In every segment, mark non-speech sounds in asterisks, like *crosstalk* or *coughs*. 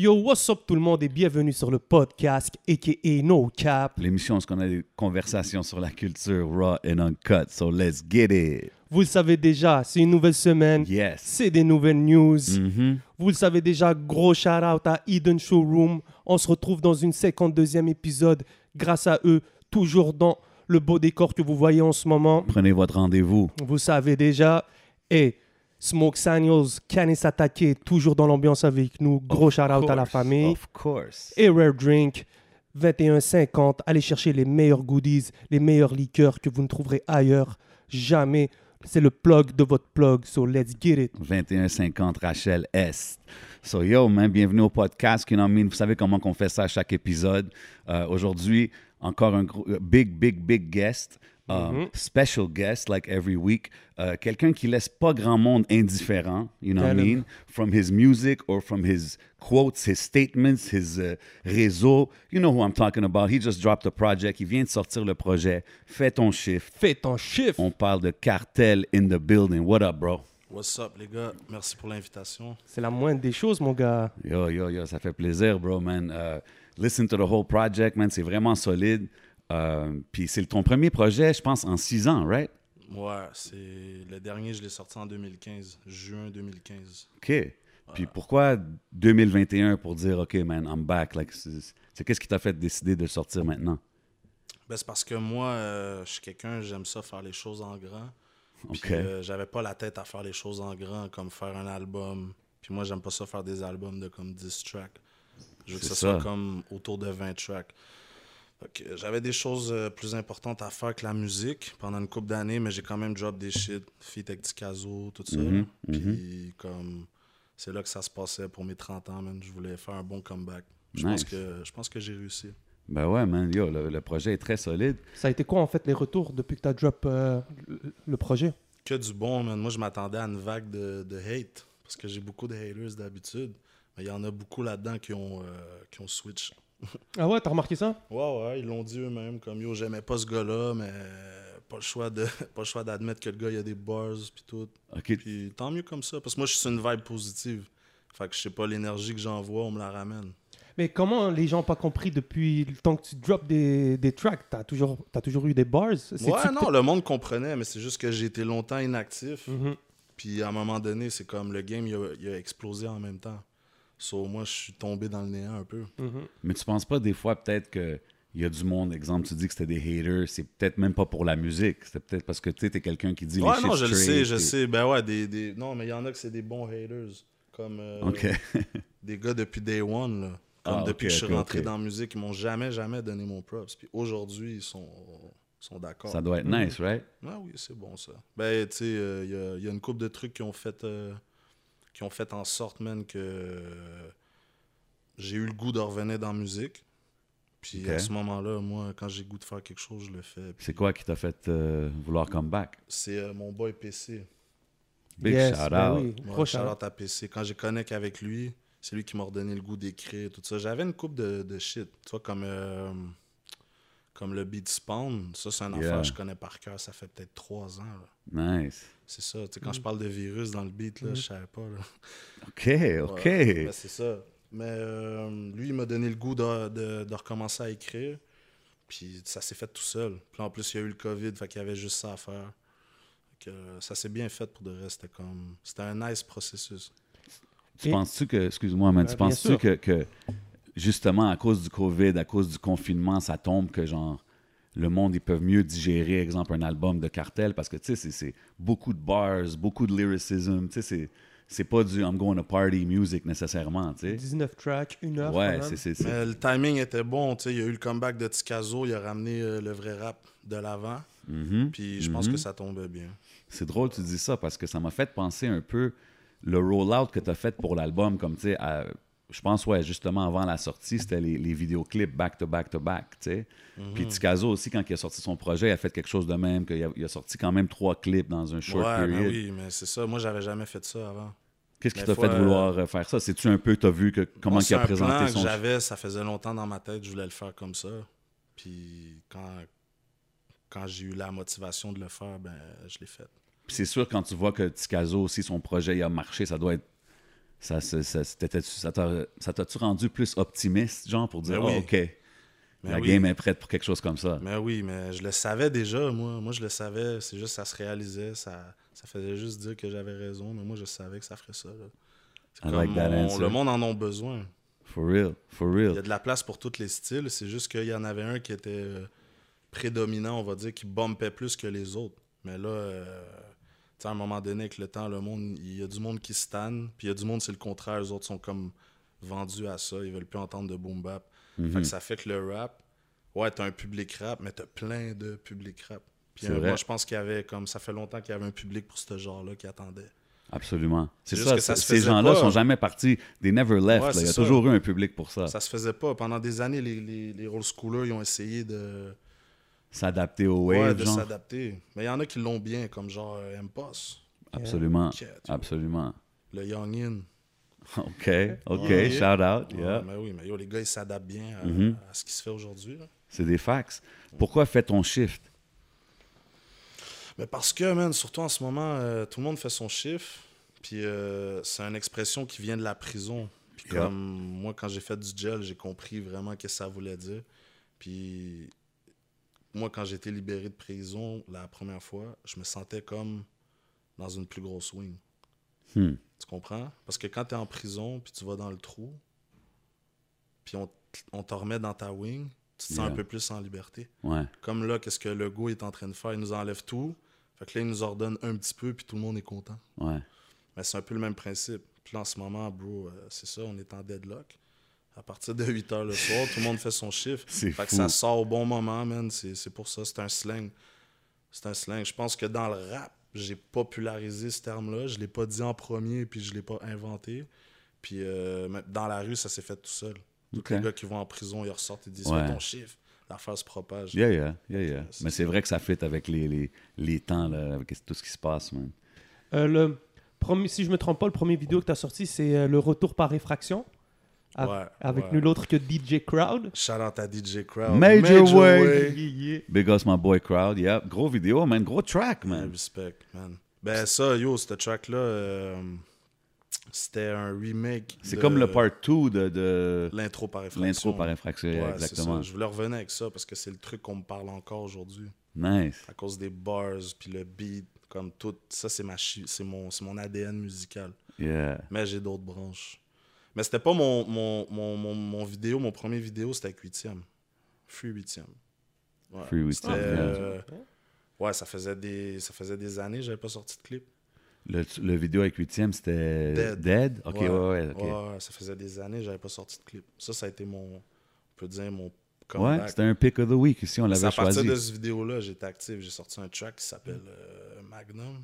Yo, what's up tout le monde et bienvenue sur le podcast aka No Cap. L'émission, où on a des conversations sur la culture raw and uncut? So let's get it. Vous le savez déjà, c'est une nouvelle semaine. Yes. C'est des nouvelles news. Mhm. Vous le savez déjà, gros shout out à Eden Showroom. On se retrouve dans une 52e épisode grâce à eux, toujours dans le beau décor que vous voyez en ce moment. Prenez votre rendez-vous. Vous savez déjà. Et Smoke Samuels, Canis Attaqué, toujours dans l'ambiance avec nous. Gros shout out à la famille. Of course. et Rare Drink 21,50. Allez chercher les meilleurs goodies, les meilleurs liqueurs que vous ne trouverez ailleurs. Jamais. C'est le plug de votre plug. So let's get it. 2150 Rachel Est. So yo, man, bienvenue au podcast. You know what I mean? Vous savez comment on fait ça à chaque épisode. Euh, Aujourd'hui, encore un gros, euh, big, big, big guest. Um, Special guest, like every week. Euh, Quelqu'un qui laisse pas grand monde indifférent, you know what I mean? From his music or from his quotes, his statements, his uh, réseau. You know who I'm talking about. He just dropped a project. Il vient de sortir le projet. Fais ton shift. Fais ton chiffre. On parle de cartel in the building. What up, bro? What's up, les gars? Merci pour l'invitation. C'est la moindre des choses, mon gars. Yo, yo, yo, ça fait plaisir, bro, man. Uh, listen to the whole project, man. C'est vraiment solide. Euh, Puis c'est ton premier projet, je pense, en six ans, right? Ouais, c'est le dernier, je l'ai sorti en 2015, juin 2015. OK. Puis pourquoi 2021 pour dire, OK, man, I'm back? Like, c'est qu'est-ce qui t'a fait décider de sortir maintenant? Ben, c'est parce que moi, euh, je suis quelqu'un, j'aime ça faire les choses en grand. Puis OK. euh, j'avais pas la tête à faire les choses en grand, comme faire un album. Puis moi, j'aime pas ça faire des albums de comme 10 tracks. Je veux que ça, soit comme autour de 20 tracks. J'avais des choses euh, plus importantes à faire que la musique pendant une couple d'années, mais j'ai quand même drop des shit, feat avec Ticazo, tout ça. Mhm. Puis comme c'est là que ça se passait pour mes 30 ans, man. Je voulais faire un bon comeback. Je Nice. pense que je pense que j'ai réussi. Ben ouais, man, yo, le, le projet est très solide. Ça a été quoi, en fait, les retours depuis que tu as drop euh, le- le projet? Que du bon, man. Moi, je m'attendais à une vague de, de hate. Parce que j'ai beaucoup de haters d'habitude. Mais il y en a beaucoup là-dedans qui ont, euh, qui ont switch. Ah ouais, t'as remarqué ça? Ouais, ouais, ils l'ont dit eux-mêmes. Comme yo, j'aimais pas ce gars-là, mais pas le choix de *laughs* pas le choix d'admettre que le gars, il a des bars, puis tout. OK. Puis tant mieux comme ça. Parce que moi, je suis une vibe positive. Fait que je sais pas, l'énergie que j'envoie, on me la ramène. Mais comment les gens n'ont pas compris depuis le temps que tu drops des, des tracks? T'as toujours, t'as toujours eu des bars? Ouais, non, le monde comprenait, mais c'est juste que j'ai été longtemps inactif. Mhm. Puis à un moment donné, c'est comme le game, il a, il a explosé en même temps. So, moi, je suis tombé dans le néant un peu. Mhm. Mais tu penses pas des fois peut-être que il y a du monde, exemple, tu dis que c'était des haters, c'est peut-être même pas pour la musique, c'est peut-être parce que tu sais, t'es quelqu'un qui dit Ouais, les non, je le sais, je sais. Ben ouais, des, des... Non, mais il y en a que c'est des bons haters. Comme euh, OK. *laughs* des gars depuis Day One, là. Comme Ah, depuis que je suis rentré dans la musique, ils m'ont jamais, jamais donné mon props. Puis aujourd'hui, ils sont, sont d'accord. Ça doit être nice, right? Ah oui, c'est bon ça. Ben, tu sais, euh, il y, a, il y a une couple de trucs qui ont fait, euh, qui ont fait en sorte, man, que j'ai eu le goût de revenir dans la musique. Puis à ce moment-là, moi, quand j'ai le goût de faire quelque chose, je le fais. Puis C'est quoi qui t'a fait euh, vouloir come back? C'est euh, mon boy PC. Big Yes, shout ben out. oui, Ouais, shout shout-out. out à PC. Quand j'ai connecté avec lui, c'est lui qui m'a redonné le goût d'écrire, tout ça. J'avais une coupe de, de shit, tu vois, comme, euh, comme le beat Spawn. Ça, c'est un Yeah. affaire que je connais par cœur. Ça fait peut-être trois ans. là. Nice. C'est ça. Tu sais, quand je parle de virus dans le beat, là, je savais pas. Là. OK, OK. Ouais, ben, c'est ça. Mais euh, lui, il m'a donné le goût de, de- de recommencer à écrire. Puis ça s'est fait tout seul. Puis en plus, il y a eu le COVID, fait qu'il y avait juste ça à faire. Fait que, euh, ça s'est bien fait pour de reste. C'était comme... C'était un nice processus. Tu Et- penses-tu que, excuse-moi, mais Euh, tu penses-tu que, justement, à cause du COVID, à cause du confinement, ça tombe que, genre, le monde, ils peuvent mieux digérer, exemple, un album de cartel parce que, tu sais, c'est- c'est beaucoup de bars, beaucoup de lyricism, tu sais, c'est- c'est pas du I'm going to party music nécessairement, tu sais. 19 tracks, une heure. Ouais, c'est c'est- c'est- Mais le timing était bon. tu sais, Il y a eu le comeback de Ticazo. Il a ramené euh, le vrai rap de l'avant. Mhm. Puis je pense Mhm. que ça tombait bien. C'est drôle que tu dis ça parce que ça m'a fait penser un peu le roll-out que tu as fait pour l'album, comme tu sais, à- je pense, ouais, justement avant la sortie, c'était les, les vidéoclips back-to-back-to-back, tu sais. Puis Ticazo aussi, quand il a sorti son projet, il a fait quelque chose de même, qu'il a, il a sorti quand même trois clips dans un short ouais, period. mais oui, mais c'est ça. Moi, j'avais jamais fait ça avant. Qu'est-ce qui t'a fait euh, vouloir euh, faire ça? C'est-tu un peu, t'as vu que, comment il a un plan présenté que son... j'avais, ça faisait longtemps dans ma tête, je voulais le faire comme ça. Puis quand, quand j'ai eu la motivation de le faire, ben je l'ai fait. Puis c'est sûr, quand tu vois que Ticazo aussi, son projet, il a marché, ça doit être ça, ça, ça, ça t'a- ça t'a-tu rendu plus optimiste, genre, pour dire, Ben oui. oh, OK, Mais la oui. game est prête pour quelque chose comme ça? Mais oui, mais je le savais déjà, moi. Moi, je le savais. C'est juste ça se réalisait. Ça, ça faisait juste dire que j'avais raison, mais moi, je savais que ça ferait ça. comme like on- le monde en a besoin. For real, for Il y a real. de la place pour tous les styles. C'est juste qu'il y en avait un qui était euh, prédominant, on va dire, qui bumpait plus que les autres. Mais là, euh, à un moment donné, avec le temps, le monde, il y a du monde qui stanne, puis il y a du monde, c'est le contraire. Les autres sont comme vendus à ça. Ils veulent plus entendre de boom bap. Mhm. Fait que ça fait que le rap, ouais, t'as un public rap, mais t'as plein de public rap. Puis euh, moi, je pense qu'il y avait comme ça fait longtemps qu'il y avait un public pour ce genre-là qui attendait. Absolument. C'est ça, que ça se ces gens-là sont jamais partis. They never left. Ouais, là. Il y a ça. toujours eu un public pour ça. Ça se faisait pas. Pendant des années, les, les, les old schoolers, ils ont essayé de, S'adapter au ouais, wave, de genre. s'adapter. Mais il y en a qui l'ont bien, comme genre euh, M-Post, Absolument. Yeah. Absolument. le Youngin. OK, OK, Ouais. shout out. Ouais, Yeah. mais oui, mais yo, les gars, ils s'adaptent bien à, Mhm. à ce qui se fait aujourd'hui. là. C'est des facts. Pourquoi fais ton shift? Mais parce que, man, surtout en ce moment, euh, tout le monde fait son chiffre. Puis euh, c'est une expression qui vient de la prison. Puis Yeah. comme moi, quand j'ai fait du gel, j'ai compris vraiment ce que ça voulait dire. Puis moi, quand j'ai été libéré de prison la première fois, je me sentais comme dans une plus grosse wing. Hmm. Tu comprends? Parce que quand tu es en prison, puis tu vas dans le trou, puis on, on te remet dans ta wing, tu te sens Yeah. un peu plus en liberté. Ouais. Comme là, qu'est-ce que le go est en train de faire? Il nous enlève tout. Fait que là, il nous ordonne un petit peu, puis tout le monde est content. Ouais. Mais c'est un peu le même principe. Puis là, en ce moment, bro, euh, c'est ça, on est en deadlock. À partir de 8 h le soir, tout le monde fait son chiffre. *laughs* Fait que ça sort au bon moment, man. C'est c'est pour ça, c'est un slang. C'est un slang. Je pense que dans le rap, j'ai popularisé ce terme-là. Je l'ai pas dit en premier, puis je l'ai pas inventé. Puis euh, dans la rue, ça s'est fait tout seul. Tous les gars qui vont en prison, ils ressortent et disent Ouais. Ton chiffre. L'affaire se propage. Yeah, yeah, yeah, yeah. Mais c'est vrai que ça fit avec les, les, les temps, là, avec tout ce qui se passe, man. Euh, le premier, si je me trompe pas, le premier vidéo que tu as sorti, c'est euh, le retour par réfraction. Ouais, avec ouais. nul autre que DJ Crowd. Shout out à DJ Crowd. Major way. Yeah, yeah. Big Us My Boy Crowd, yeah. Gros vidéo, man. Gros track, Man, respect, man. Ben ça, yo, ce track-là, euh, c'était un remake. C'est de comme le part 2 de, de L'intro par infraction. l'intro par infraction, Ouais, exactement. ça. Je voulais revenir avec ça parce que c'est le truc qu'on me parle encore aujourd'hui. Nice. À cause des bars, puis le beat, comme tout. Ça, c'est ma chi- c'est mon, c'est mon ADN musical. Yeah. Mais j'ai d'autres branches. Mais c'était pas mon, mon, mon, mon, mon vidéo, mon premier vidéo, c'était avec 8e. Free 8e. Ouais. Free 8e, C'était, yeah. euh, ouais, ça faisait des, ça faisait des années que j'avais pas sorti de clip. Le, le vidéo avec 8 c'était Dead. Dead? Ok, ouais, ouais. Ouais, ça faisait des années que j'avais pas sorti de clip. Ça, ça a été mon, on peut dire, mon Ouais, c'était un pick of the week ici, on l'avait à partir choisi. de cette vidéo-là, j'étais actif. J'ai sorti un track qui s'appelle euh, Magnum.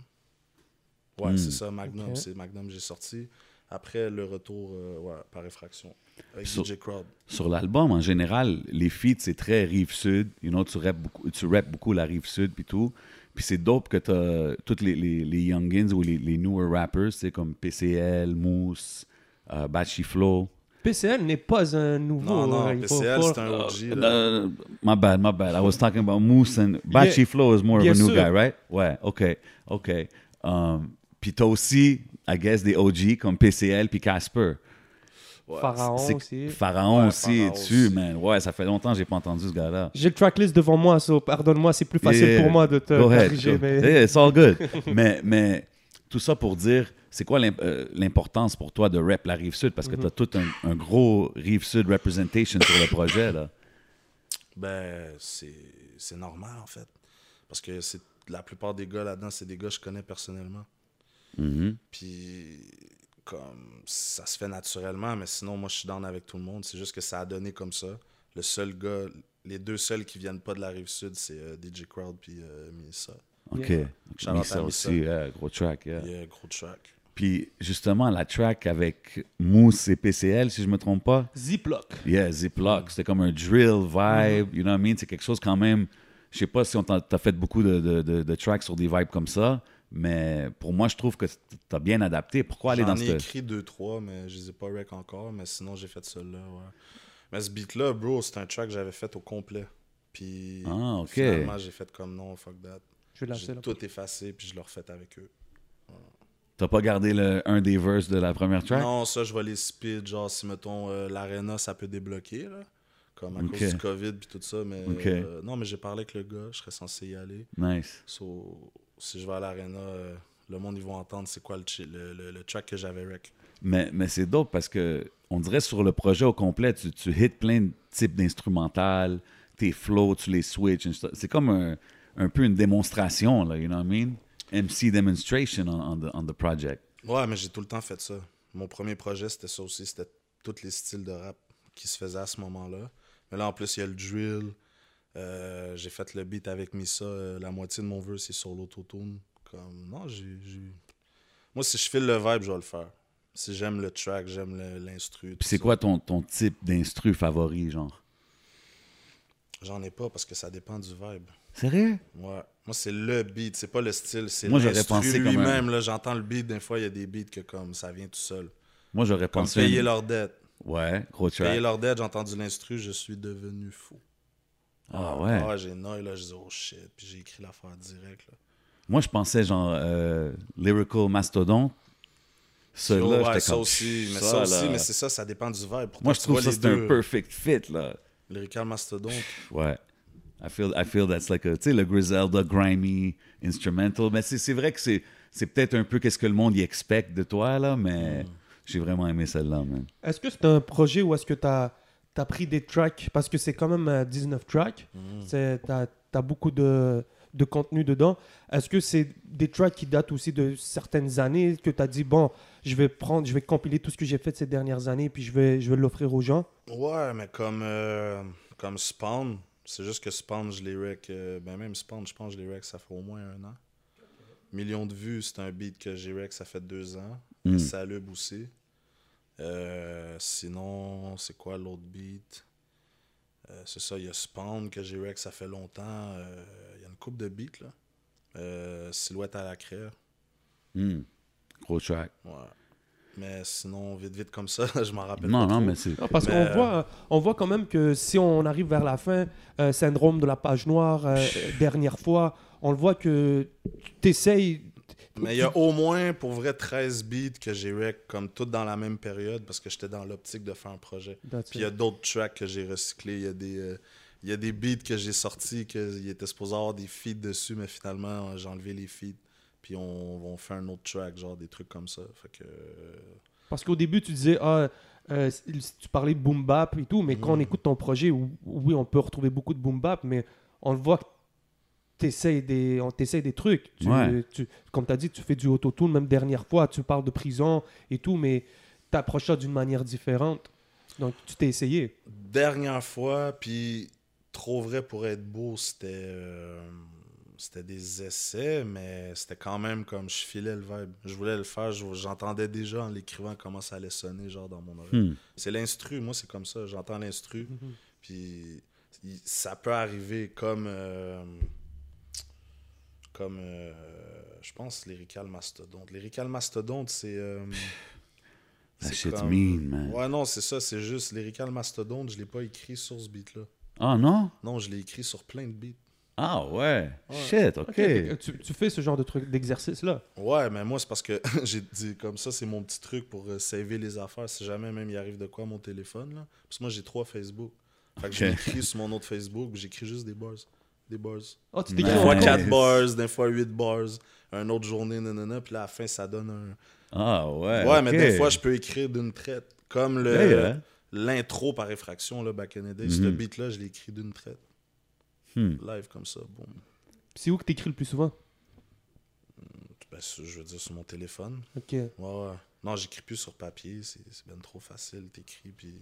Ouais, Hmm. c'est ça, Magnum. C'est Magnum que j'ai sorti. Après le retour euh, ouais, par effraction avec Sur- DJ Crowd. Sur l'album, en général, les feats, c'est très rive-sud. You know, tu rappes beaucoup, tu rappes beaucoup la rive-sud puis tout. Puis c'est dope que t'as tous les, les, les youngins ou les, les newer rappers, c'est comme PCL, Mousse, euh, Bachi Flow. PCL n'est pas un nouveau. Non, non, euh, PCL, faut- c'est un OG. Uh, my bad, my bad. I was talking about Moose and Bachi Yeah. Flow is more of a new sûr. guy, right? Ouais, ok, ok. Um, puis t'as aussi, I guess, des OG comme PCL puis Casper. Ouais, Pharaon C'est- aussi. Pharaon Ouais, aussi est Pharaon dessus, aussi. man? Ouais, ça fait longtemps que j'ai pas entendu ce gars-là. J'ai le tracklist devant moi, so pardonne-moi, c'est plus facile Yeah. pour moi de te corriger. Mais... Yeah, it's all good. *laughs* mais, mais tout ça pour dire, c'est quoi euh, l'importance pour toi de rap la rive sud? Parce que tu as tout un, un gros rive sud representation sur le projet. Là. Ben, c'est c'est normal, en fait. Parce que c'est la plupart des gars là-dedans, c'est des gars que je connais personnellement. Mhm. Puis, comme ça se fait naturellement, mais sinon, moi, je suis down avec tout le monde. C'est juste que ça a donné comme ça. Le seul gars, les deux seuls qui viennent pas de la rive sud, c'est euh, DJ Crowd puis euh, Misa. OK. Yeah. À aussi, yeah, gros track. yeah. Il y a un gros track. Puis justement, la track avec Mousse et PCL, si je me trompe pas. Ziploc. Yeah, Ziploc. C'était comme un drill vibe. You know what I mean? C'est quelque chose quand même. Je sais pas si on t'a t'as fait beaucoup de, de, de- de tracks sur des vibes comme ça, mais pour moi, je trouve que t'as bien adapté. Pourquoi aller dans J'en ai ce. écrit deux, trois, mais je les ai pas rec encore. Mais sinon, j'ai fait celui-là, ouais. Mais ce beat-là, bro, c'est un track que j'avais fait au complet. Puis Ah, ok. finalement, j'ai fait comme non, fuck that. Je vais lâcher J'ai là. tout effacé, puis je le refait avec eux. T'as pas gardé le, un des verses de la première track? Non, ça, je vais les speed. Genre, si, mettons, euh, l'arena, ça peut débloquer, là. Comme à cause du COVID puis tout ça. Mais euh, non, mais j'ai parlé avec le gars. Je serais censé y aller. Nice. So, si je vais à l'arena, euh, le monde, ils vont entendre c'est quoi le, le, le- le track que j'avais rec. Mais, mais c'est dope parce que on dirait sur le projet au complet, tu, tu hits plein de types d'instrumental, tes flows, tu les switches. C'est comme un, un peu une démonstration, là, you know what I mean? MC demonstration on, on the, on the project. Ouais, mais j'ai tout le temps fait ça. Mon premier projet, c'était ça aussi. C'était tous les styles de rap qui se faisaient à ce moment-là. Mais là, en plus, il y a le drill. Euh, j'ai fait le beat avec Missa. Euh, la moitié de mon vœu, c'est sur l'autotune. Comme, non, j'ai... Moi, si je file le vibe, je vais le faire. Si j'aime le track, j'aime l'instru. Puis c'est quoi ton, ton type d'instru favori, genre? J'en ai pas parce que ça dépend du vibe. Sérieux? Ouais. Moi, c'est le beat, c'est pas le style, c'est Moi, j'aurais pensé lui-même. là. J'entends le beat, des fois, il y a des beats que comme ça vient tout seul. Moi, j'aurais Comme pensé... payer une- leur dette. Ouais, gros Payer track. leur dette, j'ai entendu l'instru, je suis devenu fou. Ah ouais? Ah, j'ai noy, là, je dis oh shit. Puis j'ai écrit l'affaire direct, là. Moi, je pensais genre euh, Lyrical Mastodon. Ça, Oh, là, ouais, ça comme, aussi, mais ça, ça, aussi, là. mais c'est ça, ça dépend du. Pourtant, Moi, je trouve ça c'est un perfect fit, là. Lyrical Mastodon. Ouais. I feel, I feel that's like a, tu sais, le Griselda, grimy, instrumental. Mais c'est c'est vrai que c'est c'est peut-être un peu qu'est-ce que le monde y expecte de toi, là, mais j'ai vraiment aimé celle-là, man. Est-ce que c'est un projet ou est-ce que tu as, pris des tracks Parce que c'est quand même euh, 19 tracks. Tu as, beaucoup de, de contenu dedans. Est-ce que c'est des tracks qui datent aussi de certaines années que tu as dit, bon, je vais prendre, je vais compiler tout ce que j'ai fait ces dernières années puis je vais, je vais l'offrir aux gens? Ouais, mais comme, euh, comme Spawn, c'est juste que Spawn, je les rec. euh, ben même Spawn, je pense que je les rec, ça fait au moins un an. Millions de vues, c'est un beat que j'ai rec, ça fait deux ans. Mm. Salub aussi. Euh, sinon, c'est quoi l'autre beat? Euh, C'est ça, il y a Spawn que j'ai rec, ça fait longtemps. Euh, Il y a une coupe de beats, là. Euh, Silhouette à la craie. Hmm. Gros track. Ouais. Mais sinon, vite, vite comme ça, *laughs* je m'en rappelle Non, pas non, trop. mais c'est. Ah, Parce Mais, qu'on voit, on voit quand même que si on arrive vers la fin, euh, syndrome de la page noire, euh, dernière fois, on le voit que tu essayes. Mais il y a au moins, pour vrai, 13 beats que j'ai rec comme toutes dans la même période parce que j'étais dans l'optique de faire un projet. Puis il y a d'autres tracks que j'ai recyclés. Il y a des, euh, il y a des beats que j'ai sortis qu'il était supposé avoir des feeds dessus, mais finalement, j'ai enlevé les feeds. Puis on, on fait un autre track, genre des trucs comme ça. Fait que. euh, Parce qu'au début, tu disais, ah, euh, tu parlais de boom bap et tout, mais quand on Mm. écoute ton projet, ou- oui, on peut retrouver beaucoup de boom bap, mais on le voit que t'essayes des, on t'essaye des trucs. Tu, Ouais. tu- comme tu as dit, tu fais du autotune, même dernière fois, tu parles de prison et tout, mais tu approches ça d'une manière différente. Donc, tu t'es essayé. Dernière fois, puis trop vrai pour être beau, c'était euh, c'était des essais, mais c'était quand même comme je filais le vibe. Je voulais le faire, je- j'entendais déjà en l'écrivant comment ça allait sonner genre dans mon oreille. Hmm. C'est l'instru, moi c'est comme ça, j'entends l'instru, puis il- ça peut arriver comme euh, comme euh, je pense lyrical mastodonte. Lyrical mastodonte c'est euh, *sighs* That c'est shit's comme- mean, man. Ouais, non, c'est ça, c'est juste Lyrical Mastodonte, je l'ai pas écrit sur ce beat-là. Ah non? Non, je l'ai écrit sur plein de beats. Ah ouais. Ouais. Shit, ok. Ok, Tu, tu fais ce genre de truc, d'exercice-là? Ouais, mais moi, c'est parce que *laughs* j'ai dit comme ça, c'est mon petit truc pour euh, saver les affaires. Si jamais même il arrive de quoi à mon téléphone, là. Parce que moi, j'ai trois Facebook. Fait que je Ok. l'écris sur mon autre Facebook, puis j'écréis juste des bars. Des bars. Oh, tu t'écris Des en fois Nice. 4 bars, des fois 8 bars. Un autre journée, nanana. Puis là, à la fin, ça donne un. Ah ouais. Ouais, mais des fois, je peux écrire d'une traite. Comme le Yeah, yeah. l'intro par effraction, là, back in the day. Ce Mhm. beat-là, je l'ai écrit d'une traite. Hmm. Live comme ça, boum. C'est où que t'écris le plus souvent? Ben, sur- je veux dire, sur mon téléphone. Ok. Ouais, ouais. Non, j'écris plus sur papier. C'est ben trop facile. T'écris, puis...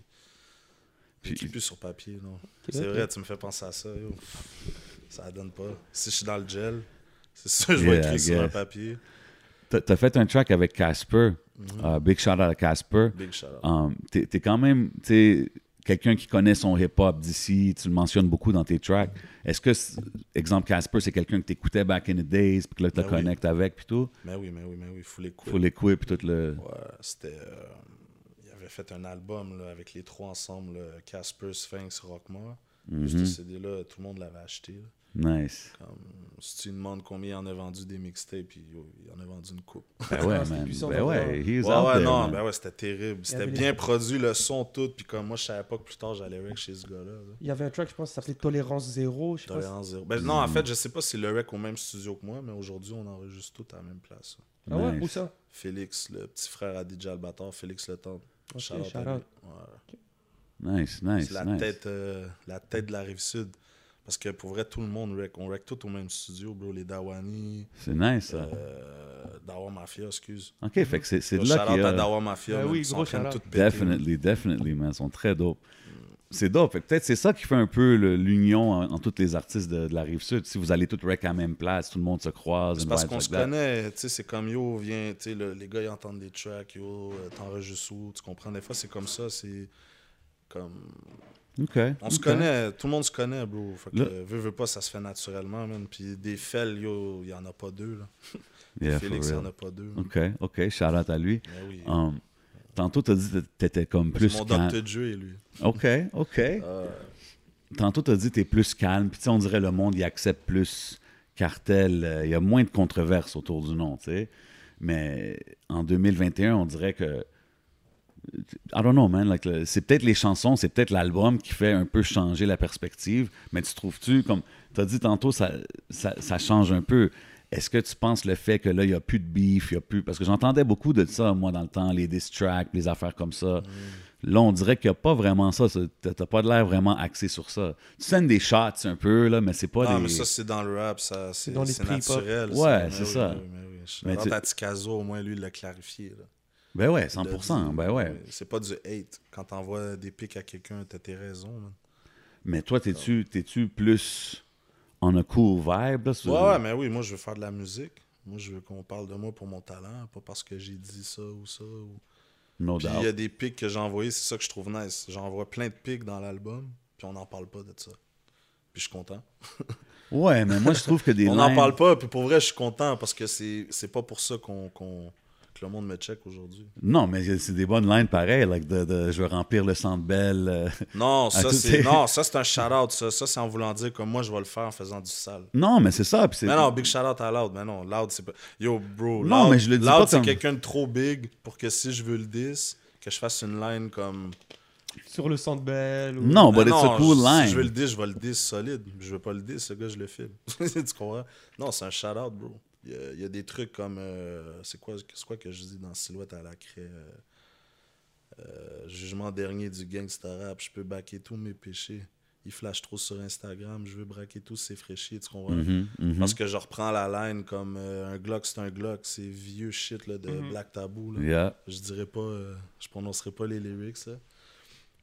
Puis- J'écris plus sur papier, non. C'est vrai, tu me fais penser à ça. yo. Ça donne pas. Si je suis dans le gel, c'est sûr je vais écrire sur un papier. T'as fait un track avec Casper. Mhm. Uh, big shout out à Casper. Big shout out. Um, T'es t'es quand même quelqu'un qui connaît son hip-hop d'ici. Tu le mentionnes beaucoup dans tes tracks. Est-ce que, exemple, Casper, c'est quelqu'un que t'écoutais back in the days, puis que là, tu Ben oui. connectes avec, puis tout? Mais oui, mais oui, mais oui, faut l'écouter. Faut l'écouter, puis tout le. Ouais, c'était. euh, il avait fait un album là, avec les trois ensemble, Casper, Sphinx, Rockmore. Mhm. Ce CD-là, tout le monde l'avait acheté. là. Nice. Comme, si tu lui demandes combien il en a vendu des mixtapes, puis il en a vendu une coupe. Ben ouais, *laughs* Ah, c'était man. Ben ouais, vraiment. he was Ouais, out ouais, there, non, man. ben ouais, c'était terrible. C'était bien les- produit, le son, tout. Puis comme moi, je savais pas que plus tard, j'allais rec chez ce gars-là. là. Il y avait un track, je pense, qui s'appelait Tolérance Zéro. Je sais pas si- Tolérance zéro. Ben non, en fait, je sais pas si le rec au même studio que moi, mais aujourd'hui, on enregistre tout à la même place. Ah ouais, Nice. où ça? Félix, le petit frère à DJ Albator, Félix Le Temps. Shout out. Nice, nice, C'est la, nice. tête, euh, la tête de la rive sud. Parce que pour vrai, tout le monde rec. On rec tout au même studio, bro. Les Dawani, C'est nice, ça. euh, Dawa Mafia, excuse. OK, fait que c'est c'est de là qu'il y à a... Dawa Mafia. Ben oui, ils sont gros en train de shout-out. tout péter, man. Definitely, definitely, man. Ils sont très dope. C'est dope. Fait que peut-être c'est ça qui fait un peu le- l'union en, en tous les artistes de, de la rive sud. Si vous allez tous rec à la même place, tout le monde se croise. C'est parce qu'on like se that. connaît, tu sais, c'est comme yo, viens, tu sais, le- les gars ils entendent des tracks, yo, euh, t'enregistres où, tu comprends? Des fois c'est comme ça, c'est comme. On se connaît, tout le monde se connaît, bro. Fait que, Là- euh, veux, veux pas, ça se fait naturellement, man. Puis des fels, yo, il y en a pas deux, là. *laughs* Yeah, Félix, il y en a pas deux. OK, OK. Shout out à lui. Mais oui. Um, tantôt, t'as dit que t'étais comme c'est plus mon calme. Dr. Dre, lui. OK, OK. Euh, Tantôt, t'as dit que t'es plus calme. Puis, tu sais, on dirait le monde, il accepte plus cartel. euh, Il y a moins de controverses autour du nom, tu sais. Mais en 2021, on dirait que. I don't know, man. like, c'est peut-être les chansons, c'est peut-être l'album qui fait un peu changer la perspective. Mais tu trouves-tu, comme tu as dit tantôt, ça, ça, ça change un peu. Est-ce que tu penses le fait que là, il n'y a plus de beef, il y a plus. Parce que j'entendais beaucoup de ça, moi, dans le temps, les diss tracks, les affaires comme ça. Là, on dirait qu'il n'y a pas vraiment ça. T'as pas de l'air vraiment axé sur ça. Tu sènes des shots un peu, là, mais c'est pas Ah, des. mais ça, c'est dans le rap, ça, c'est naturel. Ouais, Mais c'est ça. mais oui, mais oui. Mais tu- Tikazo, au moins, lui, il l'a clarifié. Là. Ben ouais, Il a 100%. dit, Ben ouais. C'est pas du hate. Quand t'envoies des pics à quelqu'un, t'as tes raisons, man. Mais toi, t'es-tu t'es-tu plus on a cool vibe? Là, sur- Ouais, mais oui, moi, je veux faire de la musique. Moi, je veux qu'on parle de moi pour mon talent, pas parce que j'ai dit ça ou ça. ou- No Puis il y a des pics que j'ai envoyés, c'est ça que je trouve nice. J'envoie plein de pics dans l'album, puis on n'en parle pas de ça. Puis je suis content. Ouais, mais moi, je trouve que *laughs* des on n'en lines- parle pas, puis pour vrai, je suis content parce que c'est pas pour ça qu'on le monde me check aujourd'hui. Non, mais c'est des bonnes lines pareilles, like de, de- je veux remplir le centre belle. euh. Non, *laughs* ça, c'est est- non, ça, c'est un shout-out. Ça, ça c'est en voulant dire comme moi, je vais le faire en faisant du sale. Non, mais c'est ça. puis c'est- Mais non, big shout out à Loud. Mais non, Loud, c'est pas. Yo, bro. Non, Loud, mais je le dis Loud, c'est comme- quelqu'un de trop big pour que si je veux le 10, que je fasse une line comme. Sur le centre belle. Ou... Non, but Mais it's a non, cool je- line. Si je veux le 10, je vais le 10 solide. Je veux pas le 10, ce gars, je le filme. *laughs* tu comprends? Non, c'est un shout out, bro. Il y, a, il y a des trucs comme. euh, c'est quoi, c'est quoi que je dis dans Silhouette à la craie? euh, euh, jugement dernier du gangsta rap. Je peux baquer tous mes péchés. Il flash trop sur Instagram. Je veux braquer tous ses fraîchis. Tu comprends? Mhm, mhm. Parce que je reprends la line comme euh, un Glock, c'est un Glock. C'est vieux shit là, de Black Taboo. Là. Yeah. Je dirais pas, euh, je prononcerai pas les lyrics.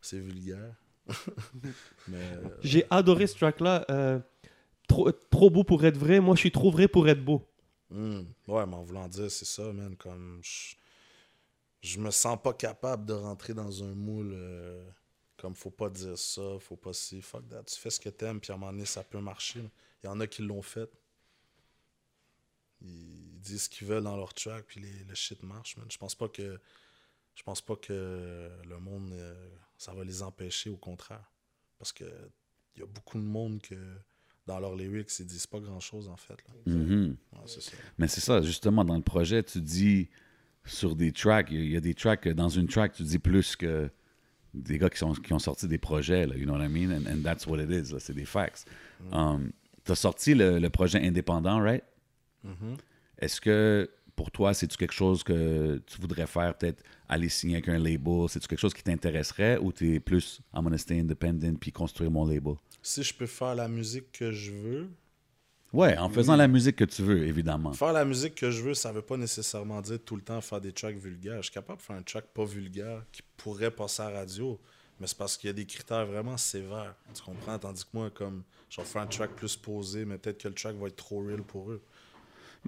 C'est vulgaire. *laughs* Mais euh, J'ai adoré ce track-là. euh, trop, trop beau pour être vrai. Moi, je suis trop vrai pour être beau. Hmm, ouais, mais en voulant dire, c'est ça, man. Comme je, je me sens pas capable de rentrer dans un moule. euh, comme faut pas dire ça, faut pas si, fuck that. Tu fais ce que t'aimes, puis à un moment donné, ça peut marcher. Il y en a qui l'ont fait. Ils disent ce qu'ils veulent dans leur track, puis les- le shit marche, man. Je pense pas que. Je pense pas que le monde, euh, ça va les empêcher, au contraire. Parce que il y a beaucoup de monde que dans leurs lyrics, ils disent pas grand chose en fait. là. Mhm. Ouais, c'est ça. Mais c'est ça, justement, dans le projet, tu dis sur des tracks, il y a- il y, a des tracks, que dans une track, tu dis plus que des gars qui, sont, qui ont sorti des projets, là, you know what I mean? And, and that's what it is, c'est des facts. Um, tu as sorti le, le projet indépendant, right? Mhm. Est-ce que pour toi, c'est-tu quelque chose que tu voudrais faire, peut-être aller signer avec un label? C'est-tu quelque chose qui t'intéresserait ou tu es plus, I'm gonna stay independent puis construire mon label? Si je peux faire la musique que je veux, Ouais, en faisant la musique que tu veux, évidemment. faire la musique que je veux, ça veut pas nécessairement dire tout le temps faire des tracks vulgaires. Je suis capable de faire un track pas vulgaire qui pourrait passer à la radio, mais c'est parce qu'il y a des critères vraiment sévères. Tu comprends? Tandis que moi, comme je vais faire un track plus posé, mais peut-être que le track va être trop real pour eux.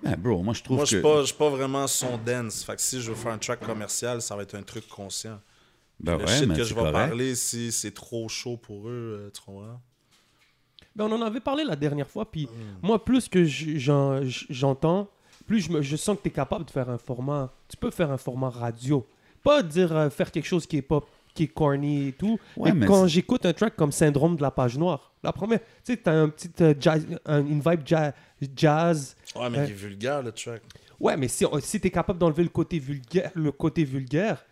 Ben, bro, moi, je trouve Moi, je que... suis pas, je suis pas vraiment son dance. Fait que si je veux faire un track commercial, ça va être un truc conscient. Ben le ouais, shit mais que je vais parler, si c'est trop chaud pour eux, euh, tu comprends? Ben, on en avait parlé la dernière fois, puis moi, plus que j'entends, plus je, me- je sens que tu es capable de faire un format. Tu peux faire un format radio. Pas dire euh, faire quelque chose qui est pop. qui est corny et tout. Ouais, mais mais quand j'écoute un track comme Syndrome de la page noire, la première, tu sais, t'as un petit euh, jazz, un- une vibe ja- jazz. Ouais, mais Euh, il est vulgaire, le track. Ouais, mais si, si t'es capable d'enlever le côté vulgaire, le côté vulgaire,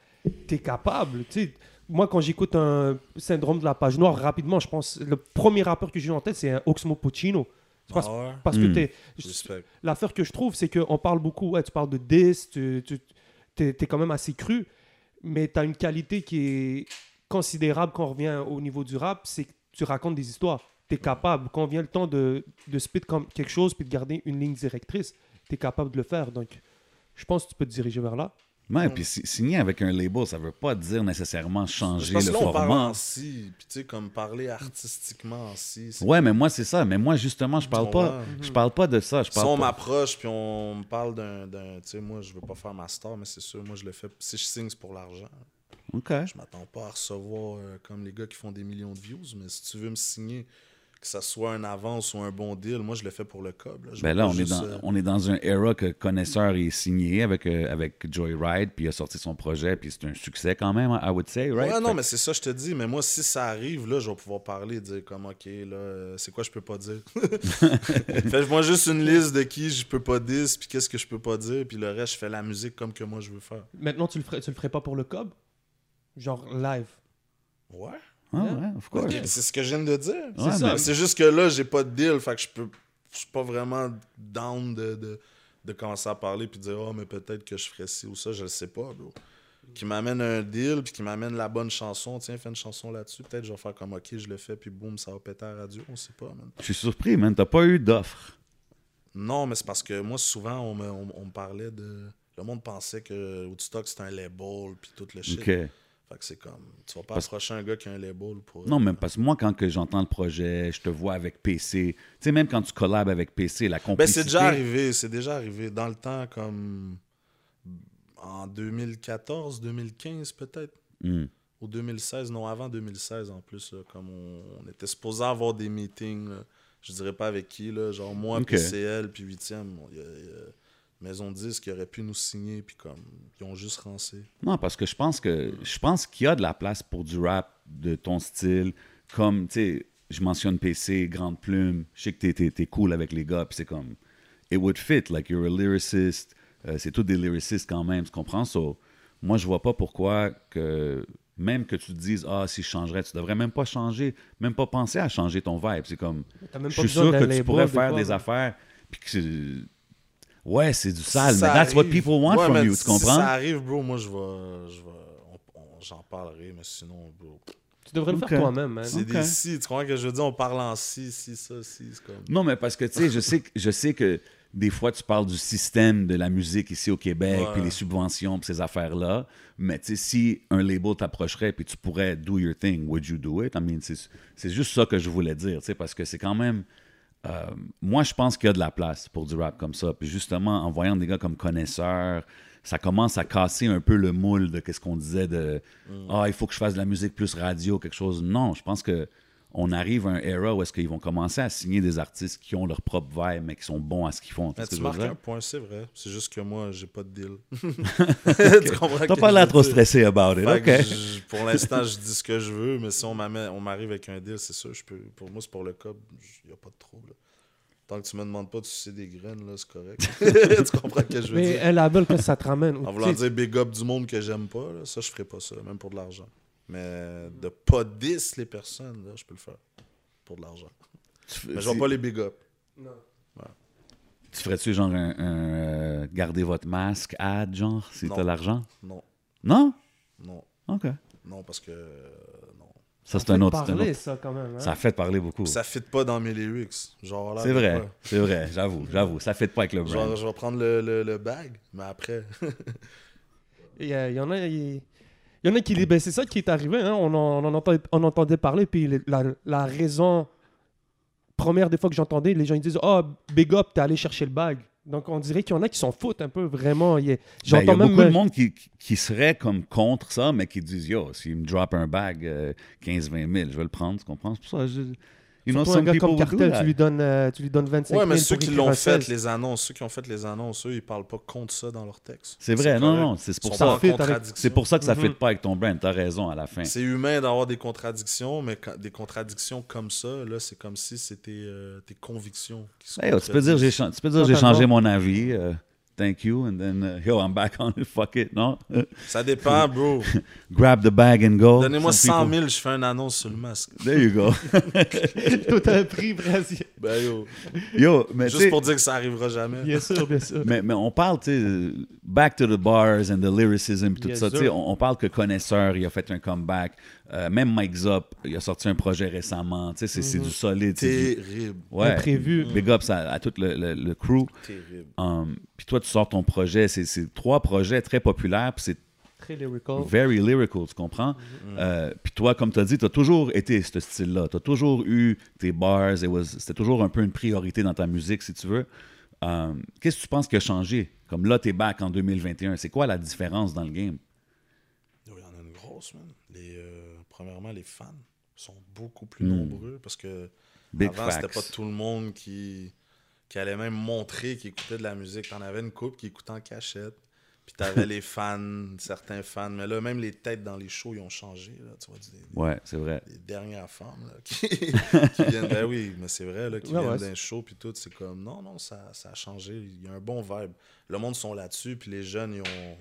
t'es capable. Tu sais, moi, quand j'écoute un Syndrome de la page noire, rapidement, je pense, le premier rappeur que j'ai en tête, c'est un Oxmo Puccino. Parce, Ah ouais? parce que t'es, Respect. l'affaire que je trouve, c'est qu'on parle beaucoup, ouais, tu parles de diss, tu, tu es, quand même assez cru, mais tu as une qualité qui est considérable quand on revient au niveau du rap, c'est que tu racontes des histoires. Tu es capable, quand vient le temps de, de spit comme quelque chose puis de garder une ligne directrice, tu es capable de le faire. Donc, je pense que tu peux te diriger vers là. Ouais, puis si- signer avec un label, ça veut pas dire nécessairement changer Parce le que là, on parle format. en si, puis tu sais, comme parler artistiquement en si. c'est- Ouais, mais moi, c'est ça. Mais moi, justement, je parle pas, je parle pas de ça. Je Si parle on pas- m'approche puis on me parle d'un. d'un- Tu sais, moi, je veux pas faire ma star, mais c'est sûr, moi, je le fais. Si je signe, c'est pour l'argent. OK. Je m'attends pas à recevoir euh, comme les gars qui font des millions de views, mais si tu veux me signer, que ça soit un avance ou un bon deal, moi, je le fais pour le cob. Là. Ben là, on est, dans, euh, on est dans un era que Connaisseur est signé avec, euh, avec Joyride, puis il a sorti son projet, puis c'est un succès quand même, I would say, right? Ouais, non, Fait- mais c'est ça, je te dis. Mais moi, si ça arrive, là, je vais pouvoir parler, dire comme, OK, là, euh, c'est quoi je peux pas dire? *laughs* Fais-moi juste une liste de qui je peux pas dire, puis qu'est-ce que je peux pas dire, puis le reste, je fais la musique comme que moi je veux faire. Maintenant, tu le ferais, tu le ferais pas pour le cob Genre live? Ouais. Ah ouais, of course. Ok, C'est ce que je viens de dire. Ouais, C'est mais- juste que là, j'ai pas de deal, fait que je peux. Je suis pas vraiment down de, de, de commencer à parler puis dire oh mais peut-être que je ferais ci ou ça, je le sais pas, bro. Qui m'amène un deal puis qui m'amène la bonne chanson, tiens, fais une chanson là-dessus, peut-être je vais faire comme ok, je le fais puis boum, ça va péter à la radio, on sait pas, man. Je suis surpris, man. T'as pas eu d'offre. Non, mais c'est parce que moi souvent on me, on, on me parlait de le monde pensait que Woodstock c'était un label puis tout le shit. OK. Fait que c'est comme tu vas pas Parce- approcher un gars qui a un label pour Non, mais parce que moi, quand que j'entends le projet, je te vois avec PC. Tu sais, même quand tu collabes avec PC, la Ben, complicité... c'est déjà arrivé, c'est déjà arrivé. Dans le temps, comme en 2014, 2015 peut-être, Hmm. ou 2016, non, avant 2016 en plus, là, comme on, on était supposé avoir des meetings, là. je dirais pas avec qui, là, genre moi, Ok. puis CL, puis 8e, il y a, il y a Maison 10 qui aurait pu nous signer, puis comme, ils ont juste rancé. Non, parce que je pense que je pense qu'il y a de la place pour du rap de ton style. Comme, tu sais, je mentionne PC, Grande Plume. Je sais que t'es, t'es- t'es cool avec les gars, puis c'est comme... It would fit, like you're a lyricist. Euh, c'est tous des lyricistes quand même, tu comprends? So, moi, je vois pas pourquoi que... Même que tu te dises, ah, si je changerais, tu devrais même pas changer, même pas penser à changer ton vibe. C'est comme... T'as même Je pas suis sûr que tu pourrais faire des affaires, puis que Ouais, c'est du sale, Ça mais that's what people want Ouais, from mais you, tu si comprends? ça arrive, bro, moi, je vais... je vais J'en parlerai, mais sinon, bro... Tu devrais le faire toi-même, man. C'est des si, tu comprends que je veux dire? On parle en si, si, ça, si, c'est comme... Non, mais parce que, tu sais, je sais, que- je sais que des fois, tu parles du système de la musique ici au Québec, puis les subventions, puis ces affaires-là. Mais, tu sais, si un label t'approcherait, puis tu pourrais do your thing, would you do it? I mean, c'est c'est juste ça que je voulais dire, tu sais, parce que c'est quand même... euh, moi, je pense qu'il y a de la place pour du rap comme ça. Puis justement, en voyant des gars comme connaisseurs, ça commence à casser un peu le moule de qu'est-ce qu'on disait de ah il faut que je fasse de la musique plus radio quelque chose. Non, je pense que on arrive à un era où est-ce qu'ils vont commencer à signer des artistes qui ont leur propre vibe mais qui sont bons à ce qu'ils font. Mais ce tu marques un point, c'est vrai. C'est juste que moi, j'ai pas de deal. *laughs* *laughs* tu comprends T'as pas l'air trop stressé about it. Je- pour l'instant, je dis ce que je veux, mais si on m'amène- on m'arrive avec un deal, c'est sûr, je peux. Pour moi, c'est pour le cob, il n'y a pas de trouble. Tant que tu me demandes pas de sucer des graines, là, c'est correct. *laughs* tu comprends ce que je veux Mais dire? un label, qu'est-ce que ça te ramène? En voulant dire big up du monde que j'aime pas, là, ça, je ferais pas ça, même pour de l'argent. Mais de pas 10 les personnes, là, je peux le faire. Pour de l'argent. Mais je vais pas les big up. Tu ferais-tu genre un, un, euh, garder votre masque ad genre si Non. t'as l'argent? Non, Non? non, OK. non, parce que. euh, non. Ça ça c'est un fait autre, c'est un parler, autre- ça, quand même. hein. Ça fait parler beaucoup. Ça fit pas dans mes lyrics. Genre, là, C'est vrai, c'est vrai, j'avoue, j'avoue. Ça fait pas avec le brand. Genre, je vais prendre le, le, le bag, mais après. *laughs* Il y, a- il y en a, il, il y en a qui disent, ben, c'est ça qui est arrivé, hein, on, en, on, en entendait, on entendait parler, puis la, la raison première des fois que j'entendais, les gens ils disent, oh, big up, t'es allé chercher le bag. Donc on dirait qu'il y en a qui s'en foutent un peu, vraiment. Il y a- Ben, J'entends même. beaucoup de monde qui, qui- serait comme contre ça, mais qui disent Yo, s'il me drop un bag euh, 15-20 000, je vais le prendre, tu comprends? C'est pour ça je- You know, un gars comme Cartel, tu lui donnes, euh, tu lui donnes 25 Ouais, mais 000 ceux qui l'ont fait, 16. les annonces, ceux qui ont fait les annonces, eux, ils parlent pas contre ça dans leur texte. C'est vrai, non, non, c'est pour ça. C'est pour ça que ça ne Mhm. fit pas avec ton brand. T'as raison à la fin. C'est humain d'avoir des contradictions, mais quand- des contradictions comme ça, là, c'est comme si c'était euh, tes convictions qui se Hey, yo, tu peux dire j'ai contredisent. cha- tu peux dire j'ai Totalement. changé mon avis. Thank you, and then uh, yo, I'm back on it. *laughs* Fuck it, non? Ça dépend, bro. *laughs* grab the bag and go. Donnez-moi Some 100 people- 000, je fais une annonce sur le masque. There you go. *laughs* Tout un prix brésilien. Ben yo, Yo, mais juste pour dire que ça arrivera jamais. Bien sûr, bien sûr. Mais, mais on parle, tu sais, back to the bars and the lyricism, tout Yes, ça. tu sais, on parle que Connaisseur, il a fait un comeback. Euh, même Mike Zop, il a sorti un projet récemment. Tu sais, c'est Mhm. c'est du solide. c'est du- Terrible. Ouais. Imprévu. Big ups à, à tout le, le- le crew. Terrible. Um, puis toi, tu sors ton projet. C'est c'est trois projets très populaires. Puis c'est Très lyrical. very lyrical, tu comprends? Euh, puis toi, comme tu as dit, tu as toujours été ce style-là. Tu as toujours eu tes bars. It was- C'était toujours un peu une priorité dans ta musique, si tu veux. Um, Qu'est-ce que tu penses qui a changé? Comme là, tu es back en 2021. C'est quoi la différence dans le game? Il y en a une grosse, man. Premièrement, les fans sont beaucoup plus Mm. nombreux parce que Big avant, c'était pas tout le monde qui, qui allait même montrer qu'il écoutait de la musique. T'en avais une couple qui écoutait en cachette. Puis t'avais *laughs* les fans, certains fans. Mais là, même les têtes dans les shows, ils ont changé. Là, tu vois, des, Ouais, c'est vrai. les dernières femmes là, *laughs* qui, qui viennent. Ben oui, mais c'est vrai, là, qui Ouais, viennent ouais, d'un show, puis tout. C'est comme, non, non, ça, ça a changé. Il y a un bon vibe. Le monde sont là-dessus, puis les jeunes, ils ont,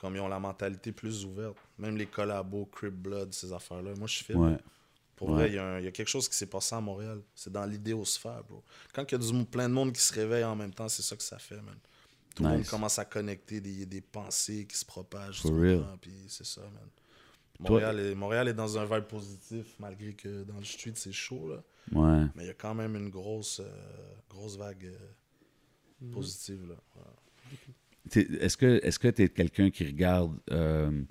comme ils ont la mentalité plus ouverte. Même les collabos, Crip Blood, ces affaires-là. Moi, je fais. Ouais. Pour Ouais. vrai, il y, a y quelque chose qui s'est passé à Montréal. C'est dans l'idéosphère, bro. Quand il y a du, plein de monde qui se réveille en même temps, c'est ça que ça fait, man. Tout le monde commence à connecter des, des pensées qui se propagent. For real. Puis c'est ça, man. Toi- Montréal, est, Montréal est dans un vibe positif, malgré que dans le street, c'est chaud, là. Ouais. Mais il y a quand même une grosse, euh, grosse vague euh, positive, là. Est-ce que est-ce que tu es quelqu'un qui regarde euh,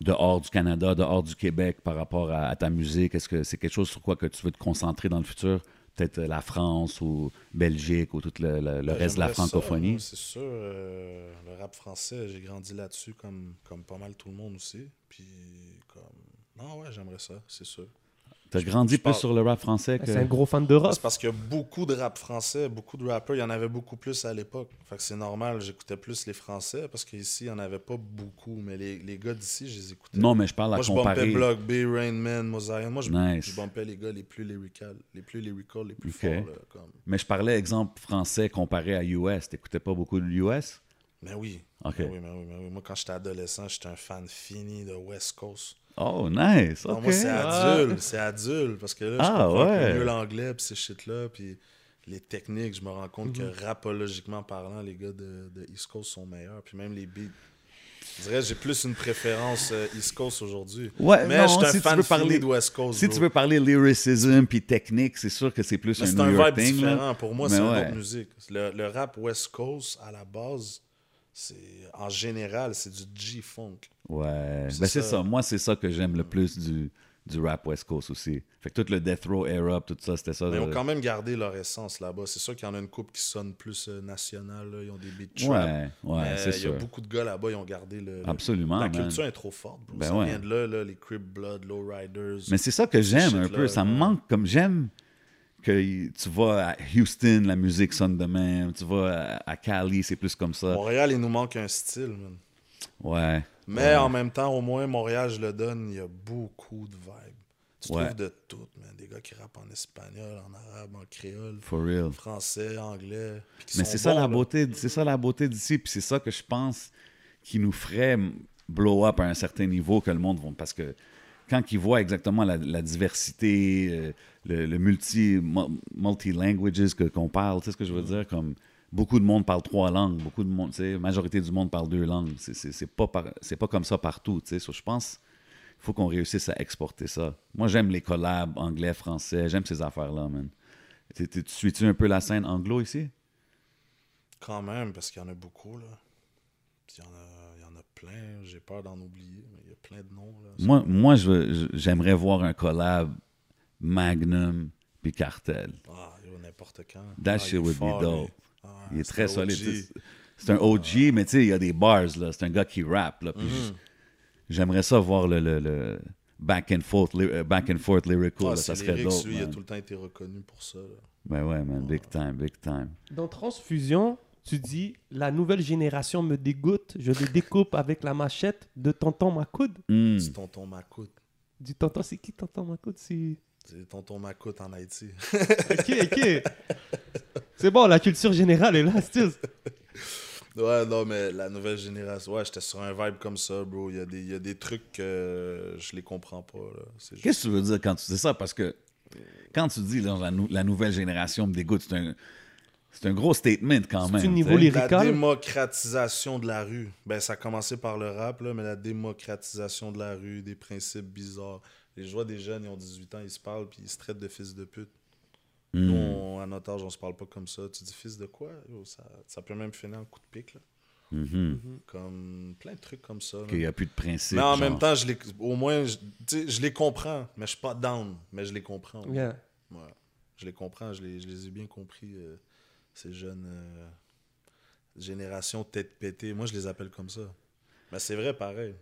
dehors du Canada, dehors du Québec par rapport à, à ta musique? Est-ce que c'est quelque chose sur quoi que tu veux te concentrer dans le futur? Peut-être euh, la France ou Belgique ou tout le, le- le Ben, reste de la francophonie? C'est sûr, euh, le rap français, j'ai grandi là-dessus comme, comme pas mal tout le monde aussi. Puis, comme. Non, ouais, j'aimerais ça, c'est sûr. Tu as grandi je plus parle- sur le rap français que. C'est un gros fan de rock. C'est parce qu'il y a beaucoup de rap français, beaucoup de rappeurs, il y en avait beaucoup plus à l'époque. Fait que c'est normal, j'écoutais plus les français parce qu'ici, il n'y en avait pas beaucoup. Mais les, les gars d'ici, je les écoutais. Non, mais je parle à Moi, je comparer. bumpais Block B, Rain Man, Mosaïen. Moi, je, Nice. je bumpais les gars les plus lyrical, les plus lyrical, les plus forts. là, comme... Mais je parlais exemple français comparé à US. T'écoutais pas beaucoup de US? Mais oui. Ok. Mais oui, mais oui, mais oui. Moi, quand j'étais adolescent, j'étais un fan fini de West Coast. Oh, nice. Non, OK. moi, c'est Ah. adulte, c'est adulte. Parce que là, je Ah, comprends ouais. mieux l'anglais, puis ces shit-là, puis les techniques, je me rends compte Mhm. que rapologiquement parlant, les gars de, de East Coast sont meilleurs. Puis même les beats. Je dirais que j'ai plus une préférence euh, East Coast aujourd'hui. Ouais, mais non, je suis un si tu fan veux parler- de West Coast. Si bro. tu veux parler lyricism puis technique, c'est sûr que c'est plus Mais un c'est New un York vibe là. différent. Pour moi, c'est une autre musique. Le, le rap West Coast, à la base, en général, c'est du G-Funk. Ouais, C'est ben c'est ça. ça. Moi, c'est ça que j'aime le plus du, du rap West Coast aussi. Fait que tout le Death Row era, tout ça, c'était ça. Mais ils ont le- quand même gardé leur essence là-bas. C'est sûr qu'il y en a une coupe qui sonne plus euh, nationale. là. Ils ont des beats trap. Ouais, ouais, c'est il y a sûr. beaucoup de gars là-bas, ils ont gardé le. le- Absolument, La man. culture est trop forte. Ben ça ouais. vient de là, là, les Crip Blood, Low Riders. Mais c'est ça que j'aime un peu. Ça me manque comme j'aime que tu vas à Houston, la musique sonne de même. Tu vas à, à Cali, c'est plus comme ça. Montréal, il nous manque un style, man. Ouais. Mais Ouais. en même temps, au moins, Montréal, je le donne, il y a beaucoup de vibes. Tu Ouais. trouves de tout, man. Des gars qui rappent en espagnol, en arabe, en créole, For real. français, anglais. Mais c'est ça la beauté, c'est ça la beauté d'ici, puis c'est ça que je pense qui nous ferait blow up à un certain niveau que le monde va parce que quand ils voient exactement la, la diversité, euh, le, le multi multi languages que qu'on parle, tu sais ce que je veux dire? Comme beaucoup de monde parle trois langues, beaucoup de monde, tu sais, majorité du monde parle deux langues, c'est pas par- pas comme ça partout, tu sais, So, je pense il faut qu'on réussisse à exporter ça. Moi, j'aime les collabs anglais, français, j'aime ces affaires-là, man. Tu tu- tu suis-tu un peu la scène anglo ici? Quand même, parce qu'il y en a beaucoup, là. Puis il y en a, il y en a plein. J'ai peur d'en oublier, mais il y a plein de noms, là. Moi, moi j'aimerais voir un collab Magnum puis Cartel. Ah, n'importe quand. That Ah, shit il est would fort, be dope. Ah, Il est très solide. OG. C'est- un OG, mais tu sais, il y a des bars, là. C'est un gars qui rappe, là. Mhm. j- j'aimerais ça voir le, le, le, back and forth, euh, back and forth lyrical. Ah, là, c'est ça serait lyrics, dope. lui, il a tout le temps été reconnu pour ça. là. Ben ouais, man, big time, big time. Dans Transfusion, tu dis La nouvelle génération me dégoûte, je les découpe avec la machette de Tonton Macoud. Mm. C'est tonton Macoute. Du Tonton, c'est qui Tonton Macoud? C'est. C'est tonton Macoute en Haïti. *laughs* Ok, ok. c'est bon, la culture générale est là, Ouais, non, mais la nouvelle génération, ouais, j'étais sur un vibe comme ça, bro. Il y a des, il y a des trucs que je les comprends pas, là. C'est juste- Qu'est-ce que tu veux dire quand tu dis ça? Parce que quand tu dis là, la, nou- la nouvelle génération me dégoûte, c'est un, c'est un gros statement quand même. niveau tu sais. lyrique? La Lyrical? démocratisation de la rue. Ben, ça a commencé par le rap, là, mais la démocratisation de la rue, des principes bizarres. Et je vois des jeunes, ils ont 18 ans, ils se parlent, puis ils se traitent de fils de pute. Nous, Mm. on- à notre âge, on se parle pas comme ça. Tu dis fils de quoi? Ça, ça peut même finir en coup de pique, là. Mhm. Comme plein de trucs comme ça. Qu'il n'y a plus de principe. Mais en genre. même temps, je les, au moins, je, tu sais, je les comprends, mais je suis pas down, mais je les comprends. ouais. Yeah. Ouais. Je les comprends, je les, je les ai bien compris, euh, ces jeunes euh, générations tête pétée. Moi, je les appelle comme ça. Mais c'est vrai, pareil.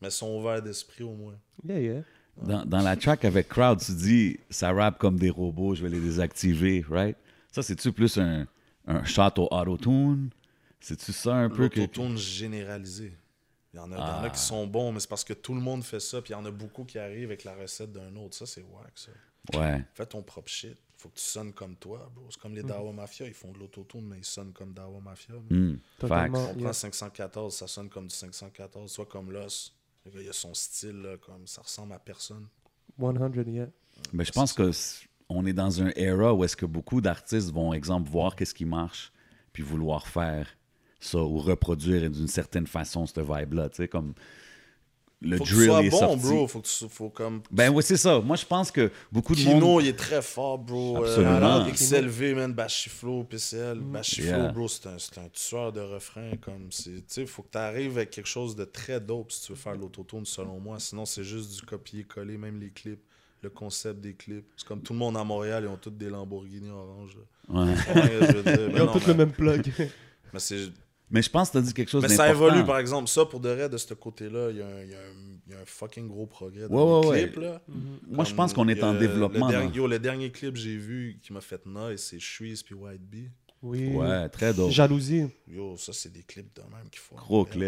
Mais ils sont ouverts d'esprit au moins. Yeah, yeah. Dans, dans la track avec Crowd, tu dis ça rappe comme des robots, je vais les désactiver, right? Ça, c'est-tu plus un, un shot au auto-tune? C'est-tu ça un peu que. L'autotune généralisé. Il y, en a, il y en a Ah. qui sont bons, mais c'est parce que tout le monde fait ça, puis il y en a beaucoup qui arrivent avec la recette d'un autre. Ça, c'est wack, ça. Ouais. Fais ton propre shit. Faut que tu sonnes comme toi, bro. C'est comme Mm. les Dawa Mafia. Ils font de l'autotune, mais ils sonnent comme Dawa Mafia. Mm. On prend 514, ça sonne comme du 514, soit comme l'os. Il a son style, là, comme ça ressemble à personne. 100, yeah. Mais je pense que on est dans un era où est-ce que beaucoup d'artistes vont, exemple, voir qu'est-ce qui marche, puis vouloir faire ça ou reproduire d'une certaine façon cette vibe-là, tu sais, comme le Faut que tu sois est bon, sorti. bro. Faut que tu faut comme. Ben oui, c'est ça. Moi, je pense que beaucoup de Kino, monde... il est très fort, bro. Absolument. Euh, XLV, man, Bachiflo, PCL. Bachiflo, Yeah. bro, c'est un, c'est un tueur de refrain. Comme c'est, tu sais, faut que tu arrives avec quelque chose de très dope si tu veux faire l'autotune, selon moi. Sinon, c'est juste du copier-coller, même les clips, le concept des clips. C'est comme tout le monde à Montréal, ils ont tous des Lamborghini orange. Ouais. Ouais, je veux dire, ben Ils ont tous le même plug. *laughs* mais c'est Mais je pense que tu as dit quelque chose Mais ça d'important. évolue, par exemple. Ça, pour de vrai, de ce côté-là, il y, a un- il y a un- il y a un fucking gros progrès dans ouais, les ouais. clips. Là. Moi, je pense qu'on est en le développement. dernier- là. yo, le dernier clip que j'ai vu qui m'a fait nice, c'est Shreeze puis White Bee. Oui. Ouais, très dope. Jalousie. Yo, ça, c'est des clips de même qu'il faut. Gros clip.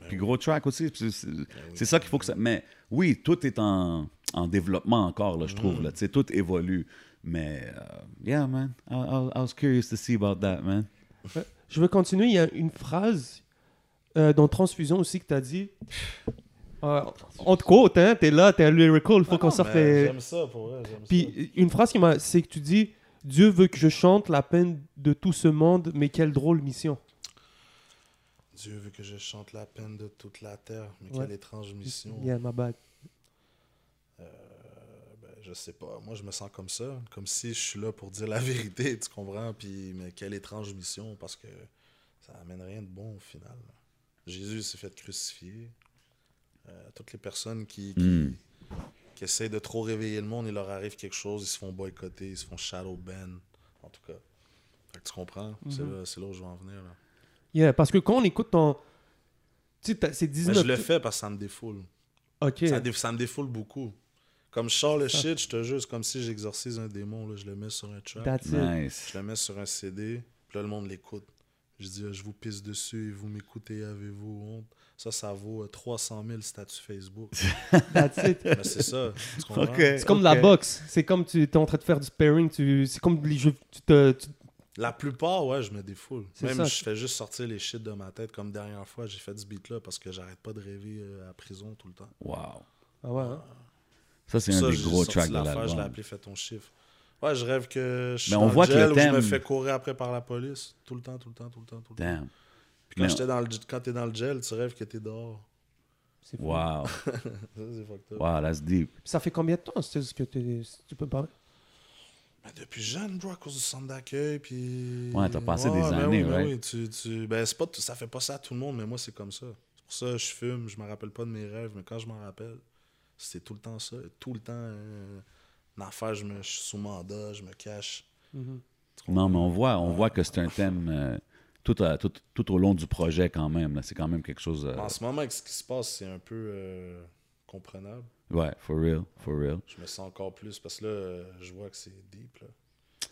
ouais. Puis gros track aussi. C'est Ben c'est ça qu'il faut que ça. Mais oui, tout est en, en développement encore, là, je trouve. Mm. Là. Tout évolue. Mais, euh, yeah, man. I, I- I was curious to see about that, man. Je veux continuer. Il y a une phrase euh, dans Transfusion aussi que tu as dit. Euh, on te quote, hein, t'es là, t'es lyrical, il faut Ah qu'on sorte les... J'aime ça, pour vrai, j'aime ça. Puis une phrase qui m'a... C'est que tu dis « Dieu veut que je chante la peine de tout ce monde, mais quelle drôle mission. Dieu veut que je chante la peine de toute la terre, mais Ouais. quelle étrange mission. Yeah, ma bad. Je sais pas. Moi, je me sens comme ça. Comme si je suis là pour dire la *laughs* vérité, tu comprends? Puis, mais quelle étrange mission, parce que ça amène rien de bon au final. Jésus s'est fait crucifier. Euh, toutes les personnes qui, qui, Mm. qui essayent de trop réveiller le monde, il leur arrive quelque chose, ils se font boycotter, ils se font shadow ban. En tout cas. Fait que tu comprends? C'est Mhm. là, c'est là où je veux en venir. Là. Yeah, parce que quand on écoute ton... Tu sais, c'est Mais 19... je le fais parce que ça me défoule. Ok. Ça, ça me défoule beaucoup. Comme je sors le shit, je te jure, c'est comme si j'exorcise un démon, là, je le mets sur un track. That's it. Nice. Je le mets sur un CD, puis là, le monde l'écoute. Je dis, ah, je vous pisse dessus et vous m'écoutez, avez-vous honte? Ça, ça vaut euh, 300 000 statuts Facebook. *laughs* That's it. Mais c'est ça. C'est comme la boxe. C'est comme tu es en train de faire du sparring. Tu... C'est comme les jeux... Tu te... tu- La plupart, ouais, je me défoule. Même ça. je fais juste sortir les shit de ma tête. Comme dernière fois, j'ai fait ce beat-là parce que j'arrête pas de rêver euh, à prison tout le temps. Wow. Ah ouais, hein? Ça, c'est un des gros tracks de l'affaire, Je l'ai l'album. appelé Fais ton chiffre. Ouais, je rêve que je suis Mais on dans voit le que le gel où je me fais courir après par la police. Tout le temps, tout le temps, tout le temps, tout le temps. Damn. Puis quand, Mais- j'étais dans le, quand t'es dans le gel, tu rêves que t'es dehors. C'est. Wow. *laughs* Ça, c'est fucked up. Wow, that's deep. Ça fait combien de temps, c'est ce que tu peux parler? Mais depuis jeune, bro, à cause du centre d'accueil, puis... Ouais, t'as passé des ben années, oui, ben right? oui, tu, tu... Ben, c'est pas... tout- ça fait pas ça à tout le monde, mais moi, c'est comme ça. C'est pour ça que je fume, je me rappelle pas de mes rêves, mais quand je m'en rappelle, c'est tout le temps ça. Tout le temps, euh, une affaire, je, me... je suis sous mandat, je me cache. Mhm. Non, mais on voit, on voit que c'est un thème euh, tout, à- tout, tout au long du projet quand même. C'est quand même quelque chose... euh, En ce moment, avec ce qui se passe, c'est un peu euh, comprenable. Ouais, for real, for real. Je me sens encore plus parce que là, euh, je vois que c'est deep. Là.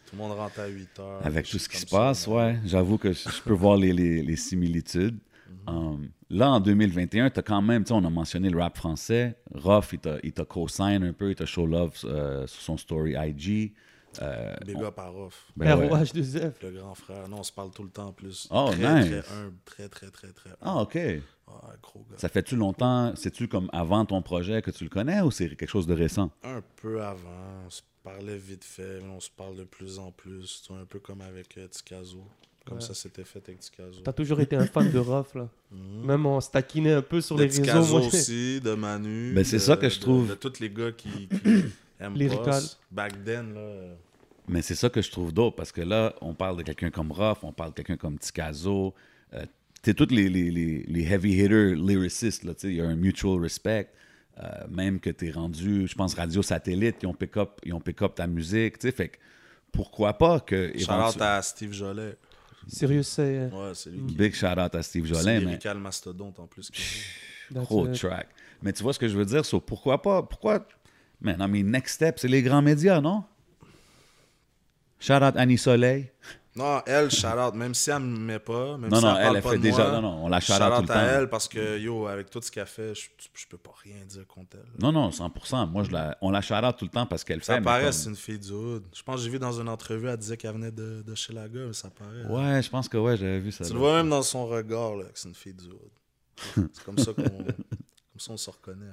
Tout le monde rentre à 8 heures. Avec tout ce qui se passe, ouais, j'avoue que je je peux voir les, les- les similitudes. Um, là, en 2021, tu as quand même, tu sais, on a mentionné le rap français. Ruff, il t'a- il t'a co-sign un peu, il t'a show love euh, sur son story IG. Euh, Big on- up à Rof, ben ouais. ROH2F. le grand frère. Non, on se parle tout le temps en plus. Oh, très, nice. Très humble, très, très, très, très humble. Ah, OK. Ouais, gros gars. Ça fait-tu longtemps, c'est-tu comme avant ton projet que tu le connais ou c'est quelque chose de récent? Un peu avant, on se parlait vite fait, mais on se parle de plus en plus. Tu vois, un peu comme avec euh, Tikazo. Comme Ouais. ça, c'était fait avec Tikazo. T'as toujours été un fan de Ruff, là. Mhm. Même on se taquinait un peu sur de les réseaux. Tikazo moi. aussi, de Manu. Ben, c'est de- ça que je de- trouve. De, tous les gars qui, qui *coughs* aiment Lyrical. Boss. Back then, là. Mais c'est ça que je trouve dope parce que là, on parle de quelqu'un comme Ruff, on parle de quelqu'un comme Tikazo. Euh, tu tous les, les, les, les heavy hitter lyricistes, là, tu sais, il y a un mutual respect. Euh, même que tu es rendu, je pense, radio satellite, ils ont pick up, ils ont pick up ta musique, tu sais, fait que pourquoi pas que. Shout éventu- out à Steve Jolet. Sérieux, c'est. euh, Ouais, c'est lui qui Big shout out à Steve c'est Jolin, mais lyrical mastodonte en plus. gros track. Mais tu vois ce que je veux dire, so, pourquoi pas, pourquoi, man, I mean, next step, c'est les grands médias, non? Shout out Annie Soleil. Non, elle, shout out, même si elle me met pas, même Non, si non, elle, elle, parle elle pas fait de déjà- moi, non, non, on la shout out shout tout out le à temps. elle parce que, yo, avec tout ce qu'elle fait, je, je peux pas rien dire contre elle. Non, non, 100%. Moi, je la, on la shout out tout le temps parce qu'elle fait. Ça paraît, comme- c'est une fille du hood. Je pense que j'ai vu dans une entrevue, elle disait qu'elle venait de, de chez la gueule, ça paraît. Ouais, je pense que ouais, j'avais vu ça. Tu là. le vois même dans son regard, là, que c'est une fille du hood. C'est comme ça qu'on comme ça on se reconnaît.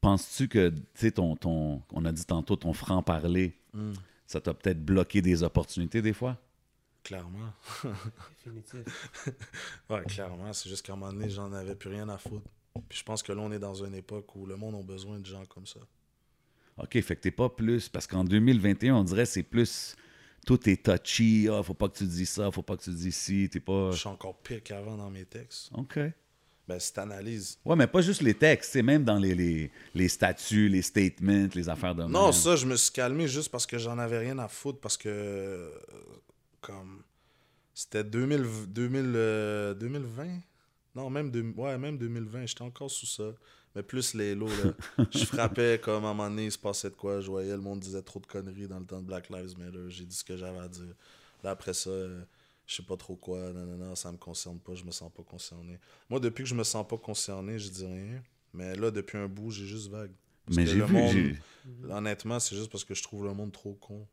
Penses-tu que, tu sais, ton, ton, on a dit tantôt, ton franc-parler, Hmm. Ça t'a peut-être bloqué des opportunités des fois? Clairement. Définitif. *laughs* Ouais, clairement. C'est juste qu'à un moment donné, j'en avais plus rien à foutre. Puis je pense que là, on est dans une époque où le monde a besoin de gens comme ça. OK, fait que t'es pas plus. Parce qu'en 2021, on dirait que c'est plus. Tout est touchy. Ah, faut pas que tu dis ça, faut pas que tu dis ci. T'es pas. Je suis encore pire qu'avant dans mes textes. OK. Ben, si t'analyses. Ouais, mais pas juste les textes, c'est même dans les, les, les statuts, les statements, les affaires de Non, même. ça, je me suis calmé juste parce que j'en avais rien à foutre. Parce que, euh, comme, c'était 2000, 2000, euh, 2020. Non, même, deux- ouais, même 2020, j'étais encore sous ça. Mais plus les lots, là. *laughs* je frappais comme à un moment donné, il se passait de quoi. Je voyais, le monde disait trop de conneries dans le temps de Black Lives Matter. J'ai dit ce que j'avais à dire. Là, après ça, euh, je sais pas trop quoi. Non, non, non, ça me concerne pas. Je me sens pas concerné. Moi, depuis que je me sens pas concerné, je dis rien. Mais là, depuis un bout, j'ai juste vague. Parce Mais que j'ai le vu. monde- Honnêtement, c'est juste parce que je trouve le monde trop con.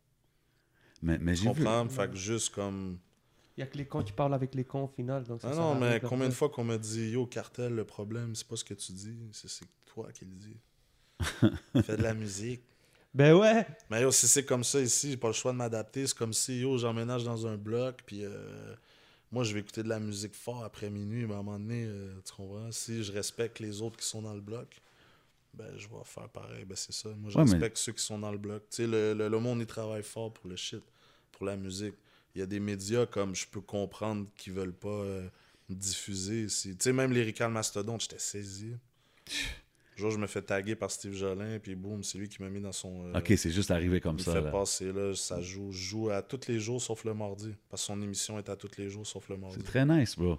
Mais, mais j'ai vu. comprends? Fait que juste comme. Il y a que les cons qui parlent avec les cons au final. Donc ça Ah non, mais combien de fois qu'on m'a dit Yo, cartel, le problème, c'est pas ce que tu dis, c'est c'est toi qui le dis. *laughs* Fais de la musique. Ben ouais. Mais yo, si c'est comme ça ici, j'ai pas le choix de m'adapter. C'est comme si, yo, j'emménage dans un bloc, puis euh, moi, je vais écouter de la musique fort après minuit, mais à un moment donné, euh, tu comprends? Si je respecte les autres qui sont dans le bloc, ben, je vais faire pareil. Ben, c'est ça. Moi, je Ouais, mais- respecte ceux qui sont dans le bloc. Tu sais, le, le, le monde, il travaille fort pour le shit, pour la musique. Il y a des médias comme je peux comprendre qui veulent pas euh, diffuser. Tu sais, même Lyrical Mastodon, j'étais saisi. *laughs* Jour, je me fais taguer par Steve Jolin, puis boum, c'est lui qui m'a mis dans son. euh, OK, c'est juste arrivé comme il ça. fait là. passer là, ça joue, joue à tous les jours sauf le mardi. Parce que son émission est à tous les jours sauf le mardi. C'est très nice, bro.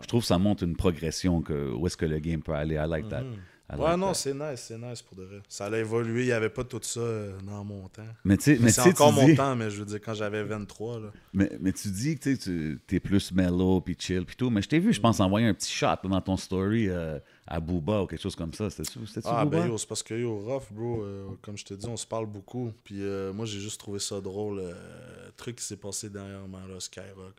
Je trouve que ça montre une progression que où est-ce que le game peut aller. I like that. Mhm. I Ouais, like non, c'est nice, c'est nice pour de vrai. Ça a évolué, il n'y avait pas tout ça euh, dans mon temps. Mais tu sais, Mais mais c'est encore tu mon dis- temps, mais je veux dire, quand j'avais 23, là. Mais, mais tu dis que tu es plus mellow puis chill puis tout. Mais je t'ai vu, je pense, envoyer un petit shot dans ton story euh, à Booba ou quelque chose comme ça. C'était-tu Ah, Booba? ben yo, c'est parce que yo, rough, bro, euh, comme je te dis, on se parle beaucoup. Puis euh, moi, j'ai juste trouvé ça drôle. euh, le truc qui s'est passé dernièrement, là, Skyrock.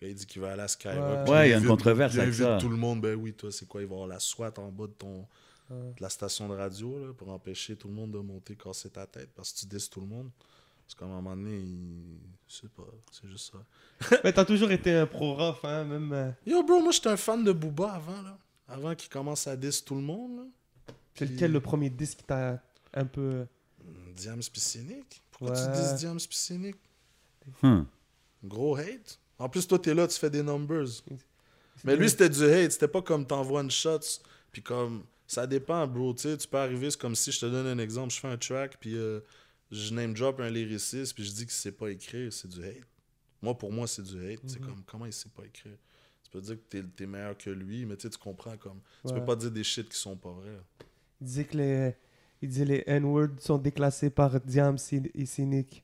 Il dit qu'il va aller à Skyrock. Ouais. il y a une controverse il avec invite ça. tout le monde, ben oui, toi, c'est quoi Il va avoir la SWAT en bas de ton de la station de radio là, pour empêcher tout le monde de monter, casser ta tête parce que tu dis tout le monde. Parce qu'à un moment donné, il... je sais pas, c'est juste ça. *laughs* Mais t'as toujours été un pro-rough, hein, même. euh, Yo, bro, moi, j'étais un fan de Booba avant, là. Avant qu'il commence à diss tout le monde, là. C'est Puis- lequel le premier disque qui t'a un peu. euh, Hum, Diams pis Cynic. Pourquoi Ouais. tu dis Diams pis Cynic? Hmm. Gros hate. En plus, toi, t'es là, tu fais des numbers. Mais lui, c'était du hate. C'était pas comme t'envoies une shot. Puis comme, ça dépend, bro. Tu sais, tu peux arriver, c'est comme si je te donne un exemple. Je fais un track, puis euh, je name drop un lyriciste, puis je dis qu'il sait pas écrire. C'est du hate. Moi, pour moi, c'est du hate. C'est Mhm. comme, comment il sait pas écrire? Tu peux dire que t'es es meilleur que lui, mais tu sais, tu comprends comme. Tu peux pas dire des shit qui sont pas vrais. Il disait que les, il disait les N-words sont déclassés par Diams et Cynic.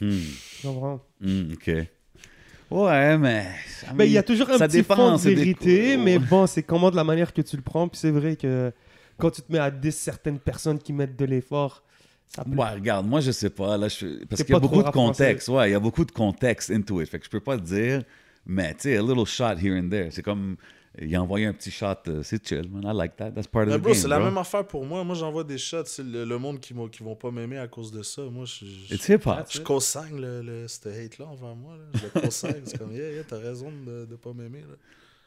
Hmm. Tu comprends? Hmm, OK. Ouais, mais... I Ben, il y a toujours un ça petit dépend, fond de des- vérité, mais bon, c'est comment de la manière que tu le prends. Puis c'est vrai que quand tu te mets à 10 certaines personnes qui mettent de l'effort, ça plaît. Ouais, regarde, moi, je sais pas. Là, je... Parce T'es qu'il y a beaucoup de contexte. Ouais, il y a beaucoup de contexte into it. Fait que je peux pas te dire, mais tu sais, a little shot here and there. C'est comme, il a envoyé un petit shot, euh, c'est chill, man. I like that. That's part of Mais the bro, game, c'est la même affaire pour moi. Moi, j'envoie des shots. C'est le, le monde qui, m'a- qui vont pas m'aimer à cause de ça. Moi, je. je- It's hip-hop. Je consigne le, le, ce hate-là envers moi. Là. Je le consigne. c'est comme, yeah, yeah, t'as raison de, de pas m'aimer. là.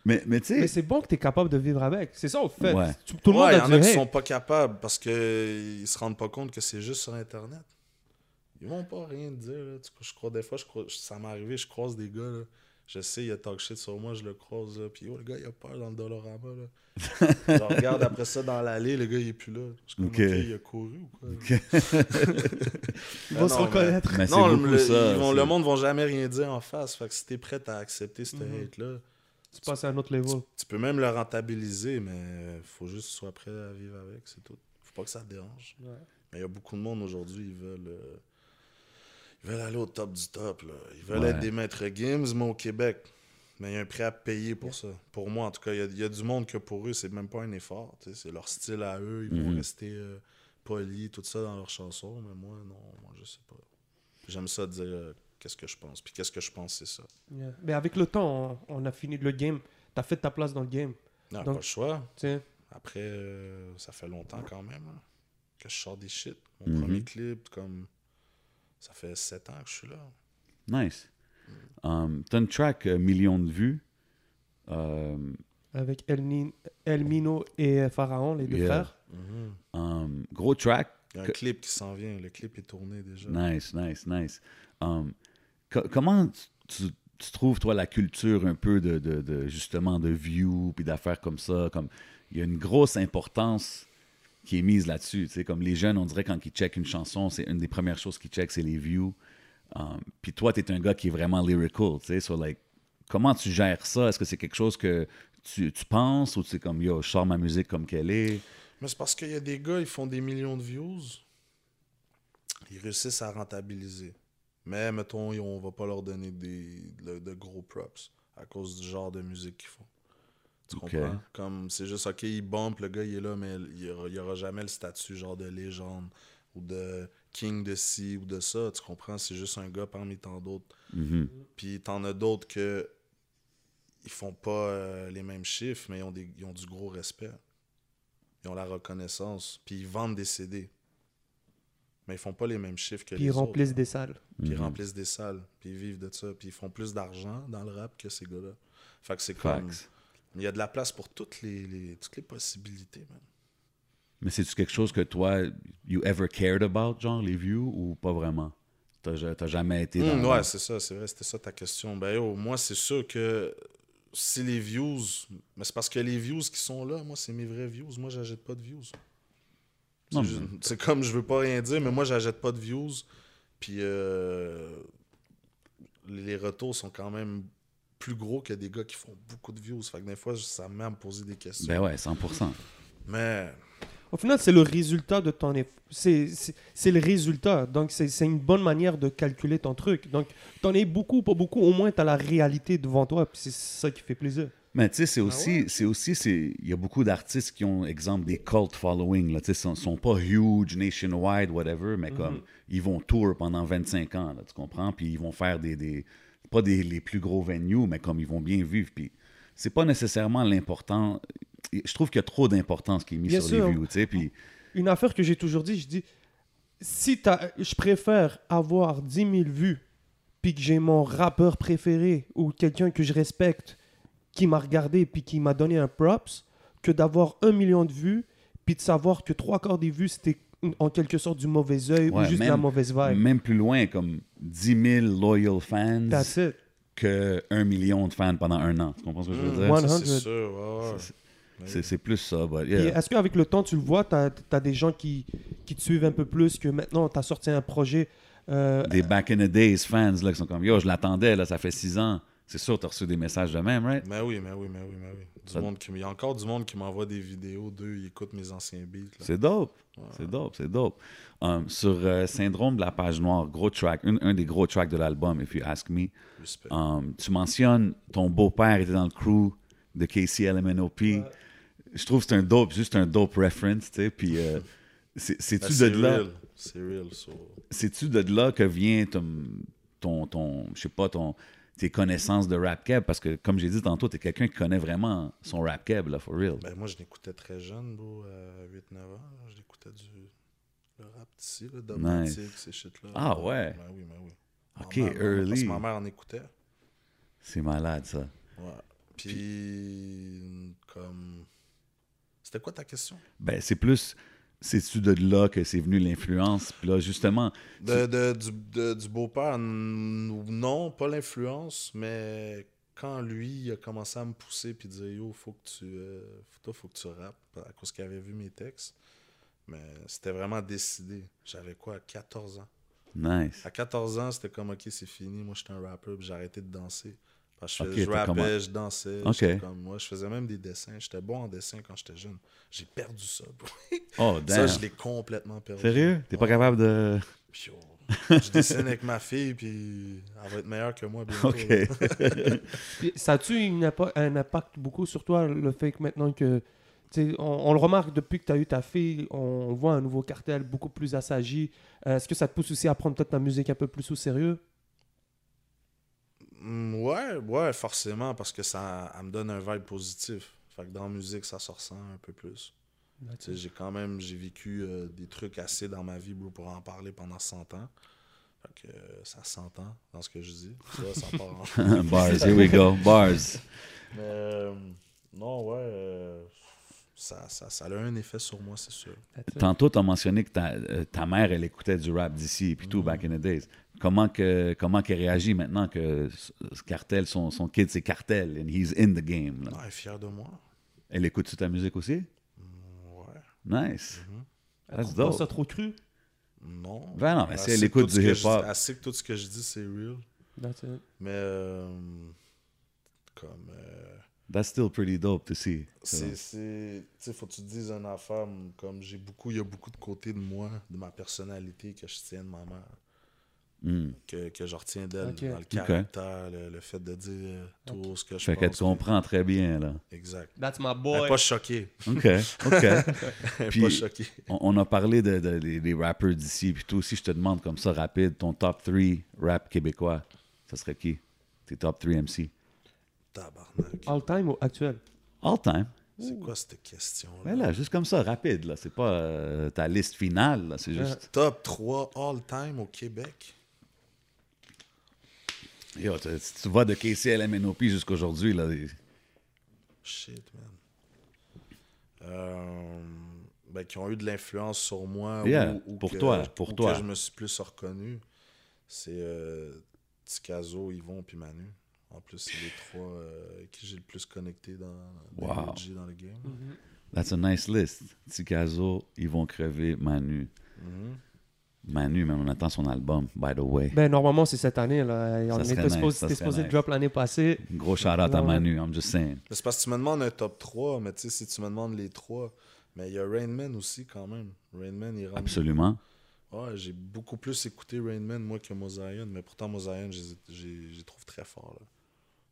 Mais, mais tu Mais c'est bon que tu es capable de vivre avec. C'est ça, au fait. Ouais. Tout, tout le Ouais, monde il y a en du a qui sont pas capables parce qu'ils se rendent pas compte que c'est juste sur Internet. Ils vont pas rien dire. Là. Je crois, des fois, je crois, ça m'est arrivé, je croise des gars. Là. Je sais, il y a talk shit sur moi, je le croise. Là, puis oh, le gars, il a peur dans le Dollarama. Là. *laughs* je regarde après ça dans l'allée, le gars, il est plus là. Je suis comme, Ok. ok, il a couru ou quoi? *laughs* Ils Ben vont se non, reconnaître. mais non, le, ça. ils vont- le monde va jamais rien dire en face. Fait que si t'es prêt à accepter ce Mhm. hate-là, Tu passes à un autre level. tu peux même le rentabiliser, mais faut juste que tu sois prêt à vivre avec, c'est tout. Faut pas que ça te dérange. Mais il y a beaucoup de monde aujourd'hui, ils veulent, euh, ils veulent aller au top du top. Là. Ils veulent Ouais. être des maîtres Gims, mais au Québec. Mais il y a un prix à payer pour ça. Pour moi, en tout cas, il y y a du monde que pour eux, c'est même pas un effort. C'est leur style à eux. Ils vont Mhm. rester euh, polis, tout ça dans leurs chansons. Mais moi, non, moi, je sais pas. J'aime ça dire euh, qu'est-ce que je pense. Puis qu'est-ce que je pense, c'est ça. Yeah. Mais avec le temps, on, on a fini le game. Tu as fait ta place dans le game. Non, Donc- pas le choix. Après, euh, ça fait longtemps quand même hein, que je sors des shit. Mon Mhm. premier clip, comme. Ça fait 7 ans que je suis là. Nice. Um, T'as une track euh, million de vues. Um, Avec El, Ni- El Mino et Pharaon, les deux Yeah. frères. um, gros track. Il y a un Que- clip qui s'en vient. Le clip est tourné déjà. Nice, nice, nice. Um, co- comment tu, tu trouves, toi, la culture un peu de, de, de, justement de views puis d'affaires comme ça? Comme, il y a une grosse importance qui est mise là-dessus. tu sais, Comme les jeunes, on dirait quand ils checkent une chanson, c'est une des premières choses qu'ils checkent, c'est les views. Um, puis toi, tu es un gars qui est vraiment lyrical. tu sais, So like, comment tu gères ça? Est-ce que c'est quelque chose que tu, tu penses ou tu sais comme, yo, je sors ma musique comme qu'elle est? Mais c'est parce qu'il y a des gars, ils font des millions de views. Ils réussissent à rentabiliser. Mais, mettons, on va pas leur donner des, de, de gros props à cause du genre de musique qu'ils font. Tu comprends? Comme, c'est juste, OK, il bump, le gars, il est là, mais il y aura, jamais le statut genre de légende ou de king de ci ou de ça. Tu comprends? C'est juste un gars parmi tant d'autres. Mhm. Puis t'en as d'autres que ils font pas euh, les mêmes chiffres, mais ils ont, des, ils ont du gros respect. Ils ont la reconnaissance. Puis ils vendent des CD. Mais ils font pas les mêmes chiffres que Puis les ils autres. remplissent des salles. Puis ils Mhm. remplissent des salles. Puis ils vivent de ça. Puis ils font plus d'argent dans le rap que ces gars-là. Fait que c'est comme... Facts. Il y a de la place pour toutes les, les- toutes les possibilités, man. Mais c'est-tu quelque chose que toi, you ever cared about, genre, les views, ou pas vraiment? T'as ja- t'as jamais été dans... Hum, ouais, c'est ça, c'est vrai, c'était ça ta question. Ben yo, moi, c'est sûr que si les views, mais c'est parce que les views qui sont là, moi, c'est mes vrais views. Moi, j'achète pas de views. C'est comme, je veux pas rien dire, mais moi, j'achète pas de views. Puis euh, les retours sont quand même plus gros que des gars qui font beaucoup de views. Fait que des fois, ça me met à me poser des questions. Ben ouais, 100%. Mais Au final, c'est le résultat de ton effort. C'est le résultat. Donc, c'est c'est une bonne manière de calculer ton truc. Donc, t'en es beaucoup ou pas beaucoup, au moins, tu as la réalité devant toi. Puis c'est ça qui fait plaisir. Mais tu sais, c'est Ah aussi, c'est aussi, c'est, il y a beaucoup d'artistes qui ont, exemple, des cult following, là, tu sais, sont, sont pas huge, nationwide, whatever, mais comme, ils vont tour pendant 25 ans, là, tu comprends? Puis ils vont faire des, des pas des, les plus gros venues, mais comme ils vont bien vivre, puis c'est pas nécessairement l'important, je trouve qu'il y a trop d'importance qui est mise Bien sur sûr. les views, tu sais, puis Une affaire que j'ai toujours dit, je dis, si je préfère avoir 10 000 vues, puis que j'ai mon rappeur préféré ou quelqu'un que je respecte qui m'a regardé puis qui m'a donné un props, que d'avoir un million de vues, puis de savoir que trois quarts des vues, c'était en quelque sorte du mauvais œil ou juste de la mauvaise vibe. même plus loin, comme 10 000 loyal fans That's it. que 1 million de fans pendant un an, tu comprends ce que je veux dire? Hundred. c'est sûr. ouais. C'est- plus ça, yeah. Est-ce qu'avec le temps, tu le vois, tu as, des gens qui, qui te suivent un peu plus, que maintenant, tu as sorti un projet. euh, des back in the days fans là, qui sont comme yo, je l'attendais, là, ça fait six ans. C'est sûr, tu as reçu des messages de même, right? Mais oui, mais oui, mais oui, mais oui. Du Ça- monde qui, il y a encore du monde qui m'envoie des vidéos d'eux, ils écoutent mes anciens beats. C'est dope. Ouais. C'est dope, c'est dope. Um, sur euh, Syndrome de la page noire, gros track, un, un des gros tracks de l'album, If You Ask Me, um, tu mentionnes ton beau-père était dans le crew de KCLMNOP. Je trouve que c'est un dope, juste un dope reference, tu sais. Puis, euh, *laughs* c'est- Ben, c'est-tu c'est de là, real. C'est real. so- c'est-tu de là que vient ton, ton, ton je sais pas, ton, tes connaissances de rap keb? Parce que, comme j'ai dit tantôt, t'es quelqu'un qui connaît vraiment son rap keb, là, for real. Ben, moi, je l'écoutais très jeune, bro, à 8-9 ans. là. Je l'écoutais du le rap d'ici, là, Dogmatic, ces shit-là. Ah, ouais. Ben oui, ben oui. Ok, Ma mère- early. Parce que ma mère en écoutait. C'est malade, ça. Ouais. Puis, comme. C'était quoi ta question? Ben, c'est plus, c'est-tu de là que c'est venu l'influence? Puis là, justement, De, de- du, de- du beau-père, non, pas l'influence, mais quand lui il a commencé à me pousser puis dire Yo, faut que tu. euh, faut- toi, faut que tu rappes, à cause qu'il avait vu mes textes. Mais c'était vraiment décidé. J'avais quoi, 14 ans? nice. À 14 ans, c'était comme ok, c'est fini, moi j'étais un rappeur, puis j'ai arrêté de danser. Parce que je, Ok, fais- je t'as rappais, comment- je dansais. Comme, moi, je faisais même des dessins. J'étais bon en dessin quand j'étais jeune. J'ai perdu ça, bro. Oh, *laughs* Ça, je l'ai complètement perdu. Sérieux? T'es pas Ouais. capable de... Je dessine avec ma fille, puis elle va être meilleure que moi bientôt. OK. *laughs* Puis, ça a-tu un impact beaucoup sur toi, le fait que maintenant que. On, on le remarque depuis que tu as eu ta fille, on voit un nouveau cartel beaucoup plus assagi. Euh, Est-ce que ça te pousse aussi à prendre peut-être ta musique un peu plus au sérieux? Ouais, ouais, forcément, parce que ça elle me donne un vibe positif. Fait que dans la musique, ça se ressent un peu plus. Tu sais, j'ai quand même j'ai vécu euh, des trucs assez dans ma vie, bro, pour en parler pendant 100 ans. Fait que euh, ça s'entend dans ce que je dis. Ça part en- *laughs* Bars, here we go. Bars. Mais euh, non, ouais, euh, ça, ça, ça a un effet sur moi, c'est sûr. Tantôt, tu as mentionné que ta, euh, ta mère, elle écoutait du rap d'ici et puis tout, back in the days. Comment que comment qu'elle réagit maintenant que ce cartel, son, son kid, c'est cartel, and he's in the game. là? Elle est fière de moi. Elle écoute ta musique aussi? Mm, Ouais. Nice. Elle That's trouve pas dope. ça trop cru? Non. Ben non, mais si elle écoute du hip-hop. Elle sait que tout ce que je dis, c'est real. That's it. Mais euh, comme euh, That's still pretty dope to see. c'est c'est tu sais faut que tu te dises une affaire comme j'ai beaucoup il y a beaucoup de côtés de moi de ma personnalité que je tiens de ma mère Mm. que, que je retiens d'elle dans le caractère le, le fait de dire euh, tout ce que je Fait qu'elle pense te comprend très bien, là. exact That's my elle boy. est pas choquée OK, OK. *laughs* elle Puis- pas choquée on, on a parlé de, de- des, des rappers d'ici, puis toi aussi, je te demande comme ça, rapide, ton top 3 rap québécois, ça serait qui? Tes top 3 MC? tabarnak All time ou actuel? All time. c'est quoi cette question Mais là, juste comme ça, rapide, là. C'est pas euh, ta liste finale, là. C'est juste... top 3 all time au Québec? Yo, tu, tu vas de KCLMNOP jusqu'aujourd'hui, là. des- Shit, man. Euh, ben, qui ont eu de l'influence sur moi. Yeah, ou, ou pour que- toi, pour ou toi. que je me suis plus reconnu. C'est euh, Tikazo, Yvon puis Manu. En plus, c'est les trois euh, qui j'ai le plus connecté dans, Wow. OG dans le game. That's a nice list. Tikazo, ils vont crever, Manu. Mhm. Manu, même, on attend son album, by the way. Ben, normalement, c'est cette année. Là. On Ça serait était nice, supposé, nice. drop l'année passée. Gros shout-out à Ouais. Manu, I'm just saying. C'est parce que tu me demandes un top 3, mais tu sais, si tu me demandes les trois, mais il y a Rain Man aussi quand même. Rain Man, il rentre. Absolument. Ouais, j'ai beaucoup plus écouté Rain Man, moi, que Mosaïen, mais pourtant, Mosaïen, je les trouve très fort. Là.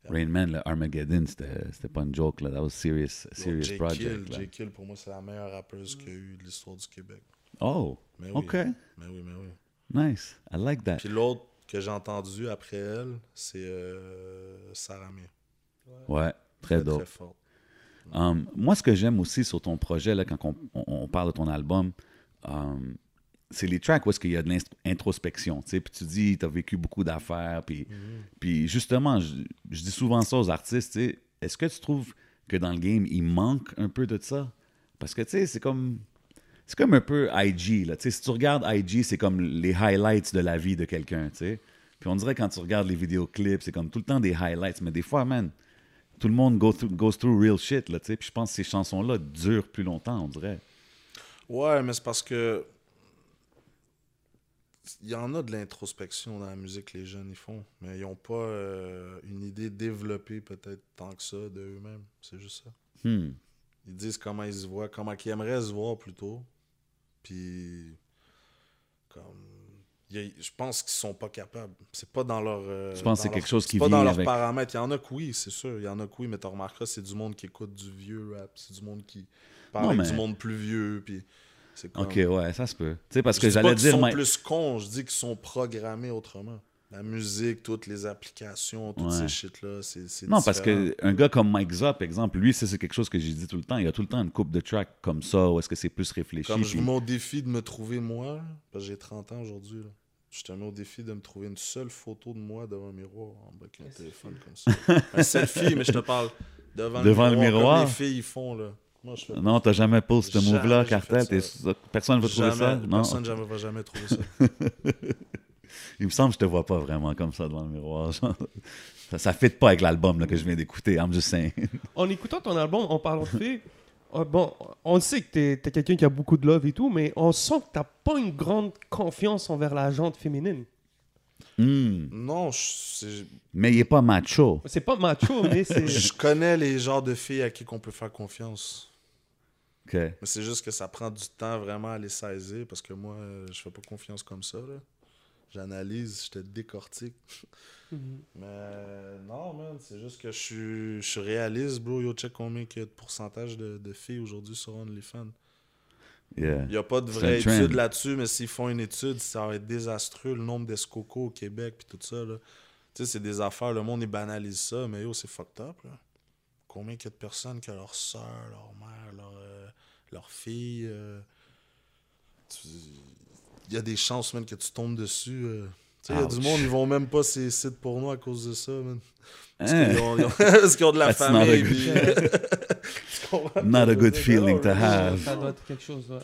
Rain Man, le Armageddon, c'était c'était pas une joke, là. That was serious, Yo, serious J. project. Kill, là. J. Kill, pour moi, c'est la meilleure rappeuse qu'il y a eu de l'histoire du Québec. Oh, Mais oui, OK. Mais oui, mais oui. Nice. I like that. Puis l'autre que j'ai entendu après elle, c'est euh, Sarah Mir. Ouais, très dope. Très forte. Um, moi, ce que j'aime aussi sur ton projet, là, quand on, on- on parle de ton album, um, c'est les tracks où est-ce qu'il y a de l'introspection. tu sais, Puis tu dis, tu as vécu beaucoup d'affaires. Puis, puis justement, je, je dis souvent ça aux artistes. tu sais, Est-ce que tu trouves que dans le game, il manque un peu de ça? Parce que tu sais, c'est comme. C'est comme un peu IG. Là. Tu sais, Si tu regardes IG, c'est comme les highlights de la vie de quelqu'un. tu sais. Puis on dirait quand tu regardes les vidéoclips, c'est comme tout le temps des highlights. Mais des fois, man, tout le monde go through- goes through real shit. Là, tu sais. Puis je pense que ces chansons-là durent plus longtemps, on dirait. Ouais, mais c'est parce que il y en a de l'introspection dans la musique que les jeunes ils font, mais ils n'ont pas euh, une idée développée peut-être tant que ça d'eux-mêmes. C'est juste ça. Hmm. Ils disent comment ils se voient, comment ils aimeraient se voir plutôt. Puis, comme. il y a- Je pense qu'ils sont pas capables. C'est pas dans leur. euh, Je pense que c'est quelque leur- chose qui pas dans vient leurs avec- paramètres. Il y en a que oui, c'est sûr. Il y en a que oui, mais tu remarqueras, c'est du monde qui écoute du vieux rap. C'est du monde qui parle Non, avec mais- du monde plus vieux. Puis, c'est comme. Ok, ouais, ça se peut. Tu sais, parce Je que j'allais qu'ils dire. sont Mike- plus cons, je dis qu'ils sont programmés autrement. La musique, toutes les applications, toutes Ouais. ces shit-là, c'est c'est Non, parce qu'un gars comme Mike Zop, exemple, lui, ça, c'est quelque chose que j'ai dit tout le temps. Il y a tout le temps une coupe de tracks comme ça, où est-ce que c'est plus réfléchi. Comme je puis- me mets au défi de me trouver moi, parce que j'ai 30 ans aujourd'hui, là. je te mets au défi de me trouver une seule photo de moi devant un miroir en avec un téléphone comme ça. un *laughs* selfie, mais je te parle devant, Devant le le miroir. miroir? Comme les filles font, là. Moi, je fais Non, t'as jamais posé ce Jamais move-là, Cartel. Personne va trouver ça? Non? personne jamais va jamais trouver ça. *laughs* Il me semble que je te vois pas vraiment comme ça devant le miroir. genre. Ça, ça fit pas avec l'album là, que je viens d'écouter. I'm just saying. *laughs* En écoutant ton album, en parlant de filles, euh, bon, on sait que t'es es, quelqu'un qui a beaucoup de love et tout, mais on sent que t'as pas une grande confiance envers la jante féminine. Hmm. non, je, Mais il est pas macho. C'est pas macho, mais c'est. *laughs* je connais les genres de filles à qui qu'on peut faire confiance. OK. Mais c'est juste que ça prend du temps vraiment à les saisir parce que moi, euh, je fais pas confiance comme ça. là. J'analyse, je te décortique. Mhm. *laughs* Mais non, man, c'est juste que je suis, je suis réaliste, bro. Yo, check combien il y a de pourcentage de, de filles aujourd'hui sur OnlyFans. Yeah. Il n'y a pas de vraie étude là-dessus, mais s'ils font une étude, ça va être désastreux, le nombre d'escocos au Québec, puis tout ça. là. Tu sais, c'est des affaires, le monde, il banalise ça, mais yo, c'est fucked up. Là. Combien il y a de personnes que leur soeur, leur mère, leur, euh, leur fille. euh, tu- Il y a des chances, même, que tu tombes dessus. euh. Tu sais, il y a du monde, ils vont même pas ces sites pour nous à cause de ça, man. Parce Hein? qu'ils ont, *laughs* de la That's not a famille. good- puis-? *laughs* Not a good feeling to have. Ça doit être quelque chose, ouais.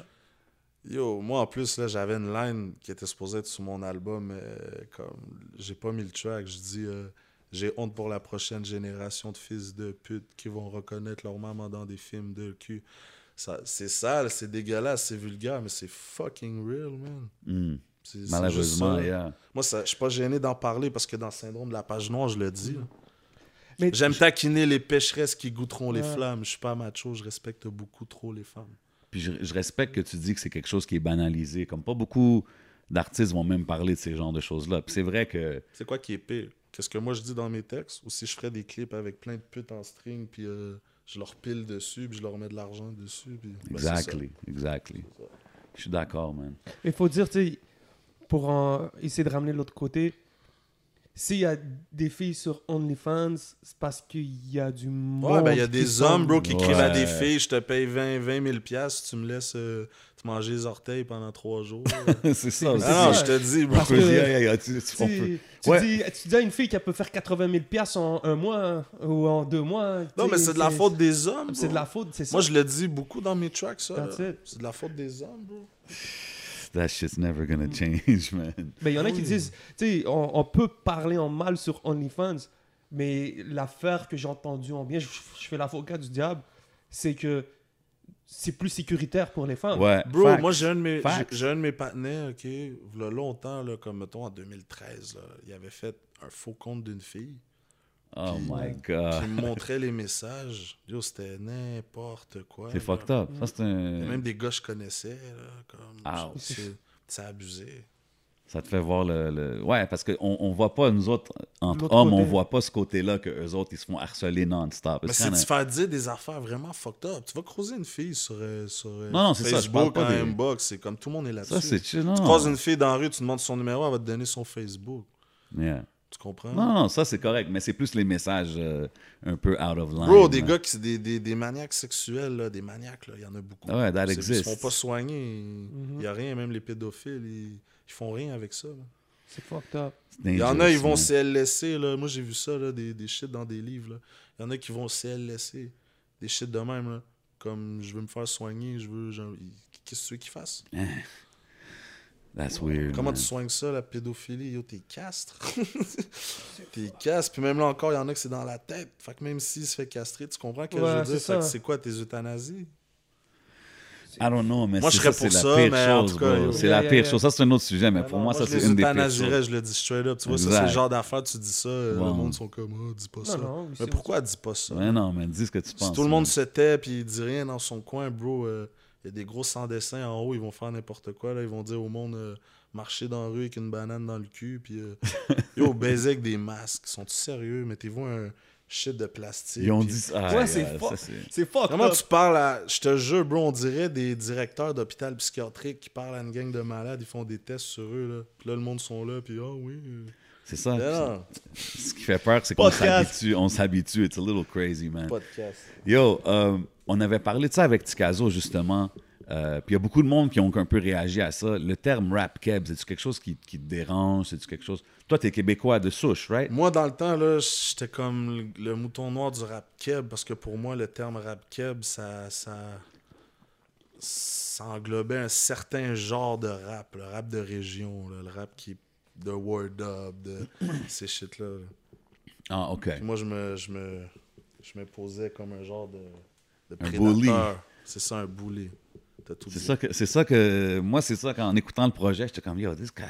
Yo, moi en plus, là, j'avais une line qui était supposée être sur mon album, mais comme j'ai pas mis le track, je dis euh, j'ai honte pour la prochaine génération de fils de pute qui vont reconnaître leur maman dans des films de cul. Ça, c'est sale, c'est dégueulasse, c'est vulgaire, mais c'est fucking real, man. Hmm. C'est- c'est juste Malheureusement, ça. yeah. Moi, ça- je suis pas gêné d'en parler parce que dans le syndrome de la page noire, je le dis. là. Mais J'aime taquiner les pécheresses qui goûteront les flammes. Je suis pas macho, je respecte beaucoup trop les femmes. Puis je, je respecte que tu dis que c'est quelque chose qui est banalisé. Comme pas beaucoup d'artistes vont même parler de ces genres de choses-là. Puis c'est vrai que. C'est quoi qui est pire? Qu'est-ce que moi je dis dans mes textes? Ou si je ferais des clips avec plein de putes en string, puis euh, je leur pile dessus, puis je leur mets de l'argent dessus. Puis... Ben. Exactly, exactly. Je suis d'accord, man. il faut dire, tu sais, pour en- essayer de ramener de l'autre côté, s'il y a des filles sur OnlyFans, c'est parce qu'il y a du monde. Ouais, ben il y a des sont- hommes, bro, qui écrivent à des Ouais. filles, je te paye 20, 20 000 piastres, tu me laisses euh, te manger les orteils pendant trois jours. *laughs* c'est ça aussi. non, ça. je te dis, bro. Parce que- yeah, tu- tu- Tu, tu Ouais. dis, tu dis à une fille qu'elle peut faire 80 000 piastres en un mois hein, ou en deux mois. Non, tu mais c'est de la faute des hommes. C'est de la faute, c'est ça. Moi, je le dis beaucoup dans mes tracks, ça. That's là. it. C'est de la faute des hommes, bro. That shit's never gonna change, *laughs* man. Mais il y en a qui disent, tu sais, on, on peut parler en mal sur OnlyFans, mais l'affaire que j'ai entendue en bien, je, je fais l'avocat du diable, c'est que c'est plus sécuritaire pour les femmes. Ouais. Bro, facts. moi j'ai un de mes j'ai j'ai un de mes partenaires, OK, il y a longtemps là, comme mettons en 2013 là, il avait fait un faux compte d'une fille Oh my qui god. me montrait les messages. Yo, c'était n'importe quoi. C'est fucked up. Ça, c'est un. Même des gars que je connaissais là, comme c'est abusé. Ça te fait voir le. le- Ouais, parce qu'on on voit pas, nous autres, entre hommes, on côté. voit pas ce côté-là que eux autres, ils se font harceler non-stop. Mais c'est de faire dire des affaires vraiment fucked up. Tu vas creuser une fille sur, euh, sur euh, Non, non, ça, Facebook pas en des- inbox. C'est comme tout le monde est là-dessus. Ça, c'est chill. Non, Tu croises une fille dans la rue, tu demandes son numéro, elle va te donner son Facebook. Yeah. Comprends? Non, non, ça, c'est correct, mais c'est plus les messages euh, un peu out of line. Bro, des là. gars qui sont des, des, des maniaques sexuels, là, des maniaques, il y en a beaucoup. Ah ouais, that C'est- Ils exists. se font pas soigner. Il Mhm. n'y a rien, même les pédophiles, ils, ils font rien avec ça. là. C'est fucked up. Il y en a, ils vont. CLSC. Là. Moi, j'ai vu ça, là, des, des shit dans des livres. là. Il y en a qui vont CLSC. Des shit de même. Là. Comme je veux me faire soigner, je veux. genre, il- Qu'est-ce que tu veux qu'ils fassent? That's weird. Comment man. tu soignes ça, la pédophilie? Yo, t'es castre. *laughs* t'es castre. Puis même là encore, il y en a que c'est dans la tête. Fait que même s'il se fait castrer, tu comprends que Ouais, je veux dire Fait que c'est quoi tes euthanasies? I don't know, mais Moi, je serais ça, la ça, pire mais chose. C'est Yeah, la yeah, pire yeah. chose. Ça, c'est un autre sujet, mais pour Non, moi, ça, c'est une des pires choses. je le dis straight up. Tu vois, ça, c'est le genre d'affaires, tu dis ça, Wow. le monde sont comme, oh, dis pas ça. non, mais pourquoi dis pas ça? Ouais, non, mais dis ce que tu penses. Si tout le monde se tait puis il dit rien dans son coin, bro, euh, il y a des gros sans-dessins en haut, ils vont faire n'importe quoi. Là, ils vont dire au monde euh, marcher dans la rue avec une banane dans le cul. Puis, euh, *laughs* yo, baiser avec des masques. Sont-ils sérieux? Mettez-vous un shit de plastique. Ils ont dit ça. Ouais, Ah, c'est c'est- C'est fuck Comment tu parles à. Je te jure, bro, on dirait des directeurs d'hôpital psychiatrique qui parlent à une gang de malades, ils font des tests sur eux, là. Puis là, le monde sont là, puis ah oui. euh. C'est ça. Non, Ce qui fait peur, c'est qu'on s'habitue. On s'habitue. It's a little crazy, man. podcast. Yo, euh, on avait parlé de ça avec Tikazo, justement. Euh, Puis il y a beaucoup de monde qui ont un peu réagi à ça. Le terme rap keb, c'est-tu quelque chose qui, qui te dérange? C'est-tu quelque chose? Toi, t'es québécois de souche, right? Moi, dans le temps, là, j'étais comme le, le mouton noir du rap keb parce que pour moi, le terme rap keb, ça, ça, ça englobait un certain genre de rap, le rap de région, là, le rap qui est de word up, de ces shit-là. là. Ah, OK. Puis moi, je me, je me, je me posais comme un genre de, de prédateur. bully. C'est ça, un tout C'est ça que c'est ça que moi c'est ça qu'en écoutant le projet j'étais comme yo this guy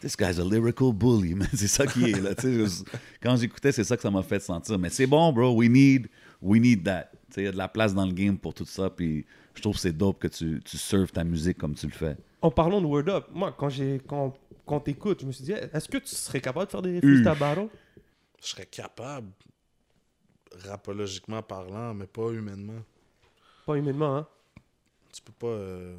this guy's a lyrical bully *laughs* man c'est ça qui est là tu sais je- quand j'écoutais c'est ça que ça m'a fait sentir mais c'est bon bro we need we need that Tu sais, il y a de la place dans le game pour tout ça puis je trouve que c'est dope que tu tu serves ta musique comme tu le fais En parlant de Word Up, moi, quand j'ai quand, quand t'écoutes, je me suis dit, est-ce que tu serais capable de faire des freestyle battles Je serais capable, rapologiquement parlant, mais pas humainement. Pas humainement, hein? Tu peux pas. euh,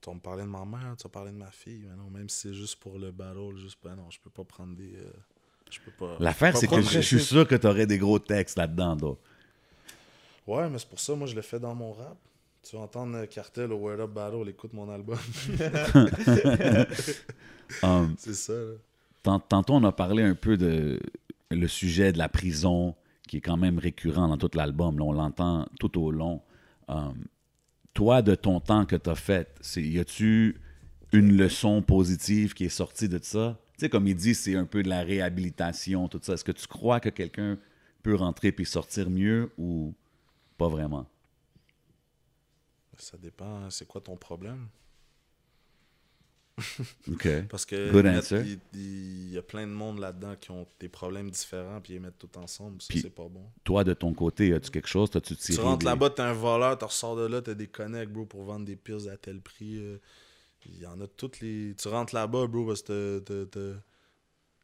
Tu vas me parler de ma mère, tu vas parler de ma fille. Mais non, même si c'est juste pour le battle, juste. Ben non, je peux pas prendre des. euh, Je peux pas. l'affaire c'est que je, suis sûr que tu aurais des gros textes là-dedans là. Ouais, mais c'est pour ça, moi, je le fais dans mon rap. Tu vas entendre Cartel au Word Up Battle, écoute mon album. *laughs* Um, *laughs* c'est ça, là. Tant- Tantôt, on a parlé un peu de le sujet de la prison, qui est quand même récurrent dans tout l'album. Là, on l'entend tout au long. Um, toi, de ton temps que tu as fait, y a-tu une leçon positive qui est sortie de ça? Tu sais, comme il dit, c'est un peu de la réhabilitation, tout ça. Est-ce que tu crois que quelqu'un peut rentrer puis sortir mieux ou pas vraiment? Ça dépend, c'est quoi ton problème? *laughs* OK. *laughs* Parce que il, y a plein de monde là-dedans qui ont des problèmes différents, puis ils les mettent tout ensemble. Ça, c'est pas bon. Toi, de ton côté, as-tu quelque chose? T'as-tu Tu tiré rentres des- là-bas, t'es un voleur, tu ressors de là, t'as des connects, bro, pour vendre des pills à tel prix. euh, Il y en a toutes les. Tu rentres là-bas, bro, parce que t'as- t'as- t'as- vi-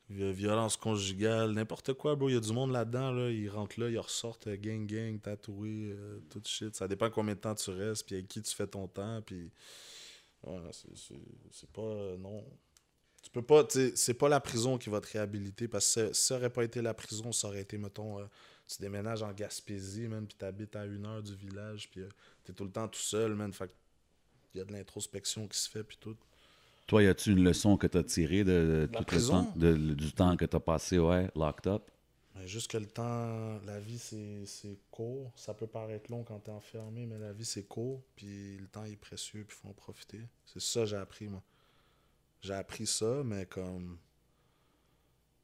violence conjugale, n'importe quoi, bro. Il y a du monde là-dedans, là. Ils rentrent là, ils ressortent euh, gang, gang, tatoué, euh, tout shit. Ça dépend combien de temps tu restes, puis avec qui tu fais ton temps, puis. Ouais, c'est- pas. euh, non. Tu peux pas. C'est pas la prison qui va te réhabiliter, parce que ça aurait pas été la prison, ça aurait été, mettons. euh, tu déménages en Gaspésie, man, puis t'habites à une heure du village, puis euh, t'es tout le temps tout seul, man. Fait il y a de l'introspection qui se fait, puis tout. Toi, y a-tu une leçon que tu as tirée de, de La tout le prison? temps, de- du temps que tu as passé, ouais, locked up? Mais juste que le temps, la vie, c'est court. Ça peut paraître long quand t'es enfermé, mais la vie, c'est court, puis le temps est précieux, puis faut en profiter. C'est ça que j'ai appris, moi. J'ai appris ça, mais comme.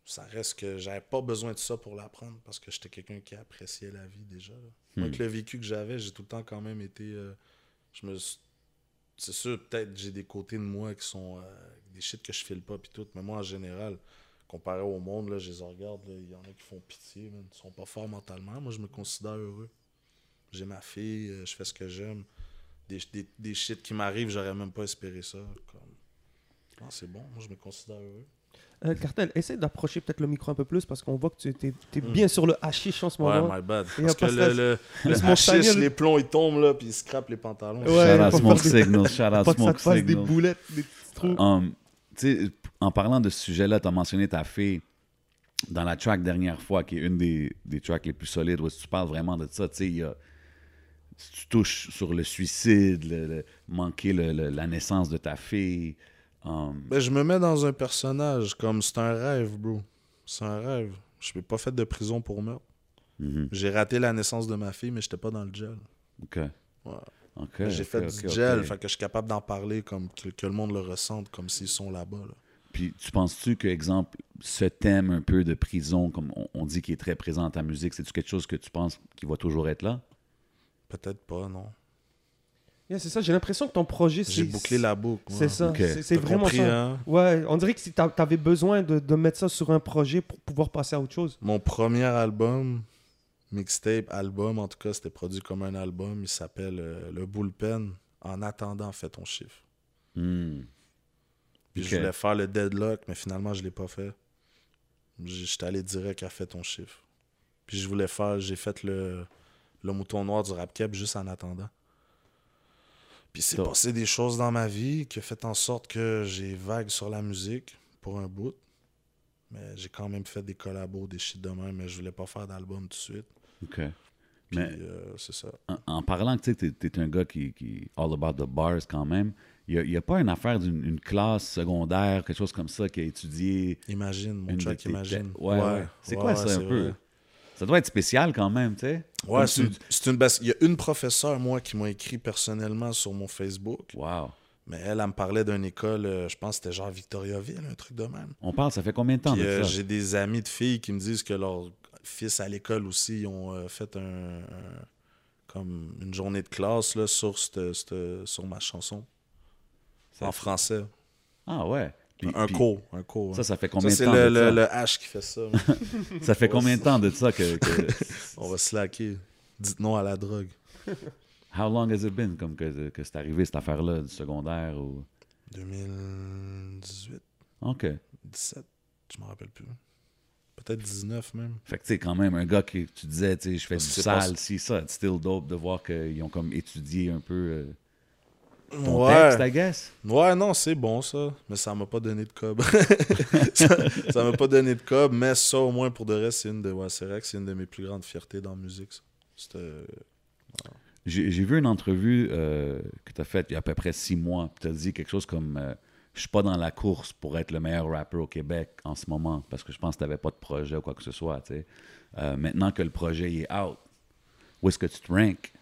Ça reste que j'avais pas besoin de ça pour l'apprendre parce que j'étais quelqu'un qui appréciait la vie déjà. là. Moi, Hmm. avec le vécu que j'avais, j'ai tout le temps quand même été. euh, je me suis- C'est sûr, peut-être j'ai des côtés de moi qui sont euh, des shit que je file pas puis tout, mais moi en général, comparé au monde, là, je les regarde, il y en a qui font pitié, man. ils sont pas forts mentalement. Moi, je me considère heureux. J'ai ma fille, euh, je fais ce que j'aime. Des, des, des shit qui m'arrivent, j'aurais même pas espéré ça. Comme... C'est bon, moi je me considère heureux. Euh, Cartel, essaie d'approcher peut-être le micro un peu plus parce qu'on voit que tu es, Hmm. bien sur le hashish en ce Ouais, moment. my bad. Parce que le, le, hashish, les plombs, ils tombent là, puis ils scrapent les pantalons. Ouais, shout out Smoke Signal, shout out que ça des Signal. boulettes, des petits trous. Um, tu sais, en parlant de ce sujet-là, tu as mentionné ta fille dans la track dernière fois, qui est une des, des tracks les plus solides, où tu parles vraiment de ça. Tu sais, il y a- tu touches sur le suicide, le, le- manquer le- le- la naissance de ta fille. Um, Ben, je me mets dans un personnage comme c'est un rêve, bro. C'est un rêve. Je n'ai pas fait de prison pour meurtre. mhm, J'ai raté la naissance de ma fille, mais j'étais pas dans le gel. OK. Ouais. J'ai fait du gel, fait que je suis capable d'en parler comme que, que le monde le ressente comme s'ils sont là-bas. là. Puis tu penses-tu que, exemple, ce thème un peu de prison, comme on, on dit qui est très présent dans ta musique, c'est-tu quelque chose que tu penses qui va toujours être là? Peut-être pas, non. Yeah, c'est ça, j'ai l'impression que ton projet, J'ai c'est. bouclé la boucle. C'est ça, c'est vraiment compris, ça. hein? Ouais, on dirait que si t'a- t'avais besoin de, de mettre ça sur un projet pour pouvoir passer à autre chose. Mon premier album, mixtape, album, en tout cas, c'était produit comme un album. Il s'appelle euh, Le Bullpen. En attendant, fais ton chiffre. Hmm. Puis je voulais faire le deadlock, mais finalement, je l'ai pas fait. J'étais allé direct à fait ton chiffre. Puis je voulais faire, j'ai fait le, le mouton noir du rap cap juste en attendant. Puis c'est passé des choses dans ma vie qui a fait en sorte que j'ai vague sur la musique pour un bout. Mais j'ai quand même fait des collabos, des shit de même, mais je voulais pas faire d'album tout de suite. OK. Puis Mais- euh, c'est ça. En, en parlant que tu es, un gars qui, qui all about the bars quand même, il n'y a, pas une affaire d'une une classe secondaire, quelque chose comme ça, qui a étudié. Imagine, mon tes Imagine. Ouais, ouais. C'est quoi ça un peu? vrai. Ça doit être spécial quand même, tu sais. Ouais, c'est une, Il y a une professeure, moi, qui m'a écrit personnellement sur mon Facebook. Wow. Mais elle, elle me parlait d'une école, euh, je pense que c'était genre Victoriaville, un truc de même. On parle, ça fait combien de temps de euh, j'ai des amis de filles qui me disent que leurs fils à l'école aussi, ils ont euh, fait un, un- comme une journée de classe là, sur, cette- cette- sur ma chanson. Ça- En français. Ah ouais. Puis- un puis cours. Un cours. Ça, ça fait Ça, combien de c'est temps le, de ça? le, le H qui fait ça. *laughs* Ça fait combien de temps de ça que... que- *laughs* On va slacker. Dites non à la drogue. *laughs* How long has it been comme que, que c'est arrivé cette affaire-là du secondaire ou... 2018, OK. 17, je m'en rappelle plus. Peut-être 19 même. Fait que tu sais, quand même, un gars qui, tu disais, tu sais, je fais du c'est sale, si ça, it's still dope de voir qu'ils ont comme étudié un peu euh, ton Ouais. texte, I guess. Ouais, non, c'est bon ça, mais ça m'a pas donné de cob. *laughs* ça m'a pas donné de cob, mais ça au moins pour de reste, c'est une de ouais, c'est vrai que c'est une de mes plus grandes fiertés dans la musique. J'ai j'ai vu une entrevue euh, que tu as faite il y a à peu près six mois. Tu as dit quelque chose comme euh, Je suis pas dans la course pour être le meilleur rappeur au Québec en ce moment parce que je pense que tu n'avais pas de projet ou quoi que ce soit. Euh, maintenant que le projet est out, où est-ce que tu te ranks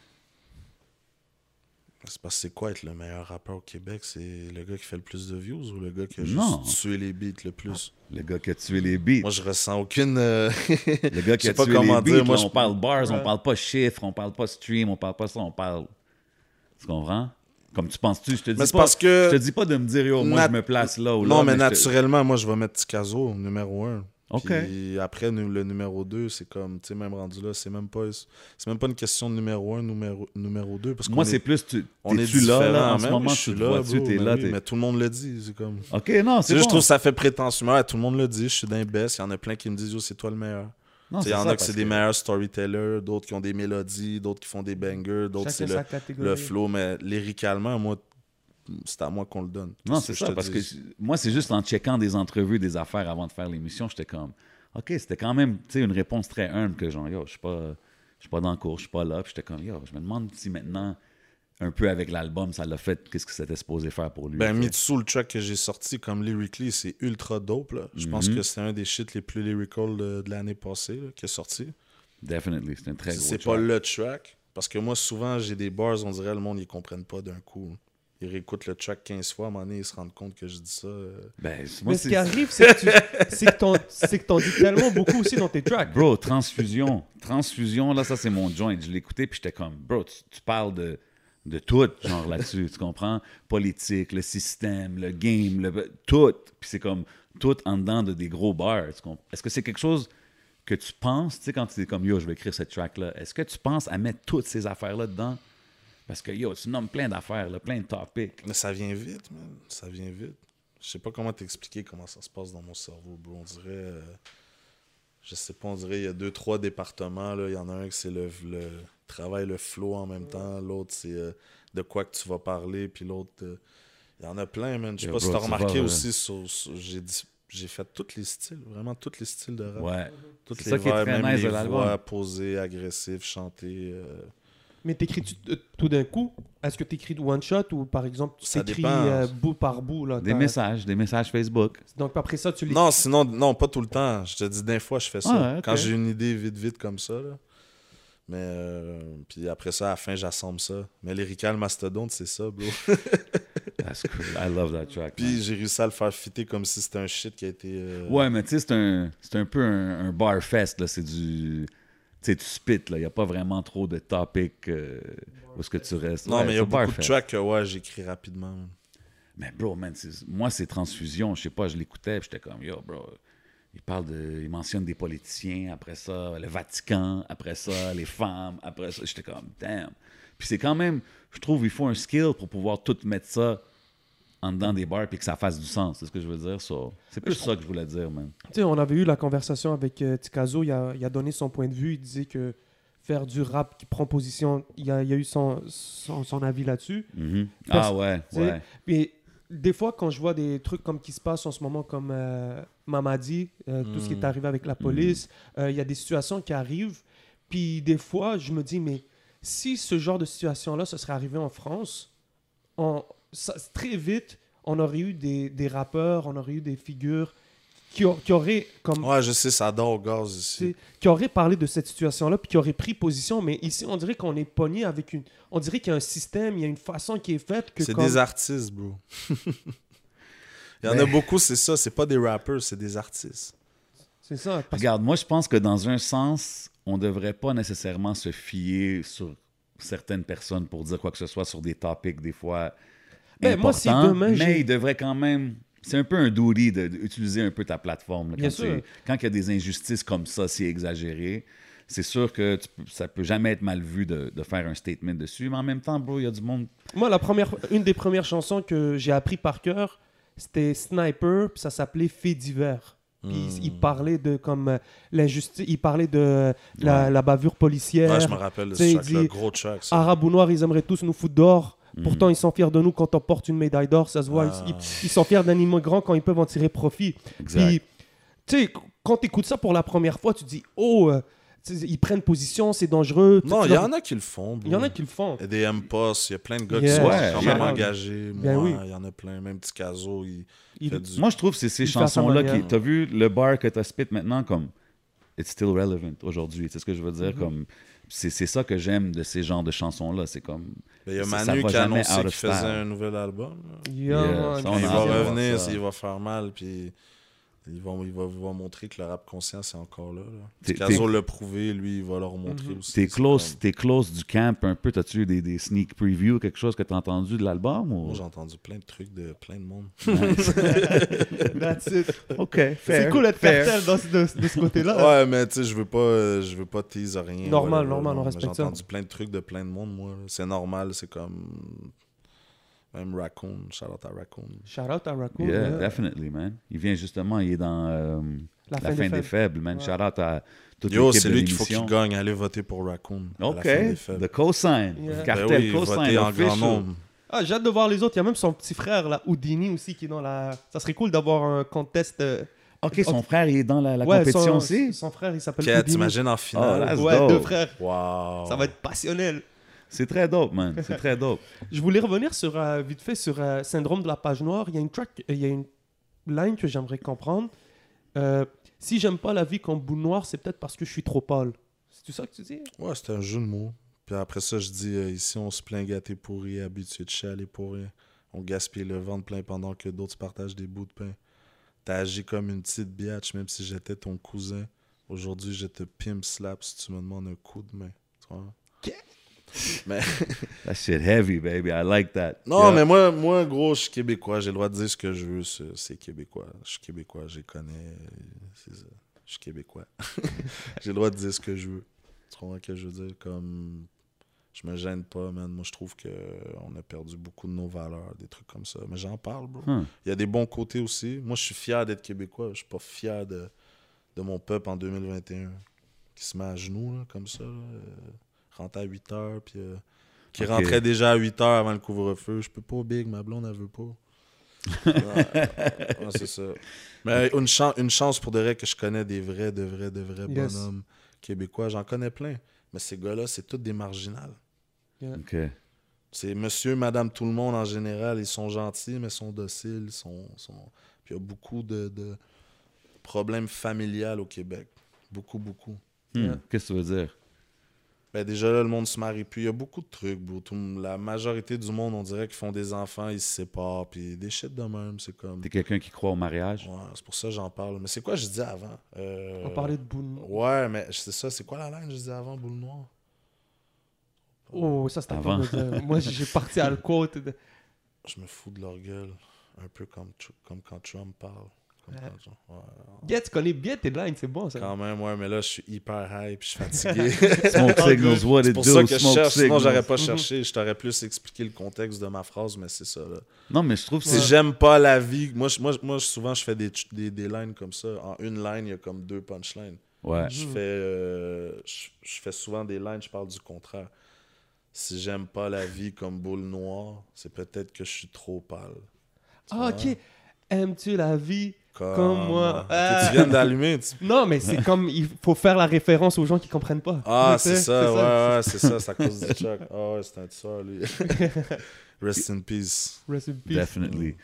c'est parce que c'est quoi être le meilleur rappeur au Québec, c'est le gars qui fait le plus de views ou le gars qui a Non. juste tué les beats le plus? Le gars qui a tué les beats. Moi, je ressens aucune euh, *laughs* le gars qui a pas tué comment les beats. dire, moi, là, je- on parle bars, on parle pas chiffres, on parle pas stream, on parle pas ça, on parle. Tu comprends? Comme tu penses-tu? Je te dis Mais pas. parce que Je te dis pas de me dire, yo, moi, Nat- je me place là ou là. Non, mais, te- naturellement, moi, je vais mettre Ticazo numéro 1. OK. Puis après, le numéro 2, c'est comme, tu sais, même rendu là, c'est même pas c'est même pas une question de numéro 1, numéro, numéro 2. Parce Moi, c'est est, plus, tu on est es-tu là, là, en ce Mais moment, tu je suis là, t'es mais là, mais tout le monde le dit. C'est comme. OK, non, Tu c'est sais, bon. je trouve que ça fait prétentieux. Tout le monde le dit, je suis d'un best. Il y en a plein qui me disent, c'est toi le meilleur. Tu Il y en a parce c'est des meilleurs storytellers, d'autres qui ont des mélodies, d'autres qui font des bangers, d'autres c'est le flow. Mais lyricalement, moi, c'est à moi qu'on le donne. Non, c'est ça, parce que dis? moi, c'est juste en checkant des entrevues, des affaires avant de faire l'émission, j'étais comme, OK, c'était quand même, tu sais, une réponse très humble que genre, yo, je suis pas, je suis pas dans le cours, je suis pas là. Puis j'étais comme, yo, je me demande si maintenant, un peu avec l'album, ça l'a fait, qu'est-ce que c'était supposé faire pour lui. Ben. Mitsu, le track que j'ai sorti comme lyrically, c'est ultra dope. Là. Je pense Mhm. que c'est un des shit les plus lyrical de, de l'année passée qui est sorti. Definitely, c'est un très gros C'est pas le track. Parce que moi, souvent, j'ai des bars, on dirait le monde, ils comprennent pas d'un coup. Ils réécoutent le track 15 fois, à un moment donné, ils se rendent compte que je dis ça. euh. Ben, moi, Mais ce qui arrive, c'est que tu- *laughs* c'est que t'en- dis tellement beaucoup aussi dans tes tracks. Bro, transfusion. Transfusion, là, ça, c'est mon joint. Je l'écoutais, puis j'étais comme, bro, tu, tu parles de, de tout, genre là-dessus, tu comprends? Politique, le système, le game, le, tout. Puis c'est comme, tout en dedans de des gros bars. Est-ce que c'est quelque chose que tu penses, tu sais, quand tu es comme, yo, je vais écrire cette track-là, est-ce que tu penses à mettre toutes ces affaires-là dedans? Parce que, yo, tu nommes plein d'affaires, là, plein de topics. Mais ça vient vite, man. Ça vient vite. Je sais pas comment t'expliquer comment ça se passe dans mon cerveau, bro. On dirait. euh, je sais pas, on dirait il y a deux, trois départements. là. Il y en a un que c'est le, le travail, le flow en même temps. L'autre, c'est euh, de quoi que tu vas parler. Puis l'autre. euh, il y en a plein, man. Je sais pas si t'as remarqué aussi sur. sur- j'ai dit- j'ai fait tous les styles, vraiment tous les styles de rap. Ouais. Toutes les ça qui est très même nice de les l'album. voix posées, agressives, chantées. euh, Mais t'écris-tu euh, tout d'un coup? Est-ce que t'écris de one shot ou par exemple tu t'écris euh, bout par bout là, Des messages, des messages Facebook. Donc après ça, tu les. Non, sinon, non, pas tout le temps. Je te dis, d'un fois, je fais ça. Ah. Quand j'ai une idée vite, vite comme ça. Là. Mais, euh, puis après ça, à la fin, j'assemble ça. Mais Lyrical Mastodonte, c'est ça, bro. *laughs* That's cool. I love that track. puis j'ai réussi à le faire fitter comme si c'était un shit qui a été. euh, Ouais, mais tu sais, c'est un, c'est un peu un, un bar fest, là. C'est du. Tu sais, tu spit, là. Il n'y a pas vraiment trop de topics euh, où est-ce que tu restes. Non, Ouais, mais il y a beaucoup de tracks que ouais, j'écris rapidement. Mais bro, man, moi, c'est transfusion. Je sais pas, je l'écoutais, j'étais comme, yo, bro. Il parle de. Il mentionne des politiciens, après ça, le Vatican, après ça, les femmes, après ça. J'étais comme, damn. Puis c'est quand même, je trouve, il faut un skill pour pouvoir tout mettre ça en dedans des bars puis que ça fasse du sens. C'est ce que je veux dire. So, c'est plus ça que je voulais dire, man. Tu sais, on avait eu la conversation avec euh, Tikazo, il a, il a donné son point de vue, il disait que faire du rap qui prend position, il a, il a eu son, son, son avis là-dessus. Mhm. Parce- Ah ouais, ouais. Puis des fois, quand je vois des trucs comme qui se passent en ce moment, comme euh, Mamadi, euh, tout ce qui est Mm. arrivé avec la police, euh, il y a des situations qui arrivent. Puis des fois, je me dis, mais si ce genre de situation-là, ce serait arrivé en France, on, ça- très vite, on aurait eu des, des rappeurs, on aurait eu des figures qui, qui auraient comme Ouais, je sais, ça dort au gaz ici. qui auraient parlé de cette situation-là, puis qui auraient pris position. Mais ici, on dirait qu'on est pogné avec une. On dirait qu'il y a un système, il y a une façon qui est faite que. C'est comme- des artistes, bro. *laughs* Il y en Mais- a beaucoup, c'est ça. C'est pas des rappers, c'est des artistes. C'est ça. parce- Regarde, moi, je pense que dans un sens, on ne devrait pas nécessairement se fier sur certaines personnes pour dire quoi que ce soit sur des topics, des fois. Ben, moi, si demain, j'ai- mais il devrait quand même. C'est un peu un duty de- d'utiliser un peu ta plateforme. là, Bien quand, sûr. c'est- quand il y a des injustices comme ça, si exagérées, c'est sûr que tu ça peut jamais être mal vu de, de faire un statement dessus. Mais en même temps, bro, il y a du monde. Moi, la première, une des premières chansons que j'ai appris par cœur, c'était Sniper, puis ça s'appelait Fait divers. Puis Hmm. il parlait de comme euh, l'injustice, il parlait de la, Ouais. la bavure policière. Ouais, je me rappelle de tu ce il track-là. dit- Gros track, ça. Arabes ou noirs, ils aimeraient tous nous foutre dehors. Mm. Pourtant, ils sont fiers de nous quand on porte une médaille d'or. Ça se voit. Ah. Ils, ils sont fiers d'un immigrant quand ils peuvent en tirer profit. Exact. Puis, tu sais, quand tu écoutes ça pour la première fois, tu te dis, oh, euh, ils prennent position, c'est dangereux. Non, il y leur- en a qui le font, bro. il y en a qui le font. Il y a des M-Post, il y a plein de gars Yeah. qui sont Ouais, quand même engagés. Ben Moi, oui. il y en a plein. Même Petit Caso, il Il- fait du... Moi, je trouve que c'est ces chansons-là qui. T'as vu le bar que t'as spit maintenant comme. It's still relevant aujourd'hui. Tu sais ce que je veux Mhm. dire? Comme. C'est c'est ça que j'aime de ces genres de chansons-là. C'est comme. Il y a Manu qui a annoncé qu'il faisait un nouvel album. là. Yeah, Yeah, man. ça, on il va revenir, ça. il va faire mal, puis il va, il va, il va montrer que le rap conscient, c'est encore là. là. T'es- Caso l'a prouvé, lui, il va leur montrer Mhm. aussi. T'es close, close du camp un peu. T'as-tu eu des, des sneak previews, quelque chose que t'as entendu de l'album? Ou... Moi, j'ai entendu plein de trucs de plein de monde. *laughs* *laughs* That's it. OK, C'est cool d'être dans ce- de, de ce côté-là. Ouais, mais tu sais, je veux pas, euh, je veux pas tease rien. Normal, normal, on respecte J'ai ça. entendu plein de trucs de plein de monde, moi. C'est normal, c'est comme. Même Raccoon, shout out à Raccoon. Shout out à Raccoon. Yeah, yeah. definitely, man. Il vient justement, il est dans euh, La La, fin fin, des des, faibles. faibles, man. Ouais. Shout out à toute Yo, c'est lui qu'il faut qu'il gagne. Allez voter pour Raccoon. OK, fin des fêtes. the cosign. Yeah. Ben Cartel oui, cosign, en grand nombre. Ah, j'ai hâte de voir les autres. Il y a même son petit frère, là, Houdini aussi, qui est dans la. Ça serait cool d'avoir un contest. euh, OK, son frère, il est dans la, la ouais, compétition son, aussi? Son frère, il s'appelle Ok, t'imagines en Oh, finale. that's Ouais, dope. deux frères. Wow. Ça va être passionnel. C'est très dope, man. C'est très dope. *laughs* Je voulais revenir sur, euh, vite fait sur euh, Syndrome de la page noire. Il y a une track, euh, il y a une line que j'aimerais comprendre. Euh, si j'aime pas la vie comme boule noire, c'est peut-être parce que je suis trop pâle. C'est tout ça que tu dis? Ouais, c'était un jeu de mots. Puis après ça, je dis euh, ici, on se plaint gâté pourri, habitué de chialer pour rien. On gaspille le ventre plein pendant que d'autres partagent des bouts de pain. T'as agi comme une petite biatch, même si j'étais ton cousin. Aujourd'hui, je te pimp slap si tu me demandes un coup de main. Tu vois? *laughs* Mais, *laughs* That shit heavy, baby. I like that. non, Yeah. mais moi, moi, gros, je suis québécois. J'ai le droit de dire ce que je veux. C'est québécois. Je suis québécois, je connais. C'est ça. Je suis québécois. *laughs* J'ai le droit de dire ce que je veux. Tu comprends ce que je veux dire? Comme. Je me gêne pas, man. Moi, je trouve que on a perdu beaucoup de nos valeurs, des trucs comme ça. Mais j'en parle, bro. Hmm. Il y a des bons côtés aussi. Moi, je suis fier d'être québécois. Je suis pas fier de, de mon peuple en 2021 qui se met à genoux, là, comme ça. là. Euh, rentre à 8 heures, puis euh, qui rentrait déjà à 8 heures avant le couvre-feu. Je peux pas, Big, ma blonde, elle veut pas. Ouais, ouais, c'est ça. Mais une, chan- une chance pour de vrai que je connais des vrais, de vrais, de vrais Yes. bonhommes québécois. J'en connais plein. Mais ces gars-là, c'est tous des marginales. OK. C'est monsieur, madame, tout le monde en général. Ils sont gentils, mais ils sont dociles. Ils sont, sont... Puis il y a beaucoup de, de problèmes familiales au Québec. Beaucoup, beaucoup. Hmm. Yeah. Qu'est-ce que tu veux dire? Ben déjà là, le monde se marie plus. Il y a beaucoup de trucs, bro. Tout- la majorité du monde, on dirait qu'ils font des enfants, ils se séparent, puis des shit de même. C'est comme. T'es quelqu'un qui croit au mariage? Ouais, c'est pour ça que j'en parle. Mais c'est quoi je disais avant? Euh, On parlait de boule. Ouais, mais c'est ça. C'est quoi la ligne que je disais avant, boule noire Oh, ça c'était Avant. Moi, j'ai parti à le quote. de- Je me fous de leur gueule. Un peu comme, comme quand Trump parle. Yeah, tu connais bien tes lines, c'est bon ça. Quand même, ouais, mais là, je suis hyper puis je suis *laughs* fatigué. Smoke signals, what c'est it pour do, ça que je smoke cherche. Sinon, j'aurais pas Mhm. cherché. Je t'aurais plus expliqué le contexte de ma phrase, mais c'est ça. Là. Non, mais je trouve que Si j'aime pas la vie, moi, moi, moi souvent, je fais des, des, des lines comme ça. En une line, il y a comme deux punchlines. Ouais. Je fais, euh, je, je fais souvent des lines, je parle du contraire. Si j'aime pas la vie comme boule noire, c'est peut-être que je suis trop pâle. Ah, ok. Aimes-tu la vie Comme, Comme moi. Ok, Ah. tu viens d'allumer. tu- *laughs* Non, mais c'est comme il faut faire la référence aux gens qui comprennent pas. Ah, c'est ça, ouais, ouais, c'est ça, c'est à cause du Chuck. Ah ouais, c'est un tueur, lui. *laughs* Rest in peace. Rest in peace. Definitely.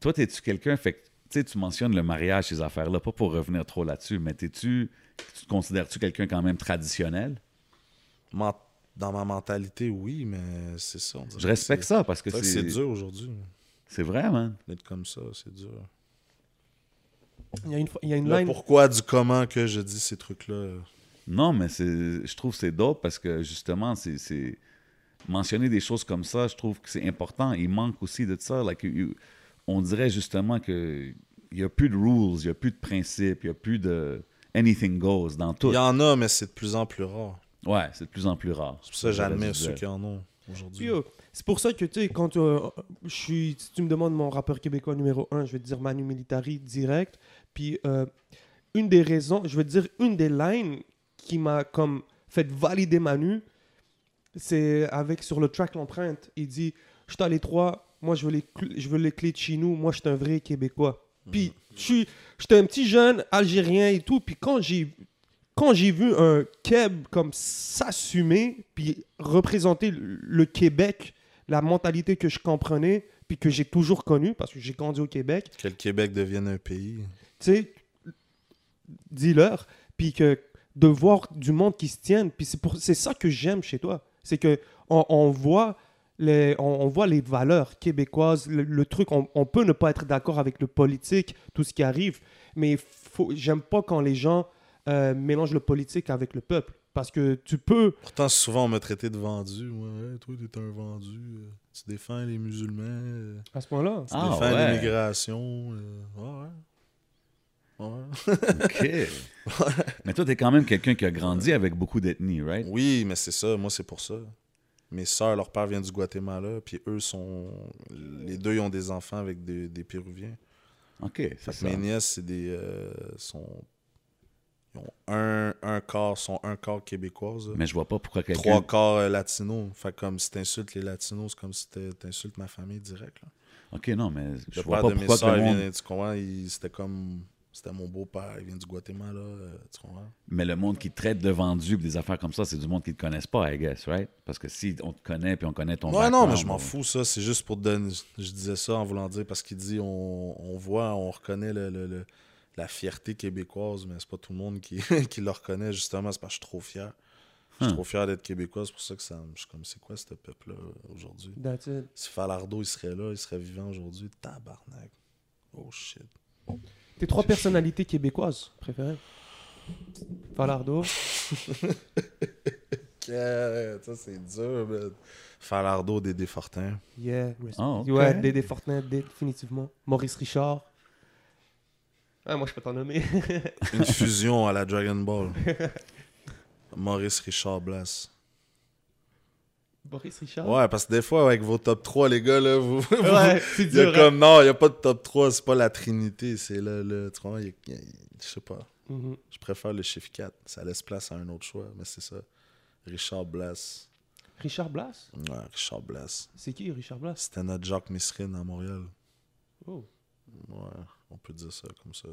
Toi, t'es-tu quelqu'un, fait que, tu sais, tu mentionnes le mariage, ces affaires-là, pas pour revenir trop là-dessus, mais t'es-tu, tu te considères-tu quelqu'un quand même traditionnel? Dans ma mentalité, oui, mais c'est ça. Je que respecte ça parce que que C'est c'est, dur aujourd'hui. c'est vrai, man. D'être comme ça, c'est dur. Il y a une, il y a une Le line. pourquoi du comment que je dis ces trucs-là. Non, mais c'est, je trouve que c'est dope parce que justement, c'est, mentionner des choses comme ça, je trouve que c'est important. Il manque aussi de ça. Like, you- on dirait justement que il n'y a plus de rules, il n'y a plus de principes, il n'y a plus de anything goes dans tout. Il y en a, mais c'est de plus en plus rare. Ouais, c'est de plus en plus rare. C'est pour ça que j'admire ceux qui en ont aujourd'hui. c'est pour ça que, tu sais, quand euh, je suis, si tu me demandes mon rappeur québécois numéro un, je vais te dire Manu Militari direct. Puis, euh, une des raisons, je te dire une des lines qui m'a comme fait valider Manu, c'est avec sur le track L'empreinte. Il dit Je suis à l'étroit, moi je veux, les je veux les clés de chez nous, moi je suis un vrai Québécois. Puis, je suis- j'étais un petit jeune Algérien et tout. Puis, quand j'ai quand j'ai vu un Keb comme s'assumer, puis représenter le Québec, la mentalité que je comprenais, puis que j'ai toujours connue, parce que j'ai grandi au Québec, Que le Québec devienne un pays. Tu sais, dis-leur, puis que de voir du monde qui se tienne, puis c'est pour c'est ça que j'aime chez toi, c'est que on, on voit les on, on voit les valeurs québécoises, le, le truc, on, on peut ne pas être d'accord avec le politique, tout ce qui arrive, mais faut j'aime pas quand les gens euh, mélangent le politique avec le peuple, parce que tu peux Pourtant, souvent, on m'a traité de vendu. Ouais, Hey, toi, t'es un vendu. euh, Tu défends les musulmans. euh, à ce point-là. Tu Ah, défends ouais. l'immigration. euh, ouais, ouais. OK. mais toi, t'es quand même quelqu'un qui a grandi avec beaucoup d'ethnies, right? Oui, mais c'est ça. Moi, c'est pour ça. Mes sœurs, leur père vient du Guatemala, puis eux sont. Les deux, ils ont des enfants avec des, des Péruviens. OK, c'est ça. mes nièces, c'est des. euh, sont. Ils ont un, un quart, sont un quart québécoises. là. Mais je vois pas pourquoi quelqu'un... Trois quarts euh, latinos. Fait que comme si t'insultes les latinos, c'est comme si t'in- t'insultes ma famille direct. Là. OK, non, mais je vois pas de mes pourquoi le il monde... vient- tu comprends, il- c'était comme. C'était mon beau-père, il vient du Guatemala, euh, tu comprends? Mais le monde qui te traite de vendu des affaires comme ça, c'est du monde qui te connaissent pas, I guess, right? Parce que si on te connaît puis on connaît ton Ouais, non, mais je m'en on- fous, ça. C'est juste pour te donner. Je disais ça en voulant dire parce qu'il dit on, on voit, on reconnaît le, le- le- la fierté québécoise, mais c'est pas tout le monde qui, *laughs* qui le reconnaît, justement. C'est parce que je suis trop fier. Je suis Hmm. trop fier d'être québécois, c'est pour ça que ça. me- Je suis comme, c'est quoi ce peuple-là aujourd'hui? That's it. Si Falardo, il serait là, il serait vivant aujourd'hui. Tabarnak. Oh shit. Tes trois personnalités québécoises préférées Falardo. *laughs* Yeah, ça c'est dur, man. Falardo, Dédé Fortin. Yeah. Ah, ok. Ouais, Dédé Fortin, définitivement. Maurice Richard. Ah, moi, je peux t'en nommer. Une fusion à la *laughs* Dragon Ball. Maurice Richard Blas. Maurice Richard? Ouais, parce que des fois, avec vos top 3, les gars, là, vous. *laughs* Ouais, c'est Il y a dur. hein. comme, non, il n'y a pas de top 3, c'est pas la Trinité, c'est le. le tu je sais pas. Mhm. Je préfère le chiffre 4. Ça laisse place à un autre choix, mais c'est ça. Richard Blas. Richard Blas? Ouais, Richard Blas. C'est qui Richard Blas? C'était notre Jacques Messrine à Montréal. Oh. Ouais, on peut dire ça comme ça.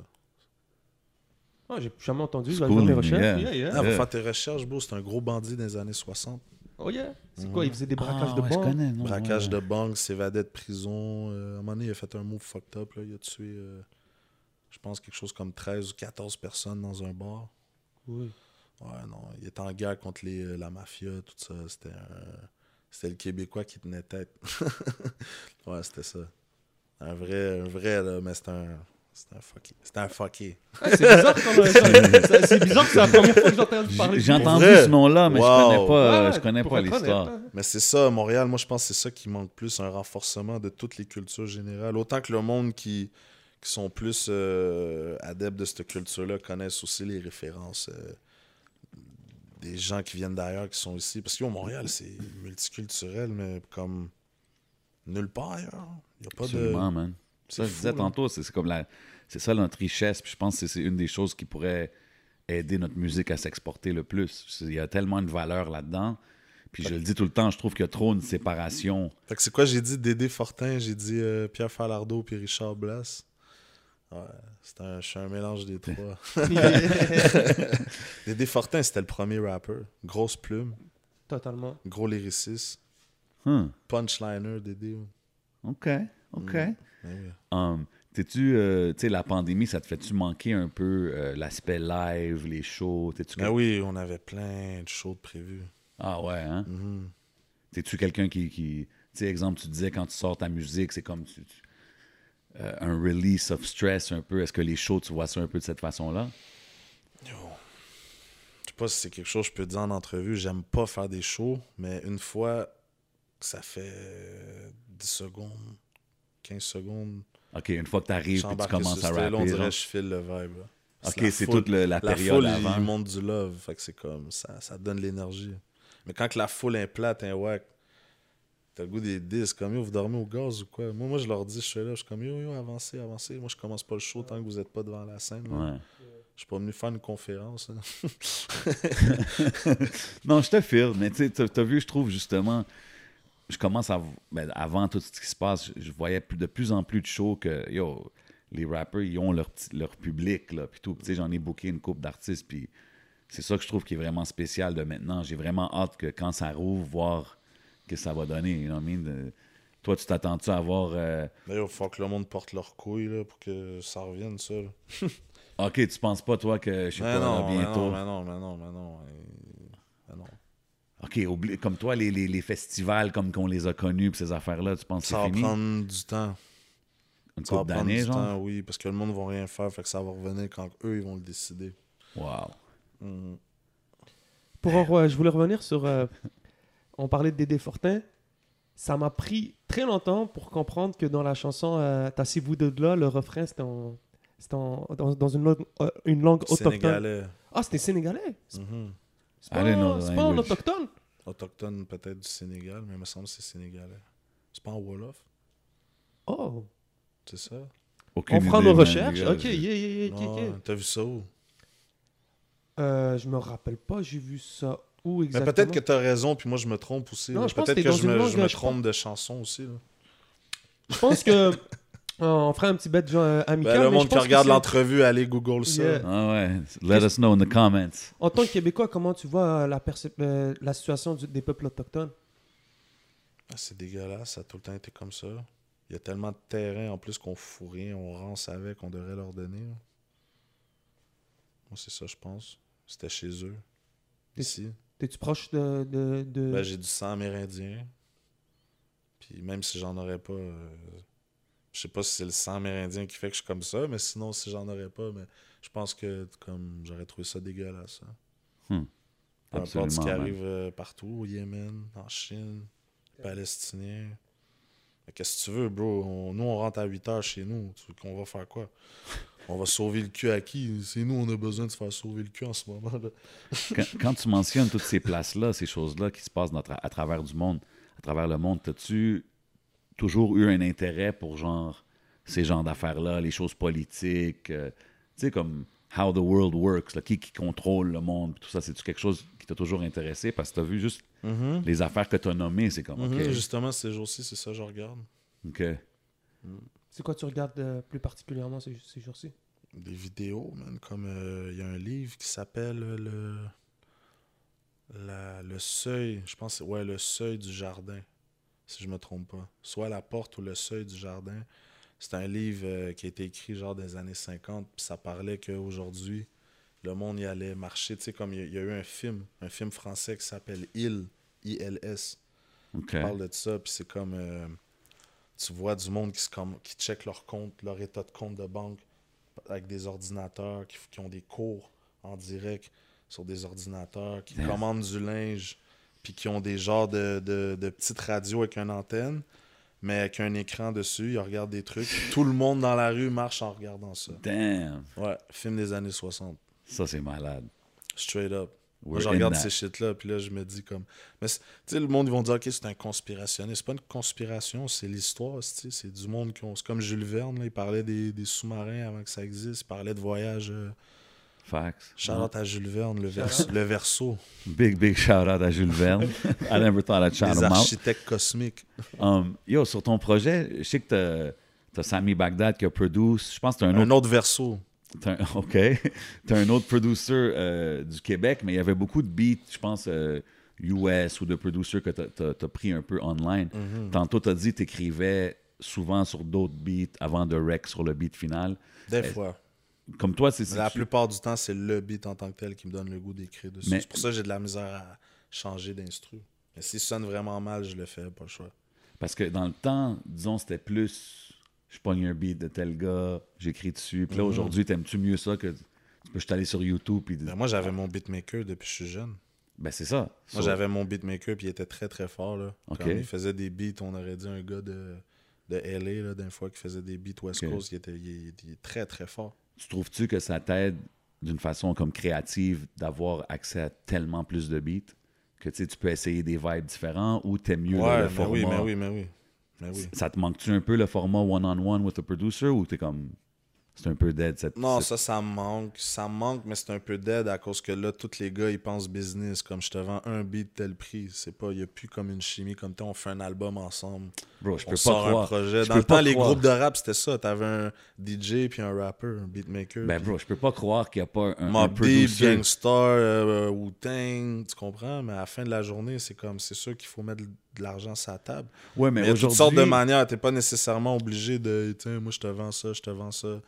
Ah, j'ai jamais entendu. Je vais faire mes recherches. yeah. Yeah, yeah. Ah, va faire tes recherches, bro. C'est un gros bandit des années 60. Oh yeah. C'est quoi Il faisait des braquages Ah, de ouais, je banque? connais, non, Braquage ouais. de banque, s'évadait de prison. Euh, à un moment donné, il a fait un move fucked up. Là. Il a tué, euh, je pense, quelque chose comme 13 ou 14 personnes dans un bar. Oui. Ouais, non. Il était en guerre contre les, euh, la mafia, tout ça. C'était un- C'était le Québécois qui tenait tête. *laughs* ouais, c'était ça. Un vrai, un vrai, là, mais c'était un. C'était un fucké. C'était un fucké. Ah, c'est bizarre, euh, *laughs* ça- c'est bizarre que c'est la première fois que j'ai entendu parler. J'ai entendu ce nom-là, mais Wow. je connais pas, Ouais, je connais pas l'histoire. hein. Mais c'est ça, Montréal, moi je pense que c'est ça qui manque plus, un renforcement de toutes les cultures générales. Autant que le monde qui, qui sont plus euh, adeptes de cette culture-là connaissent aussi les références euh, des gens qui viennent d'ailleurs, qui sont ici. Parce que yo, Montréal, c'est multiculturel, mais comme nulle part ailleurs. Il n'y a pas Absolument, de. man. C'est Ça, je fou, disais là. tantôt, c'est comme la. C'est ça notre richesse. Puis je pense que c'est une des choses qui pourrait aider notre musique à s'exporter le plus. Il y a tellement de valeur là-dedans. Puis je le dis tout le temps, je trouve qu'il y a trop une séparation. Fait que c'est quoi j'ai dit Dédé Fortin, j'ai dit euh, Pierre Falardeau puis Richard Blas. Ouais, c'est un, je suis un mélange des trois. *laughs* *laughs* Dédé Fortin, c'était le premier rapper. Grosse plume, Totalement. gros lyriciste, Hum, punchliner, Dédé. OK, OK. Ouais. Um, T'es-tu, euh, tu sais, la pandémie, ça te fait-tu manquer un peu euh, l'aspect live, les shows? T'es-tu Ben oui, on avait plein de choses de prévues. Ah ouais, hein? Mhm. T'es-tu quelqu'un qui. qui tu sais, exemple, tu disais quand tu sors ta musique, c'est comme tu- tu- euh, un release of stress un peu. Est-ce que les shows, tu vois ça un peu de cette façon-là? Je sais pas si c'est quelque chose que je peux dire en entrevue. J'aime pas faire des shows, mais une fois que ça fait 10 secondes, 15 secondes, OK, une fois que tu arrives et tu commences à ce là, on rapper. dirait genre. que je file le vibe. là. OK, la c'est foule- toute le- la La période foule, avant. il monte du love. Fait que c'est comme ça, ça donne l'énergie. Mais quand que la foule est plate, un wack, t'as le goût des disques, comme yo, vous dormez au gaz ou quoi? Moi, moi je leur dis, je suis là, je suis comme yo, yo, avancez, avancez. Moi, je commence pas le show tant que vous êtes pas devant la scène. Ouais. Je suis pas venu faire une conférence. là. *laughs* Non, je te file, mais tu t'as vu, je trouve justement, je commence à. ben, avant tout ce qui se passe, je, voyais de plus en plus de shows que, yo, les rappers, ils ont leur, leur public, là, puis tout. J'en ai booké une couple d'artistes, puis c'est ça que je trouve qui est vraiment spécial de maintenant. J'ai vraiment hâte que quand ça rouvre, voir que ça va donner. You know what I mean? De- toi, tu t'attends-tu à voir. euh, D'ailleurs, il faut que le monde porte leurs couilles là, pour que ça revienne, ça. là. *laughs* Ok, tu penses pas, toi, que je sais pas, là, non, mais bientôt? non, mais non, mais non, mais non. mais non. Ok, oublie- comme toi, les, les, les festivals comme qu'on les a connus, puis ces affaires-là, tu penses que Ça va prendre du temps. Une Ça va couple prendre d'années, du genre? temps, oui, parce que le monde va rien faire, fait que ça va revenir quand eux, ils vont le décider. Wow. Mhm. Pour en re- je voulais revenir sur. euh, on parlait de Dédé Fortin. Ça m'a pris très longtemps pour comprendre que dans la chanson euh, Tassez-vous de là, le refrain c'était en, c'était en- dans, dans une, langue, euh, une langue autochtone. Sénégalais. Ah, c'était sénégalais? Mhm. C'est pas, en autochtone? Autochtone peut-être du Sénégal, mais il me semble que c'est sénégalais. C'est pas en Wolof, Oh. c'est ça? Aucune On fera idée, nos recherches. Ok, yeah, yeah, yeah, ok. T'as vu ça où? Euh, je me rappelle pas, j'ai vu ça où Mais exactement? peut-être que t'as raison, puis moi je me trompe aussi. Non, là. je pense que Peut-être que, je me, je trompe de chanson aussi. là. Je pense que. *laughs* on ferait un petit bet genre, euh, amical. Ben, le mais monde je qui pense regarde l'entrevue, allez Google ça. Yeah. Ah ouais, let us know in the comments. En tant que Québécois, comment tu vois euh, la, euh, la situation du- des peuples autochtones? Ah, c'est dégueulasse, ça a tout le temps été comme ça. Il y a tellement de terrain en plus qu'on fout rien, on rance avec, qu'on devrait leur donner. là. Moi, c'est ça, je pense. C'était chez eux. Ici. T'es-tu proche de. de, de- Ben, j'ai du sang amérindien. Puis même si j'en aurais pas. euh, je sais pas si c'est le sang amérindien qui fait que je suis comme ça, mais sinon, si j'en aurais pas, mais je pense que comme j'aurais trouvé ça dégueulasse. hein. Hmm. Peu importe ce qui arrive euh, partout, au Yémen, en Chine, Palestiniens. Mais Qu'est-ce que tu veux, bro? On- nous, on rentre à 8 heures chez nous. Tu veux qu'on va faire quoi? On va sauver le cul à qui? C'est nous, on a besoin de se faire sauver le cul en ce moment. là. Quand, quand tu mentionnes toutes ces places-là, ces choses-là qui se passent dans à travers du monde, à travers le monde, as-tu toujours eu un intérêt pour genre ces genres d'affaires-là, les choses politiques, euh, tu sais, comme how the world works, là, qui, qui contrôle le monde, tout ça, c'est-tu quelque chose qui t'a toujours intéressé? Parce que tu as vu juste les affaires que tu as nommées, c'est comme, Mhm, OK, Justement, ces jours-ci, c'est ça que je regarde. OK. C'est quoi tu regardes euh, plus particulièrement ces, ces jours-ci? Des vidéos, man. Comme euh, il y a un livre qui s'appelle le. la- le seuil. Je pense que c'est- ouais, le seuil du jardin. Si je me trompe pas. Soit la porte ou le seuil du jardin. C'est un livre euh, qui a été écrit genre des années 50. Puis ça parlait qu'aujourd'hui, Le monde y allait marcher. Tu sais, comme il y, a- il y a eu un film, un film français qui s'appelle Il, I-L-S. OK. qui parle de ça, puis c'est comme. euh, tu vois du monde qui, se qui check leur compte, leur état de compte de banque avec des ordinateurs, qui, qui ont des cours en direct sur des ordinateurs, qui commandent du linge, puis qui ont des genres de, de, de petites radios avec une antenne, mais avec un écran dessus, ils regardent des trucs. *laughs* Tout le monde dans la rue marche en regardant ça. Damn. Ouais, film des années 60. Ça, c'est malade. Straight up. Moi, je regarde that. ces shit-là, puis là, je me dis comme. Mais tu sais, le monde, ils vont dire, OK, c'est un conspirationniste. C'est pas une conspiration, c'est l'histoire. C'est du monde qui ont. C'est comme Jules Verne, là, il parlait des, des sous-marins avant que ça existe. Il parlait de voyage. Euh... Facts. Charlotte à Jules Verne, le, vers- le verso. Big, big shout out à Jules Verne. *laughs* I never thought I'd shout Les him out. architectes cosmiques. Um, yo, sur ton projet, je sais que t'as- t'as Sammy Baghdad qui a produit. Je pense que t'as un autre. Un autre verso. un- *laughs* OK. T'as un autre producer euh, du Québec, mais il y avait beaucoup de beats, je pense, euh, US ou de producers que t'as- t'as t'as pris un peu online. Mhm. Tantôt, t'as dit que t'écrivais souvent sur d'autres beats avant de rec sur le beat final. Des Euh, fois. Comme toi, c'est la plupart du temps, c'est le beat en tant que tel qui me donne le goût d'écrire dessus. Mais- C'est pour ça que j'ai de la misère à changer d'instru. Mais s'il sonne vraiment mal, je le fais, pas le choix. Parce que dans le temps, disons, c'était plus je pogne un beat de tel gars, j'écris dessus. Puis là, Mhm. aujourd'hui, t'aimes-tu mieux ça que tu peux juste aller sur YouTube puis Ben, moi, j'avais mon beatmaker depuis que je suis jeune. ben c'est ça. Moi, So- j'avais mon beatmaker, puis il était très, très fort. Là. Comme il faisait des beats, on aurait dit un gars de, de LA, d'une fois, qui faisait des beats West. Coast. Il, était, il, très, très fort. Tu trouves-tu que ça t'aide d'une façon comme créative d'avoir accès à tellement plus de beats que tu sais, tu peux essayer des vibes différents ou t'aimes mieux ouais, le mais format? oui, mais oui, mais oui. Mais oui. Ça te manque-tu un peu le format one-on-one with the producer ou t'es comme c'est un peu dead cette Non, ça, ça me manque. Ça me manque, mais c'est un peu dead à cause que là, tous les gars, ils pensent business. Comme je te vends un beat tel prix. C'est pas, il n'y a plus comme une chimie. Comme toi, on fait un album ensemble. Bro, je on peux pas un croire. projet. je Dans le temps, les croire. groupes de rap, c'était ça. T'avais un DJ puis un rapper, un beatmaker. Ben puis- bro, je peux pas croire qu'il n'y a pas un, Mob Deep. Gangstar, euh, Wu-Tang, tu comprends? Mais à la fin de la journée, c'est comme, c'est sûr qu'il faut mettre de l'argent sur la table. Ouais, Mais mais aujourd'hui sortes de manières. T'es pas nécessairement obligé de, tiens, moi je te vends ça, je te vends ça.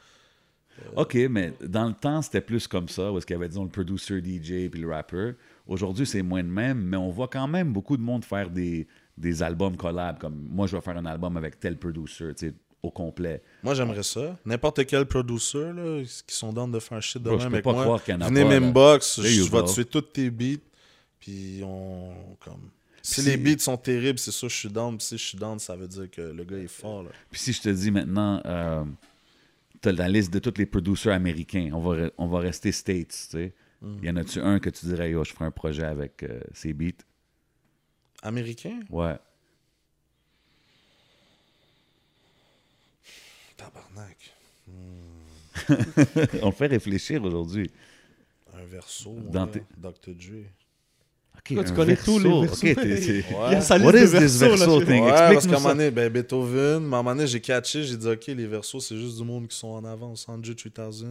OK, mais dans le temps, c'était plus comme ça, où est-ce qu'il y avait, disons, le producer DJ puis le rapper. Aujourd'hui, c'est moins de même, mais on voit quand même beaucoup de monde faire des, des albums collabs, comme moi, je vais faire un album avec tel producer, tu sais, au complet. Moi j'aimerais ça. N'importe quel producer là, qui sont dans de faire shit de Bro, je même peux avec pas moi, croire qu'il y en a venez m'inbox, je vais tuer tous tes beats. Puis on. Comme... Si les beats sont terribles, c'est sûr je suis down. Puis si je suis down, ça veut dire que le gars est fort. Là. Puis si je te dis maintenant, euh, tu as la liste de tous les producers américains, on va, on va rester States, tu sais. Mm. Y en a-tu un que tu dirais, yo, je ferai un projet avec euh, ces beats? Américain? Ouais. Tabarnak. *laughs* on le fait réfléchir aujourd'hui. Un verso, Dans Dr. Dre. OK, Toi, tu connais tous les versos. OK, t'es- t'es- Il y a sa What liste is de this versos, là, verso thing? Ouais, parce qu'à un moment donné, ben, Beethoven, à un moment donné, j'ai catché, j'ai dit, OK, les versos, c'est juste du monde qui sont en avance. Andrew 3000.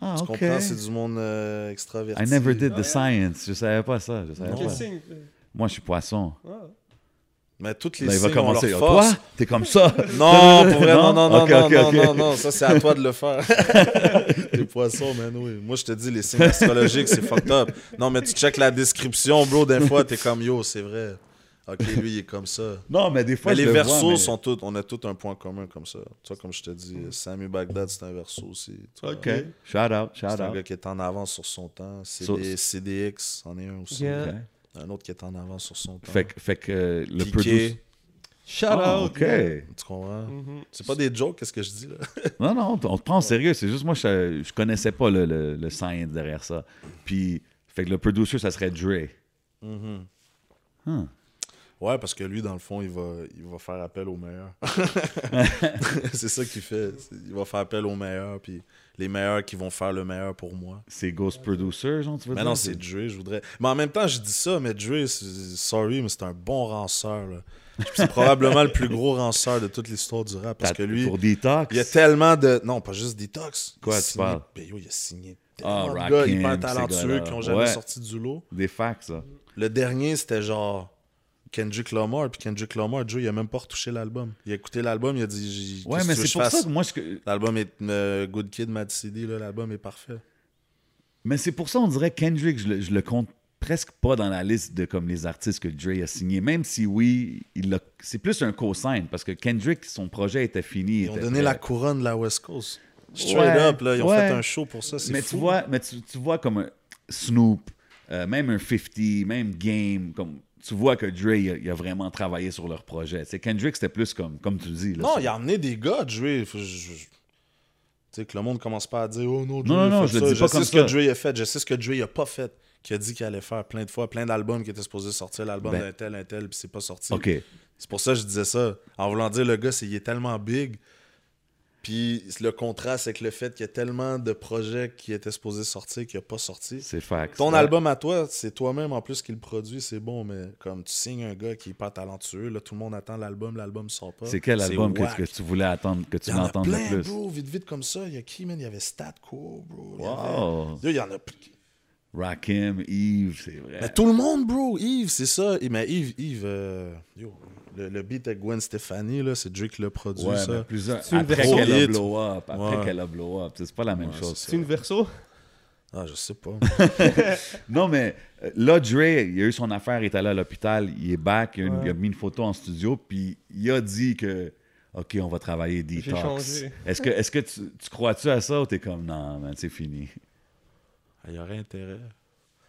Ah, Tu OK. comprends? C'est du monde euh, extraverti. I never did Ah, the yeah. science. Je savais pas ça. Je savais Non. Pas. signe? Moi, je suis poisson. Ah. Mais toutes les Là, il va signes ont leur commencer. force. Toi, t'es comme ça. Non, pour vrai, non, *laughs* non, non, non, ok, non, ok. non, non, ça c'est à toi de le faire. *laughs* les poissons, man, oui. Moi je te dis, les signes astrologiques, c'est fucked up. Non, mais tu check la description, bro, des fois, t'es comme yo, c'est vrai. Ok, lui, il est comme ça. Non, mais des fois, Mais je les le vois, versos mais- sont tous, on a tous un point commun comme ça. Tu vois, comme je te dis, Samuel Baghdad, c'est un verso aussi. vois. OK. Shout out, shout C'est un out. gars qui est en avance sur son temps. So- CD, CDX, en est un aussi. Yeah. Un autre qui est en avance sur son temps. Fait, que- fait que euh, le Piqué, producer... Shout Ah, out. OK. tu comprends? Mhm. C'est pas des jokes, qu'est-ce que je dis là? *laughs* Non, non, on te- on te prend au sérieux. C'est juste, moi, je, je connaissais pas le, le, le science derrière ça. Puis, fait que le producer, ça serait Dre. Mhm. Huh. Ouais, parce que lui, dans le fond, il va, il va faire appel aux meilleurs. *laughs* *laughs* c'est ça qu'il fait. Il va faire appel aux meilleurs, puis les meilleurs qui vont faire le meilleur pour moi. C'est Ghost Producer, genre, tu veux Mais dire? non, c'est Dre, je voudrais. Mais en même temps, je dis ça, mais Dre, sorry, mais c'est un bon ranceur. là. C'est probablement le plus gros ranceur de toute l'histoire du rap. Parce que lui, Pour Detox? il y a tellement de. Non, pas juste Detox. Quoi, Il a tu signé- parles? Il a signé Ah, tellement de gars hyper talentueux qui ont jamais Ouais. sorti du lot. Des facts, ça. Le dernier, c'était genre Kendrick Lamar. Puis Kendrick Lamar, Joe, il a même pas retouché l'album. Il a écouté l'album, il a dit j'ai- Ouais, mais c'est pour ça que moi, je... L'album est euh, Good Kid, Mad City, là, l'album est parfait. Mais c'est pour ça, on dirait Kendrick, je le, je le compte presque pas dans la liste de comme les artistes que Dre a signé. Même si oui, il c'est plus un co-sign parce que Kendrick, son projet était fini. Ils ont donné prêt. la couronne de la West Coast. Straight Ouais, up, là, ils ont fait un show pour ça. Mais fou. tu vois, mais tu, tu vois comme un Snoop, euh, même un 50, même Game, comme tu vois que Dre il a, il a vraiment travaillé sur leur projet. C'est Kendrick, c'était plus comme comme tu dis. là, Non, il a amené des gars, Dre. Je- je- Tu sais, que le monde commence pas à dire Oh non, Dre Non, non, non, je ça. dis pas sais comme ce ça. que Dre a fait, je sais ce que Dre a pas fait, qu'il a dit qu'il allait faire plein de fois, plein d'albums qui étaient supposés sortir, l'album Ben. d'un tel, un tel, puis c'est pas sorti. C'est pour ça que je disais ça. En voulant dire, le gars, c'est, il est tellement big. Puis le contraste avec le fait qu'il y a tellement de projets qui étaient supposés sortir qui n'a pas sorti. C'est fact. Ton Ouais. album à toi, c'est toi-même en plus qui le produit, c'est bon, mais comme tu signes un gars qui est pas talentueux, là, tout le monde attend l'album, l'album sort pas. C'est quel album que, tu voulais attendre, que tu entendre le plus? bro, vite, vite comme ça. Il y a qui, man? Il y avait Statco, bro. Il y Wow. avait- Yo, Il y en a... Rakim, Yves, c'est vrai. Mais tout le monde, bro. Yves, c'est ça. Et- Mais Yves, Yves euh, yo, le, le beat avec Gwen Stefani, là, c'est Drake qui l'a produit, Ouais, ça. mais plusieurs. Après qu'elle a blow up. Après Ouais. qu'elle a blow up. C'est pas la même Ouais, chose. c'est une verso Ah, je sais pas. *laughs* Non, mais euh, là, Dre, il a eu son affaire, il est allé à l'hôpital, il est back, il a, une- Ouais. il a mis une photo en studio, puis il a dit que, OK, on va travailler J'ai detox. changé. Est-ce que, est-ce que tu, tu crois-tu à ça ou t'es comme, non, man, c'est fini? Il y aurait intérêt.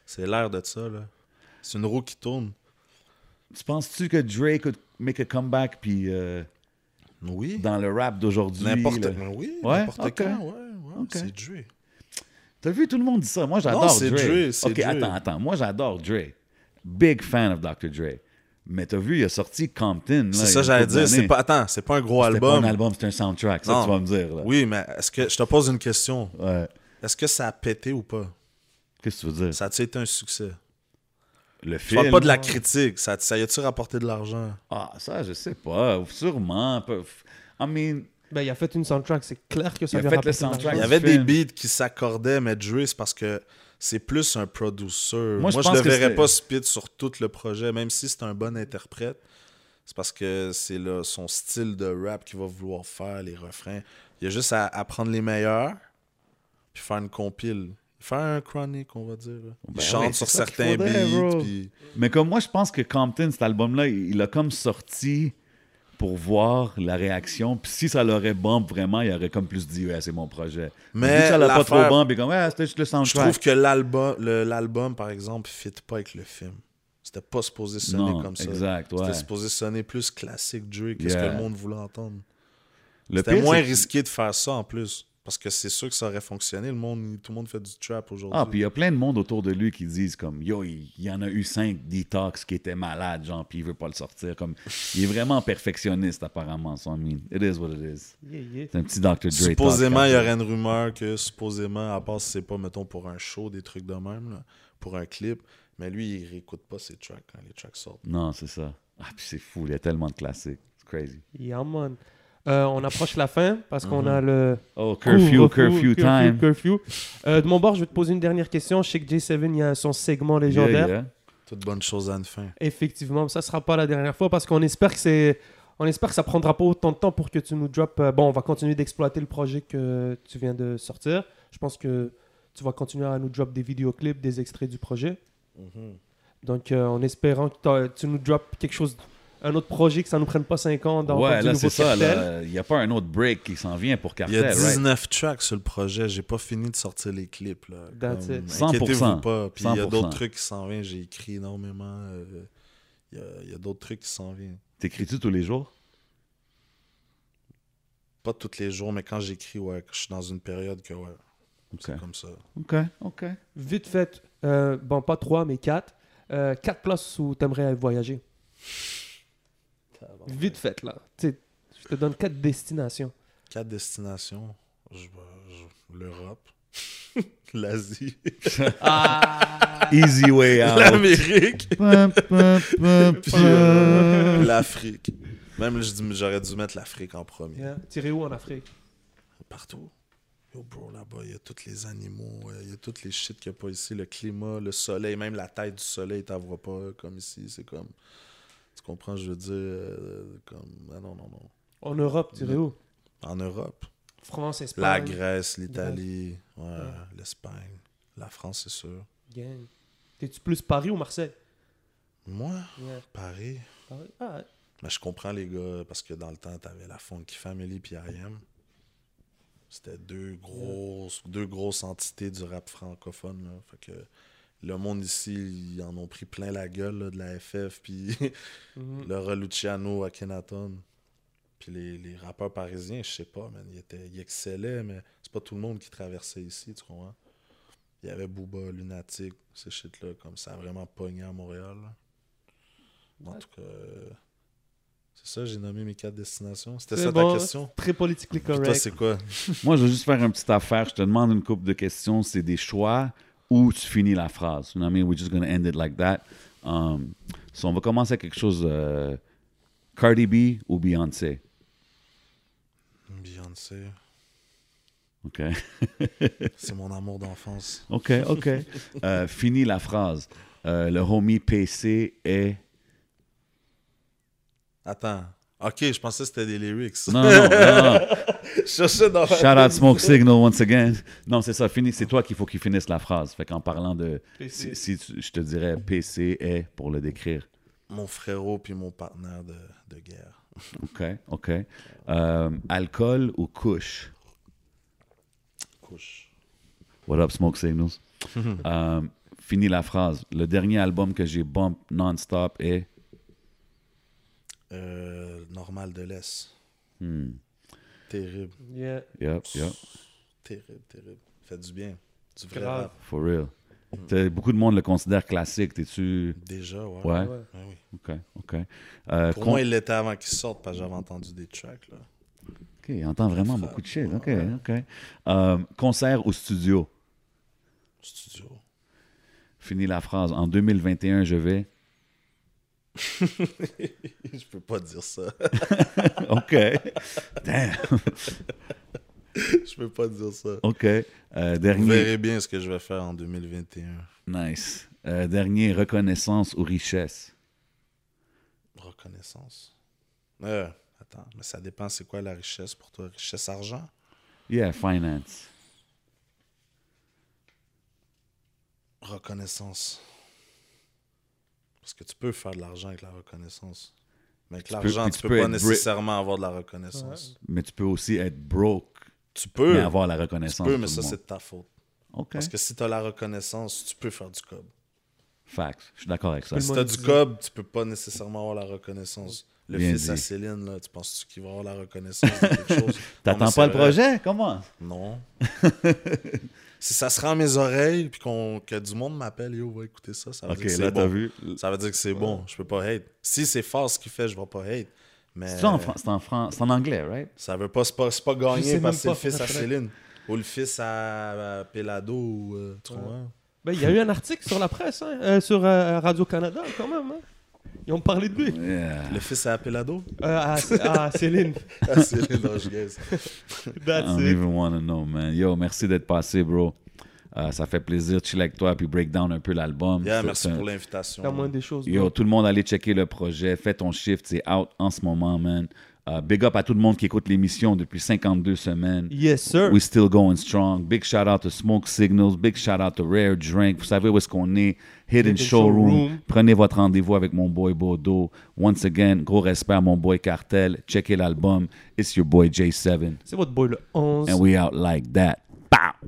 C'est l'air de ça, là. C'est une roue qui tourne. Tu penses-tu que Dre could make a comeback, puis euh, Oui. dans le rap d'aujourd'hui? N'importe mais Oui, Ouais? n'importe Ok. quand, ouais. C'est Dre. T'as vu, tout le monde dit ça. Moi, j'adore c'est Dre. C'est OK, Dre. attends, attends. Moi, j'adore Dre. Big fan of Dr. Dre. Mais t'as vu, il a sorti Compton. C'est ça, j'allais dire. C'est pas... Attends, c'est pas un gros C'était pas album. un album, c'était un soundtrack. Ça, Non. tu vas me dire. Là. Oui, mais est-ce que... Je te pose une question. Ouais. Est-ce que ça a pété ou pas? Qu'est-ce que tu veux dire? Ça a-tu été un succès? Le Je film? parle pas de la critique. Ça, ça y a-tu rapporté de l'argent? Ah, ça, je sais pas. Sûrement. I mean, Ben, il a fait une soundtrack, c'est clair que ça Il a fait le soundtrack. Il y avait film. des beats qui s'accordaient, mais Dre, c'est parce que c'est plus un producer. Moi, Moi, je je, le que verrais pas spit sur tout le projet, même si c'est un bon interprète. C'est parce que c'est là, son style de rap qu'il va vouloir faire, les refrains. Il y a juste à, à prendre les meilleurs, puis faire une compile. Faire un chronique, on va dire. Il Ben chante oui, sur certains beats. Mais comme moi, je pense que Compton, cet album-là, il il a comme sorti pour voir la réaction. Puis si ça l'aurait bombe vraiment, il aurait comme plus dit, ouais, c'est mon projet. Mais, que ça l'a pas trop bombe, il est comme, ouais, c'était juste le Je soundtrack. trouve que l'album, le- l'album, par exemple, fit pas avec le film. C'était pas supposé sonner non, comme ça. exact, ouais. C'était supposé sonner plus classique Drake que ce Yeah. que le monde voulait entendre. C'était moins risqué de faire ça en plus. Parce que c'est sûr que ça aurait fonctionné. Le monde, tout le monde fait du trap aujourd'hui. Ah, puis il y a plein de monde autour de lui qui disent comme Yo, il y en a eu cinq detox qui étaient malades, genre, puis il veut pas le sortir. Comme, il est vraiment perfectionniste, apparemment. So, I mean, it is what it is. Yeah, yeah. C'est un petit Dr. Dre. supposément, talk, il y aurait une rumeur que, supposément, à part si c'est pas, mettons, pour un show, des trucs de même, là, pour un clip, mais lui, il réécoute pas ses tracks quand les tracks sortent. Non, c'est ça. Ah, puis c'est fou, il y a tellement de classiques. C'est crazy. Yeah, man. Euh, on approche la fin parce qu'on a le Oh, curfew, curfew time. curfew. Euh, de mon bord, je vais te poser une dernière question. Je sais que J7, il y a son segment légendaire. Yeah, yeah. Toute bonne chose à une fin. Effectivement, ça sera pas la dernière fois parce qu'on espère que c'est on espère que ça prendra pas autant de temps pour que tu nous drops. euh, bon, on va continuer d'exploiter le projet que tu viens de sortir. Je pense que tu vas continuer à nous drop des vidéoclips, des extraits du projet. Donc, euh, en espérant que tu nous drops quelque chose, un autre projet, que ça nous prenne pas 5 ans dans Ouais, là, c'est ça. Il n'y a pas un autre break qui s'en vient pour Il Cartel, y a right? 19 tracks sur le projet. J'ai pas fini de sortir les clips. Là. That's Comme, it. 100%. Inquiétez-vous pas. Puis il y a 100%. d'autres trucs qui s'en viennent. J'ai écrit énormément. euh, Il y a, il d'autres trucs qui s'en viennent. T'écris-tu tous les jours? Pas tous les jours, mais quand j'écris, ouais, que je suis dans une période que, ouais, c'est comme ça. OK, OK. Vite fait, euh, bon, pas 3, mais 4. 4 places où tu aimerais voyager. Vite fait, là. Tu sais, je te donne 4 destinations. Quatre destinations. Je- je- L'Europe. *laughs* L'Asie. *laughs* Easy way out. L'Amérique. *laughs* Euh, l'Afrique. Même, je dis- j'aurais dû mettre l'Afrique en premier. Yeah. Tirez où en Afrique? Partout. Yo, bro, là-bas, il y a tous les animaux, euh, il y a toutes les shit qu'il n'y a pas ici, le climat, le soleil, même la tête du soleil, t'en vois pas comme ici. C'est comme. Tu comprends, je veux dire, euh, comme. Ah non, non, non. En Europe, tirez où? En Europe. France, Espagne. La Grèce, l'Italie, ouais, Ouais. l'Espagne, La France, c'est sûr. Gang. T'es-tu plus Paris ou Marseille? Moi, Yeah. Paris. Paris? Ah, ouais. Mais je comprends les gars, parce que dans le temps, t'avais la Funky Family puis I.M. C'était deux grosses, deux grosses entités du rap francophone. Là. Fait que le monde ici, ils en ont pris plein la gueule là, de la FF, *laughs* puis Mhm. le Luciano à Kenaton. Puis les, les rappeurs parisiens, je sais pas, man, ils, étaient, ils excellaient, mais c'est pas tout le monde qui traversait ici, tu comprends? Il y avait Booba, Lunatic, ces shit-là, comme ça a vraiment pogné à Montréal. là. En Ouais. tout cas, euh, c'est ça, j'ai nommé mes quatre destinations. C'était ça bon, ta question? Très politiquement Puis toi, correct. c'est quoi? Moi, je veux juste faire une petite affaire. Je te demande une couple de questions. C'est des choix ou tu finis la phrase. You know what I mean? We're just going to end it like that. Um, so, on va commencer avec quelque chose. euh, Cardi B ou Beyoncé? Beyoncé, OK. *laughs* c'est mon amour d'enfance. OK, OK. Euh, finis la phrase. Euh, le homie PC est... Attends. Ok, je pensais que c'était des lyrics. Non, non, non. *laughs* non. je cherchais dans ma Shout out Smoke Signal once again. Non, c'est ça. Fini. C'est toi qu'il faut qu'il finisse la phrase. Fait qu'en parlant de... PC. Si, je te dirais PC est pour le décrire. Mon frérot puis mon partenaire de, de guerre. *laughs* OK, OK. Euh, alcool ou couche? Couche. What up, Smoke Signals? *laughs* Euh, fini la phrase. Le dernier album que j'ai bump non-stop est... Euh, normal de l'Est. Hmm. Terrible. Yeah. Yep, yep. Terrible, terrible. Fait du bien. Du vrai Grave. rap. For real. T'as- Beaucoup de monde le considère classique. T'es-tu... Déjà, ouais. Ouais. Ouais. Ouais, oui. OK, OK. Euh, Pour con- moi, il l'était avant qu'il sorte parce que j'avais entendu des tracks. Là. OK, il entend vraiment beaucoup de shit. OK, OK. Euh, concert ou studio? Studio. Fini la phrase. En 2021, je vais... *laughs* je peux pas dire ça. *laughs* OK. Damn. je peux pas dire ça. OK. Euh, Vous dernier... verrez bien ce que je vais faire en 2021. Nice. Euh, dernier, reconnaissance ou richesse? Reconnaissance. Euh, attends, mais ça dépend c'est quoi la richesse pour toi? Richesse argent? Yeah, finance. Reconnaissance. Parce que tu peux faire de l'argent avec la reconnaissance. Mais avec Tu peux- l'argent, puis tu tu peux, peux pas nécessairement avoir de la reconnaissance. Mais tu peux aussi être broke, Tu mais peux, avoir la tu reconnaissance. peux, de mais ça, c'est de ta faute. Parce que si tu as la reconnaissance, tu peux faire du cob. Facts. Je suis d'accord avec ça. peux Si tu as du cob, tu peux pas nécessairement avoir la reconnaissance. Le Bien fils à dit. Céline, là, tu penses qu'il va avoir la reconnaissance de quelque *laughs* chose? T'attends pas le projet? Comment? Non. *laughs* si ça se rend à mes oreilles, puis qu'on, que du monde m'appelle, yo, va écouter ça, ça veut dire que c'est bon. vu. Ça veut dire que c'est bon. Je peux pas hate. Si c'est fort ce qu'il fait, je vais pas hate. Mais C'est en, c'est en, fran- en anglais, right? ça veut pas, c'est pas, sais parce que c'est le fils à Céline. Ou le fils à, à Pelado ou euh, comprends? Ben, il y a eu un article sur la presse, hein, euh, sur euh, Radio-Canada, quand même. hein. Ils ont parlé de lui. Yeah. Le fils à Pelado? Euh, à, à *laughs* Céline. Ah, Céline, non, je. I That's don't it. even want to know, man. Yo, merci d'être passé, bro. Euh, ça fait plaisir de chiller avec toi puis break down un peu l'album. Yeah, merci un- pour l'invitation. Yo, bro. tout le monde allez checker le projet. Fais ton shift, c'est out en ce moment, man. Euh, big up à tout le monde qui écoute l'émission depuis 52 semaines. Yes, sir. We still going strong. Big shout out to Smoke Signals. Big shout out to Rare Drink. Vous savez où est-ce qu'on est? Hidden, Hidden Showroom. Showroom. Prenez votre rendez-vous avec mon boy Bodo. Once again, gros respect à mon boy Cartel. Checkez l'album. It's your boy J7. C'est votre boy le 11. And we out like that. Pow!